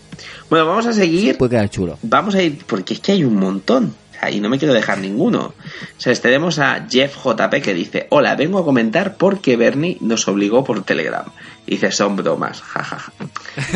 Bueno, vamos a seguir. Puede quedar chulo. Vamos a ir, porque es que hay un montón. Y no me quiero dejar ninguno. O sea, tenemos a Jeff JP que dice: Hola, vengo a comentar porque Bernie nos obligó por Telegram. Y dice: Son bromas, jajaja.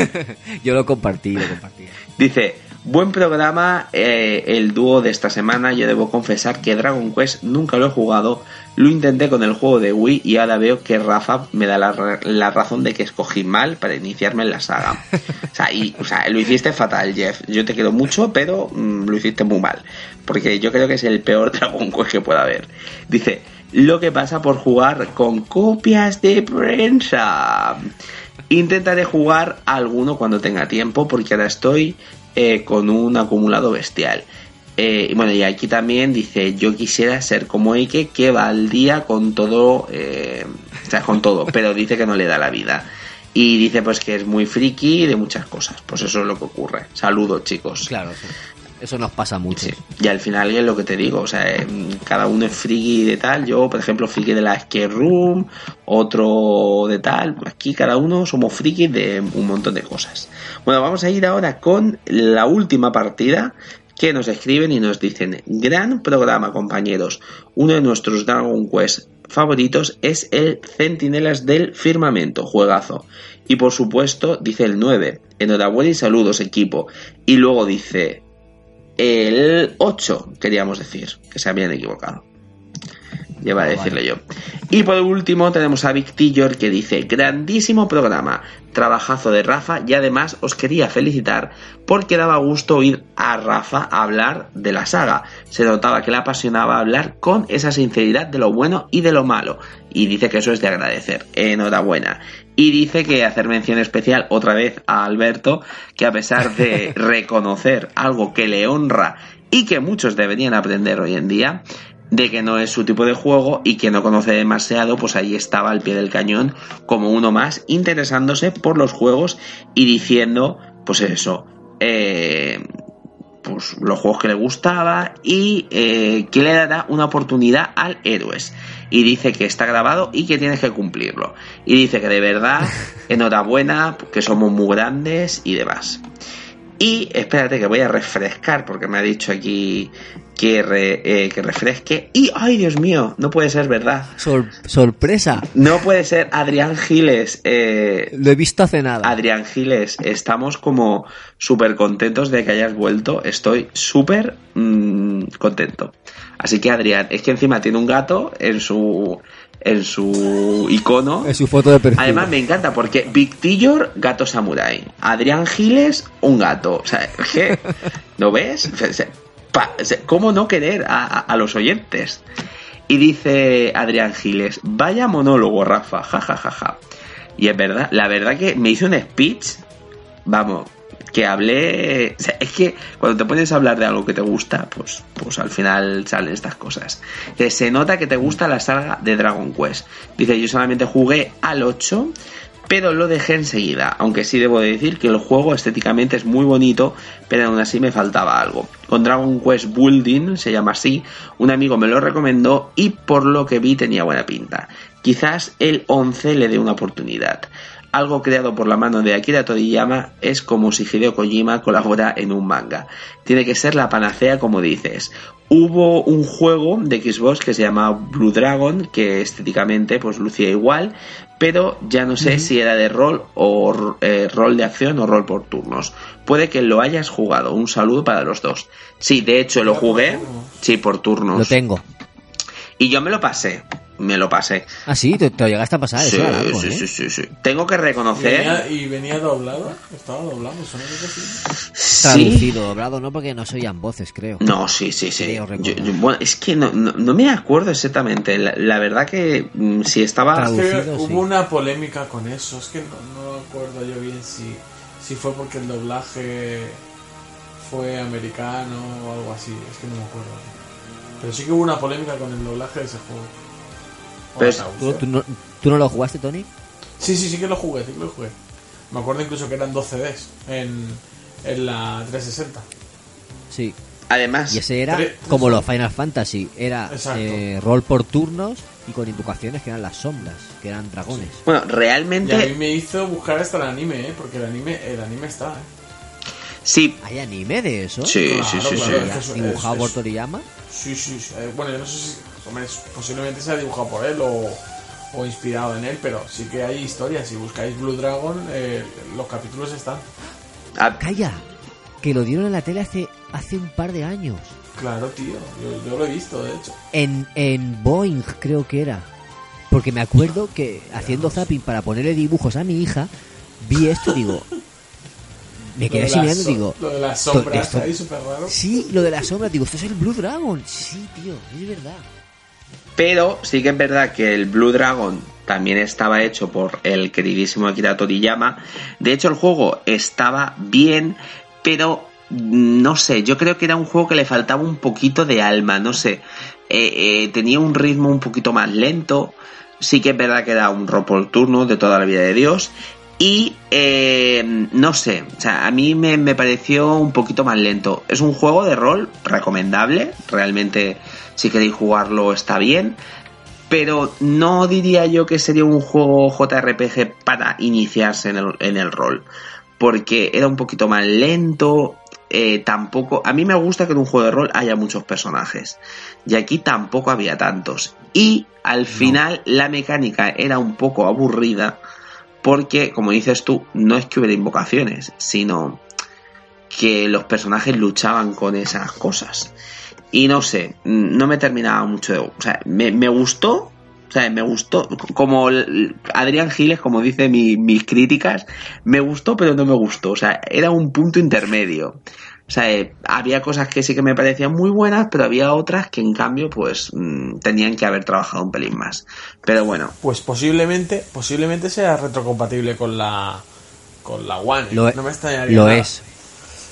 (laughs) Yo lo compartí, lo compartí. Dice: Buen programa eh, el dúo de esta semana. Yo debo confesar que Dragon Quest nunca lo he jugado. Lo intenté con el juego de Wii y ahora veo que Rafa me da la, la razón de que escogí mal para iniciarme en la saga. (laughs) O sea, y, o sea, lo hiciste fatal, Jeff. Yo te quiero mucho, pero mm, lo hiciste muy mal. Porque yo creo que es el peor (laughs) Dragon que pueda haber. Dice, lo que pasa por jugar con copias de prensa. Intentaré jugar alguno cuando tenga tiempo, porque ahora estoy eh, con un acumulado bestial. Eh, y bueno, y aquí también dice, yo quisiera ser como Ike, que va al día con todo, eh, o sea, con todo, (laughs) pero dice que no le da la vida. Y dice pues que es muy friki de muchas cosas. Pues eso es lo que ocurre. Saludos, chicos. Claro, eso nos pasa mucho. Y al final es lo que te digo, o sea, eh, cada uno es friki de tal. Yo, por ejemplo, friki de la escape room, otro de tal. Aquí cada uno somos frikis de un montón de cosas. Bueno, vamos a ir ahora con la última partida que nos escriben y nos dicen, gran programa compañeros, uno de nuestros Dragon Quest favoritos es el Centinelas del Firmamento, juegazo. Y por supuesto, dice el 9, enhorabuena y saludos equipo. Y luego dice, el 8, queríamos decir, que se habían equivocado. Lleva a decirle yo. Y por último tenemos a Victillor que dice, grandísimo programa, trabajazo de Rafa y además os quería felicitar porque daba gusto oír a Rafa hablar de la saga. Se notaba que le apasionaba hablar con esa sinceridad de lo bueno y de lo malo. Y dice que eso es de agradecer. Enhorabuena. Y dice que hacer mención especial otra vez a Alberto, que a pesar de (laughs) reconocer algo que le honra y que muchos deberían aprender hoy en día, de que no es su tipo de juego y que no conoce demasiado, pues ahí estaba al pie del cañón como uno más, interesándose por los juegos y diciendo, pues eso, eh, pues los juegos que le gustaba y eh, que le dará una oportunidad al Héroes. Y dice que está grabado y que tienes que cumplirlo. Y dice que de verdad, (laughs) enhorabuena, que somos muy grandes y demás. Y espérate que voy a refrescar porque me ha dicho aquí que, re- eh, que refresque. Y, ay Dios mío, no puede ser verdad. Sor- sorpresa. No puede ser Adrián Giles. eh, Lo he visto hace nada. Adrián Giles, estamos como súper contentos de que hayas vuelto. Estoy súper mm, contento. Así que Adrián, es que encima tiene un gato en su en su icono. Es su foto de perfil. Además me encanta porque Victillor, gato samurai. Adrián Giles, un gato. O sea, es que, ¿no ves? ¿Cómo no querer a, los oyentes? Y dice Adrián Giles, vaya monólogo, Rafa, ja, ja, ja, ja. Y es verdad, la verdad que me hizo un speech, vamos, que hablé... o sea, es que cuando te pones a hablar de algo que te gusta, pues, pues al final salen estas cosas. Que se nota que te gusta la saga de Dragon Quest. Dice, yo solamente jugué al 8, pero lo dejé enseguida. Aunque sí debo de decir que el juego estéticamente es muy bonito, pero aún así me faltaba algo. Con Dragon Quest Building, se llama así, un amigo me lo recomendó y por lo que vi tenía buena pinta. Quizás el 11 le dé una oportunidad. Algo creado por la mano de Akira Toriyama es como si Hideo Kojima colabora en un manga. Tiene que ser la panacea como dices. Hubo un juego de Xbox que se llamaba Blue Dragon, que estéticamente pues lucía igual, pero ya no sé si era de rol o eh, rol de acción o rol por turnos. Puede que lo hayas jugado. Un saludo para los dos. Sí, de hecho lo jugué. Sí, por turnos. Lo tengo. Y yo me lo pasé. Me lo pasé. Ah, sí, te, te lo llegaste a pasar. Sí, eso era largo, sí, ¿eh? sí, sí, sí. Tengo que ¿Y reconocer. venía, y venía doblado? ¿Estaba doblado? ¿Suena que sí? Sí. Traducido, doblado, no porque no se oían voces, creo. No, sí, sí, sí. Yo- yo- bueno, es que no, no, no me acuerdo exactamente. La, la verdad que mm, si estaba. Es que hubo sí. una polémica con eso. Es que no, no acuerdo yo bien si, si fue porque el doblaje fue americano o algo así. Es que no me acuerdo. Pero sí que hubo una polémica con el doblaje de ese juego. O Pero la es- traducción. ¿Tú, tú no, tú no lo jugaste, Tony? Sí, sí, sí que lo jugué, sí que lo jugué. Me acuerdo incluso que eran 12 Ds en, en la 360. Sí. Además, Y ese era como los Final Fantasy. Era eh, rol por turnos y con invocaciones que eran las sombras, que eran dragones. bueno, Y a mí realmente. me hizo buscar hasta el anime, ¿eh? Porque el anime, el anime está, ¿eh? Sí, ¿Hay anime de eso? sí, Claro, sí, sí, sí. claro. es- ¿Dibujado es- por Toriyama? Sí, sí, sí. Eh, bueno, yo no sé si hombre, posiblemente sea dibujado por él o, o inspirado en él, pero sí que hay historias. Si buscáis Blue Dragon, eh, los capítulos están. Ah, Calla, que lo dieron en la tele hace, hace un par de años. Claro, tío. Yo, yo lo he visto, de hecho. En, en Boeing creo que era. Porque me acuerdo (laughs) que haciendo zapping para ponerle dibujos a mi hija, vi esto y digo... (laughs) Me quedé así mirando so- digo... Lo de las esto- sombras esto- ahí, súper raro. Sí, lo de las sombras, digo, esto es el Blue Dragon. Sí, tío, es verdad. Pero sí que es verdad que el Blue Dragon también estaba hecho por el queridísimo Akira Toriyama. De hecho, el juego estaba bien, pero no sé, yo creo que era un juego que le faltaba un poquito de alma, no sé. Eh, eh, tenía un ritmo un poquito más lento. Sí que es verdad que era un rol por turno de toda la vida de Dios. Y eh, no sé, o sea, a mí me, me pareció un poquito más lento. Es un juego de rol recomendable, realmente si queréis jugarlo está bien, pero no diría yo que sería un juego JRPG para iniciarse en el, en el rol, porque era un poquito más lento, eh, tampoco... A mí me gusta que en un juego de rol haya muchos personajes, y aquí tampoco había tantos. Y al final la mecánica era un poco aburrida, porque, como dices tú, no es que hubiera invocaciones, sino que los personajes luchaban con esas cosas. Y no sé, no me terminaba mucho de... O sea, me, me gustó, o sea, me gustó, como Adrián Giles, como dice mi- mis críticas, me gustó pero no me gustó, o sea, era un punto intermedio. O sea, eh, había cosas que sí que me parecían muy buenas, pero había otras que en cambio, pues, mm, tenían que haber trabajado un pelín más. Pero bueno, Pues posiblemente, posiblemente sea retrocompatible con la con la One. ¿eh? Lo, no me extrañaría. lo nada. es.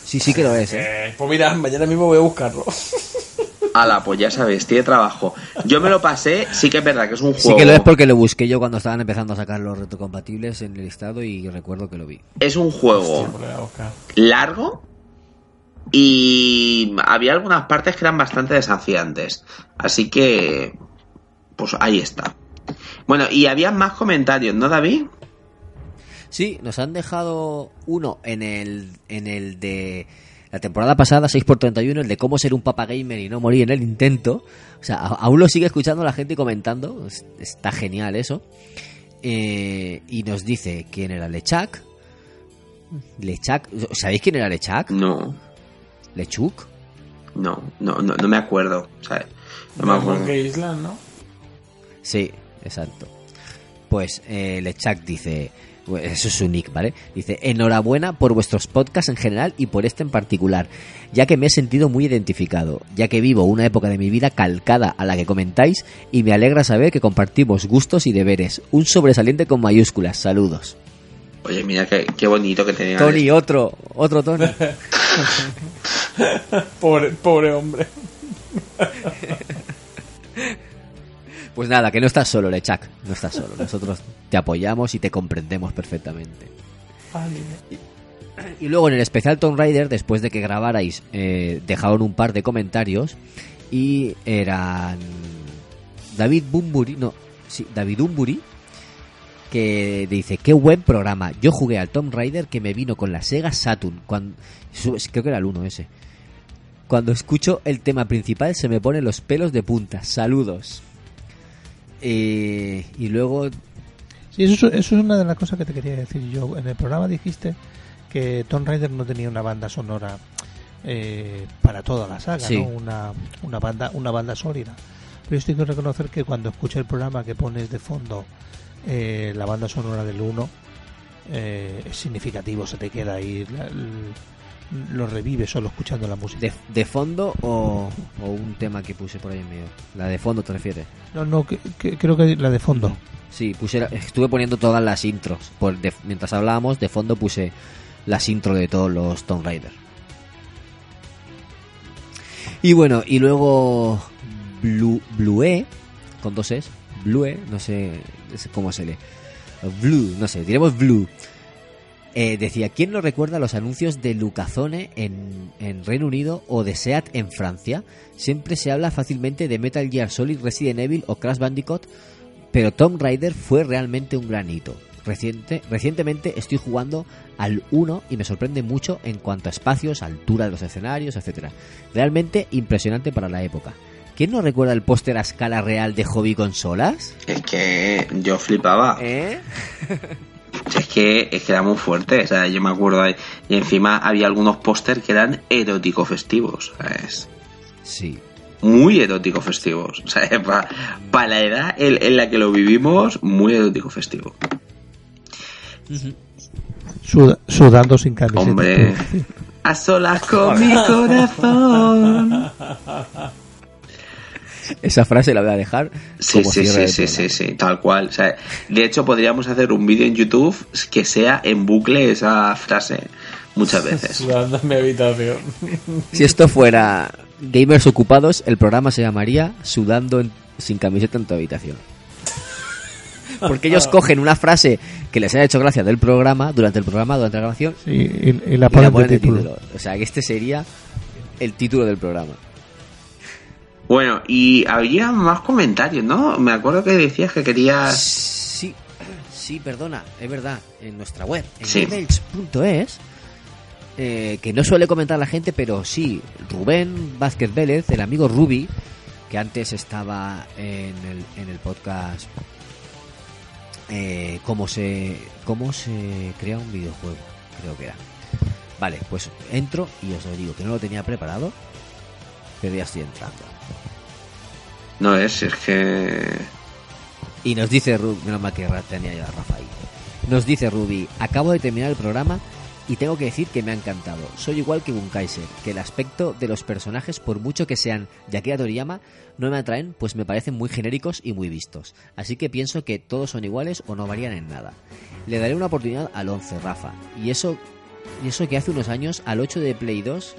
Sí, sí que lo es, ¿eh? Eh, pues mira, mañana mismo voy a buscarlo. (laughs) ala, pues ya sabes, tiene trabajo. Yo me lo pasé, sí que es verdad que es un juego... Sí que lo es porque lo busqué yo cuando estaban empezando a sacar los retrocompatibles en el listado y recuerdo que lo vi. Es un juego Hostia, pues lo voy a buscar. largo y había algunas partes que eran bastante desafiantes. Así que, pues ahí está. Bueno, y había más comentarios, ¿no, David? Sí, nos han dejado uno en el, en el de La temporada pasada, 6x31, el de cómo ser un papa gamer y no morir en el intento. O sea, aún lo sigue escuchando la gente y comentando. Es- Está genial eso. Eh, y nos dice quién era Lechak. Lechak. ¿Sabéis quién era Lechak? No, Lechuk. no, no, no, no me acuerdo, ¿sabes? No me acuerdo. Monkey Island, ¿no? Sí, exacto. Pues eh, Lechak dice, eso es su nick, ¿vale? Dice, enhorabuena por vuestros podcasts en general y por este en particular, ya que me he sentido muy identificado, ya que vivo una época de mi vida calcada a la que comentáis y me alegra saber que compartimos gustos y deberes. Un sobresaliente con mayúsculas, saludos. Oye, mira qué, qué bonito que tenía. Tony, otro, otro Tony. (laughs) pobre, pobre hombre. Pues nada, que no estás solo, Lechak, no estás solo. Nosotros te apoyamos y te comprendemos perfectamente. Y luego en el especial Tomb Raider, después de que grabarais, eh, dejaron un par de comentarios y eran David Bumburi, no, sí, David Umburi, que dice, qué buen programa. Yo jugué al Tomb Raider que me vino con la Sega Saturn, cuando, creo que era el 1 ese. Cuando escucho el tema principal se me ponen los pelos de punta. Saludos. Eh, y luego Sí, eso, es- eso es una de las cosas que te quería decir yo. En el programa dijiste que Tomb Raider no tenía una banda sonora eh, para toda la saga, Sí. ¿no? Una, una banda una banda sólida. Pero yo tengo que reconocer que cuando escuché el programa que pones de fondo eh, la banda sonora del 1 eh, es significativo, se te queda ahí, la- lo revives solo escuchando la música. de, de fondo o, o un tema que puse por ahí en medio. La de fondo te refieres. No, no, que- que- creo que la de fondo. Sí, puse, estuve poniendo todas las intros. Por de- mientras hablábamos, de fondo puse las intros de todos los Tomb Raider. Y bueno, y luego Blue, Blue con dos es, Blue, no sé, no sé cómo se lee. Blue, no sé, diremos Blue. Eh, decía, ¿quién no recuerda los anuncios de Lucazone en, en Reino Unido o de SEAT en Francia? Siempre se habla fácilmente de Metal Gear Solid, Resident Evil o Crash Bandicoot, pero Tomb Raider fue realmente un gran hito. Reciente, recientemente estoy jugando al 1 y me sorprende mucho en cuanto a espacios, altura de los escenarios, etcétera. Realmente impresionante para la época. ¿Quién no recuerda el póster a escala real de hobby consolas? Es que yo flipaba. ¿Eh? (laughs) Es que, es que era muy fuerte, o sea, yo me acuerdo ahí. Y encima había algunos póster que eran erótico festivos, ¿sabes? Sí. Muy erótico festivos. O sea, (laughs) para la edad en, en la que lo vivimos, muy erótico festivo. Suda- sudando sin camiseta. Hombre, a solas con mi corazón. (laughs) Esa frase la voy a dejar Sí, como sí, sí, sí, sí, sí, tal cual. O sea, de hecho, podríamos hacer un vídeo en YouTube que sea en bucle esa frase muchas (laughs) veces. Sudando en mi habitación. Si esto fuera gamers ocupados, el programa se llamaría Sudando en- sin camiseta en tu habitación. Porque ellos (laughs) cogen una frase que les haya hecho gracia del programa, durante el programa, durante la grabación, Sí, y, y la ponen de de título. O sea, que este sería el título del programa. Bueno, y había más comentarios, ¿no? Me acuerdo que decías que querías... Sí, sí, perdona, es verdad, en nuestra web, en Sí. gmails.es, eh, que no suele comentar la gente, pero sí, Rubén Vázquez Vélez, el amigo Ruby, que antes estaba en el, en el podcast eh, cómo se cómo se crea un videojuego, creo que era. Vale, pues entro y os lo digo, que no lo tenía preparado, pero ya estoy entrando. No es, es que... Y nos dice Ruby, menos mal que tenía ya a Rafa ahí. Nos dice Ruby, acabo de terminar el programa y tengo que decir que me ha encantado. Soy igual que Bunkaiser, que el aspecto de los personajes, por mucho que sean de Akira Toriyama, no me atraen, pues me parecen muy genéricos y muy vistos. Así que pienso que todos son iguales o no varían en nada. Le daré una oportunidad al 11, Rafa. Y eso, y eso que hace unos años al 8 de Play 2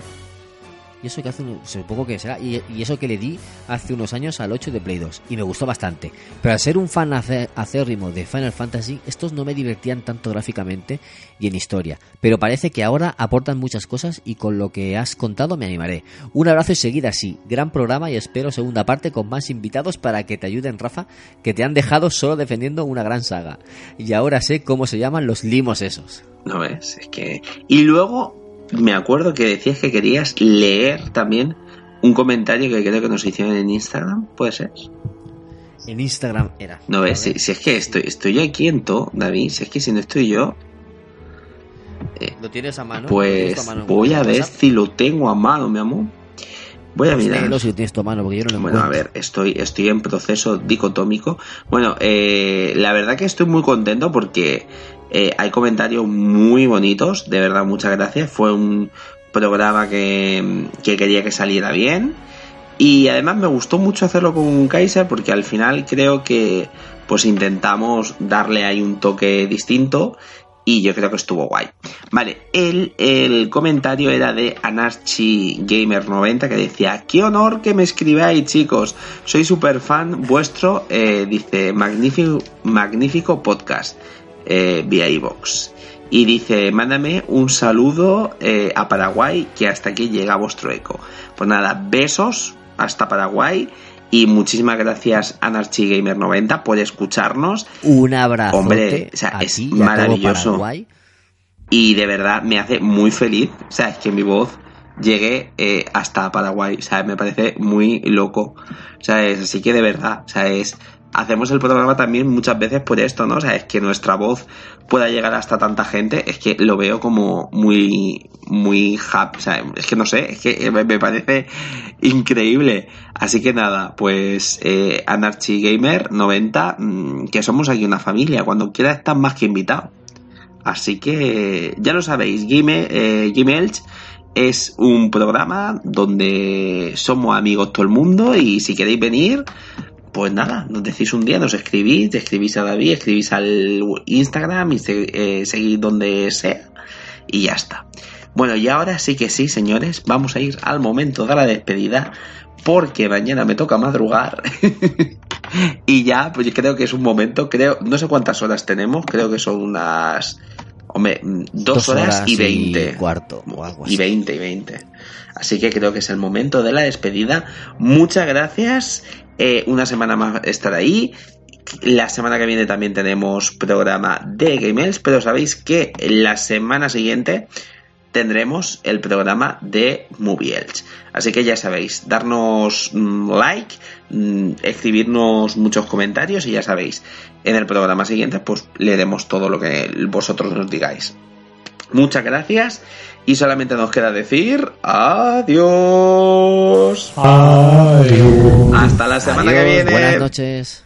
y eso que hace un, supongo que será y, eso que le di hace unos años al 8 de Play 2 y me gustó bastante. Pero al ser un fan acérrimo de Final Fantasy estos no me divertían tanto gráficamente y en historia. Pero parece que ahora aportan muchas cosas y con lo que has contado me animaré. Un abrazo y seguida así. Gran programa y espero segunda parte con más invitados para que te ayuden Rafa que te han dejado solo defendiendo una gran saga. Y ahora sé cómo se llaman los limos esos. No ves, es que... Y luego me acuerdo que decías que querías leer también un comentario que creo que nos hicieron en Instagram, ¿puede ser? En Instagram era. No ves, si, si es que estoy, estoy yo aquí en todo, David, si es que si no estoy yo, ¿Lo tienes a mano? ¿Lo pues tienes a mano? voy a ver WhatsApp? si lo tengo a mano, mi amor. Voy a Pues mirar. si lo tienes tu mano, porque yo no lo Bueno, a ver, estoy, estoy en proceso dicotómico. Bueno, eh, la verdad que estoy muy contento porque eh, hay comentarios muy bonitos, de verdad, muchas gracias. Fue un programa que, que quería que saliera bien. Y además me gustó mucho hacerlo con Kaiser porque al final creo que pues intentamos darle ahí un toque distinto y yo creo que estuvo guay. Vale, el, el comentario era de Anarchy Gamer 90 que decía, qué honor que me escribáis chicos, soy súper fan vuestro, eh, dice, magnífico, magnífico podcast eh, vía iVox. Y dice, mándame un saludo eh, a Paraguay, que hasta aquí llega vuestro eco. Pues nada, besos hasta Paraguay y muchísimas gracias Anarchy Gamer 90 por escucharnos. Un abrazo. Hombre, o sea, a es ti maravilloso. Y de verdad me hace muy feliz. O sea, es que mi voz llegue eh, hasta Paraguay. O sea, me parece muy loco. O sea, es, así que de verdad, o sea, es. Hacemos el programa también muchas veces por esto, ¿no? O sea, es que nuestra voz pueda llegar hasta tanta gente, es que lo veo como muy, muy happy, o sea, es que no sé, es que me, parece increíble. Así que nada, pues eh, Anarchy Gamer 90, mm, que somos aquí una familia, cuando quiera estás más que invitado. Así que ya lo sabéis, Game, eh, es un programa donde somos amigos todo el mundo y si queréis venir, pues nada, nos decís un día, nos escribís, escribís a David, escribís al Instagram y eh, seguid donde sea y ya está. Bueno, y ahora sí que sí, señores, vamos a ir al momento de la despedida porque mañana me toca madrugar (laughs) y ya, pues yo creo que es un momento, creo, no sé cuántas horas tenemos, creo que son unas, hombre, dos, horas, y veinte. cuarto o algo así. Y 20 y 20. Así que creo que es el momento de la despedida. Muchas gracias. Eh, una semana más estar ahí. La semana que viene también tenemos programa de Gamels, pero sabéis que la semana siguiente tendremos el programa de Movie Elch. Así que ya sabéis, darnos mm, like, mm, escribirnos muchos comentarios y ya sabéis, en el programa siguiente pues leeremos todo lo que vosotros nos digáis. Muchas gracias y solamente nos queda decir adiós. Hasta la semana que viene. Buenas noches.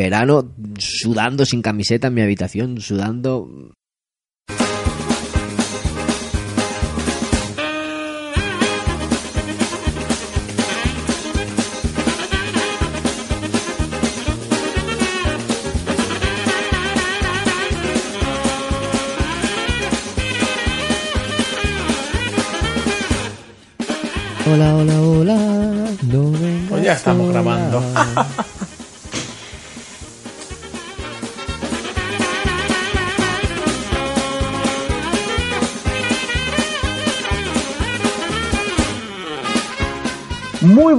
Verano sudando sin camiseta en mi habitación, sudando.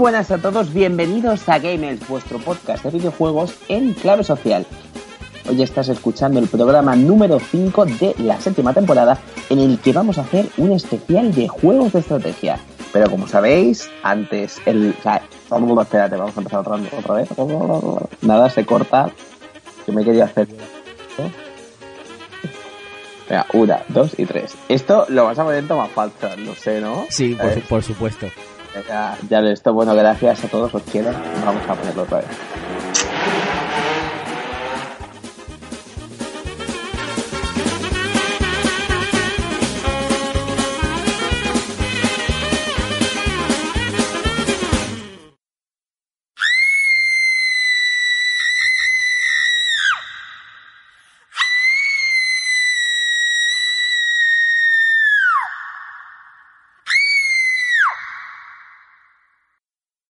Buenas a todos, bienvenidos a Gamers, vuestro podcast de videojuegos en clave social. Hoy estás escuchando el programa número 5 de la séptima temporada en el que vamos a hacer un especial de juegos de estrategia. Pero como sabéis, antes el... o sea, espérate, vamos a empezar otra, otra vez. Nada, se corta. Yo me quería hacer... Venga, una, dos y tres. Esto lo vas a poner en toma falsa, no sé, ¿no? Sí, por, su- por supuesto. Ya, ya esto, bueno, gracias a todos, os quiero. Vamos a ponerlo otra vez.